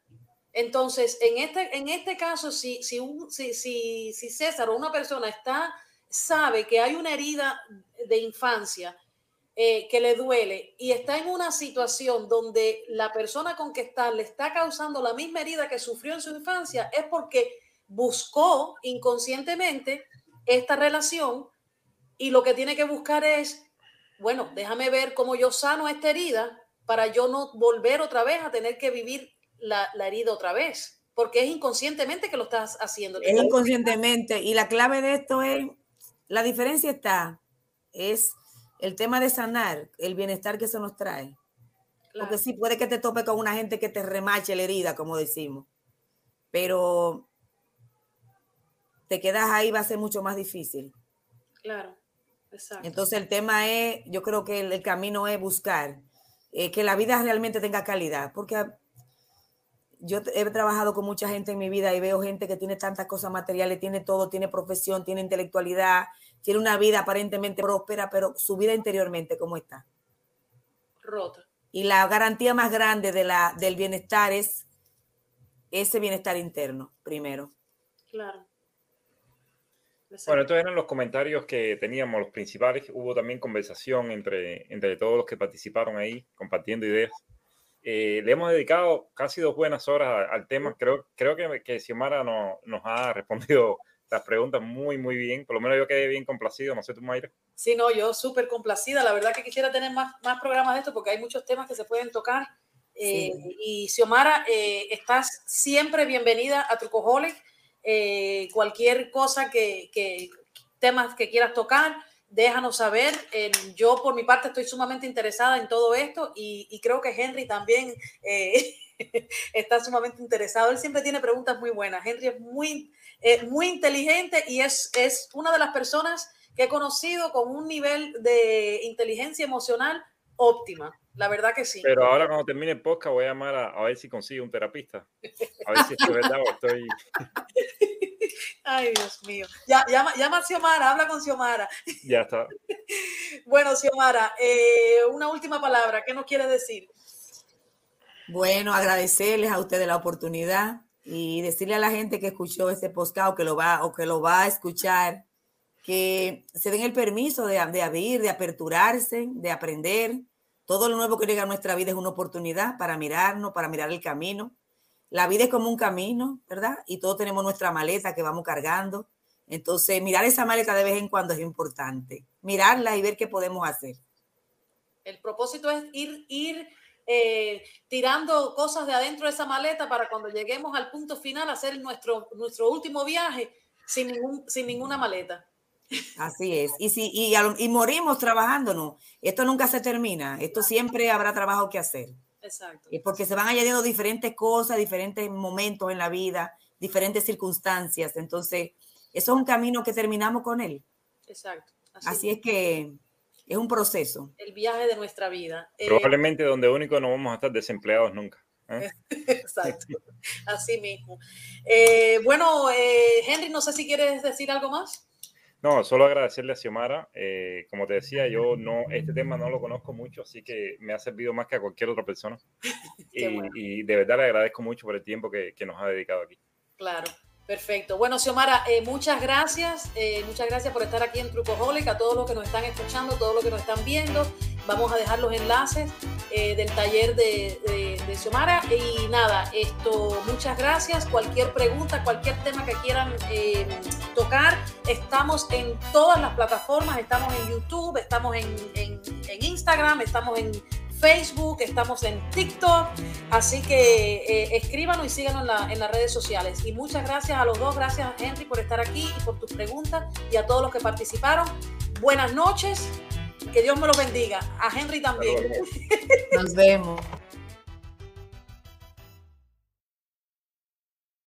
Entonces, en este, en este caso, si, si, si, si, César o una persona está, sabe que hay una herida de infancia eh, que le duele y está en una situación donde la persona con que está le está causando la misma herida que sufrió en su infancia, es porque buscó inconscientemente esta relación y lo que tiene que buscar es, bueno, déjame ver cómo yo sano esta herida para yo no volver otra vez a tener que vivir la, herida otra vez, porque es inconscientemente que lo estás haciendo. Es inconscientemente, y la clave de esto es, la diferencia está, es el tema de sanar, el bienestar que se nos trae. Porque sí, puede que te tope con una gente que te remache la herida, como decimos, pero te quedas ahí va a ser mucho más difícil. Claro. Entonces el tema es, yo creo que el, camino es buscar eh, que la vida realmente tenga calidad, porque yo he trabajado con mucha gente en mi vida y veo gente que tiene tantas cosas materiales, tiene todo, tiene profesión, tiene intelectualidad, tiene una vida aparentemente próspera, pero su vida interiormente, ¿cómo está? Rota. Y la garantía más grande de la, del bienestar es ese bienestar interno, primero. Claro. Bueno, estos eran los comentarios que teníamos, los principales. Hubo también conversación entre, entre todos los que participaron ahí, compartiendo ideas. Eh, le hemos dedicado casi dos buenas horas al tema. Creo, creo que, que Xiomara no, nos ha respondido las preguntas muy, muy bien. Por lo menos yo quedé bien complacido. No sé tú, Mayra. Sí, no, yo súper complacida. La verdad que quisiera tener más, más programas de esto porque hay muchos temas que se pueden tocar. Eh, y Xiomara, eh, estás siempre bienvenida a Trucoholic. Eh, cualquier cosa que, temas que quieras tocar, déjanos saber. yo por mi parte estoy sumamente interesada en todo esto y, creo que Henry también está sumamente interesado. Él siempre tiene preguntas muy buenas. Henry es muy, muy inteligente y es, es una de las personas que he conocido con un nivel de inteligencia emocional óptima. La verdad que sí. Pero ahora cuando termine el podcast voy a llamar a, ver si consigo un terapista. A ver si es verdad o estoy... Ay, Dios mío. Ya, llama, llama a Xiomara, habla con Xiomara. Ya está. Bueno, Xiomara, eh, una última palabra. ¿Qué nos quiere decir? Bueno, agradecerles a ustedes la oportunidad y decirle a la gente que escuchó este podcast o que lo va, o que lo va a escuchar que se den el permiso de, de abrir, de aperturarse, de aprender, todo lo nuevo que llega a nuestra vida es una oportunidad para mirarnos, para mirar el camino. La vida es como un camino, ¿verdad? Y todos tenemos nuestra maleta que vamos cargando. Entonces, mirar esa maleta de vez en cuando es importante. Mirarla y ver qué podemos hacer. El propósito es ir, ir eh, tirando cosas de adentro de esa maleta para cuando lleguemos al punto final hacer nuestro, nuestro último viaje sin, sin ninguna maleta. Así es. Y, si, y, y morimos trabajándonos. Esto nunca se termina. Esto siempre habrá trabajo que hacer. Exacto. Y porque se van añadiendo diferentes cosas, diferentes momentos en la vida, diferentes circunstancias. Entonces, eso es un camino que terminamos con él. Exacto. Así, es que es un proceso. El viaje de nuestra vida. Eh, Probablemente donde único no vamos a estar desempleados nunca. ¿eh? Exacto. Así mismo. Eh, bueno, Henry, no sé si quieres decir algo más. No, solo agradecerle a Xiomara. Eh, como te decía, yo no, este tema no lo conozco mucho, así que me ha servido más que a cualquier otra persona. y, de verdad le agradezco mucho por el tiempo que, que nos ha dedicado aquí. Claro. Perfecto. Bueno, Xiomara, eh, muchas gracias. Eh, muchas gracias por estar aquí en Trucoholic, a todos los que nos están escuchando, todos los que nos están viendo. Vamos a dejar los enlaces eh, del taller de, de, Xiomara. Y nada, esto, muchas gracias. Cualquier pregunta, cualquier tema que quieran tocar, estamos en todas las plataformas. Estamos en YouTube, estamos en, en, en Instagram, estamos en Facebook, estamos en TikTok, así que eh, escríbanos y síganos en, las redes sociales. Y muchas gracias a los dos, gracias Henry por estar aquí y por tus preguntas y a todos los que participaron. Buenas noches, que Dios me los bendiga, a Henry también. Nos vemos.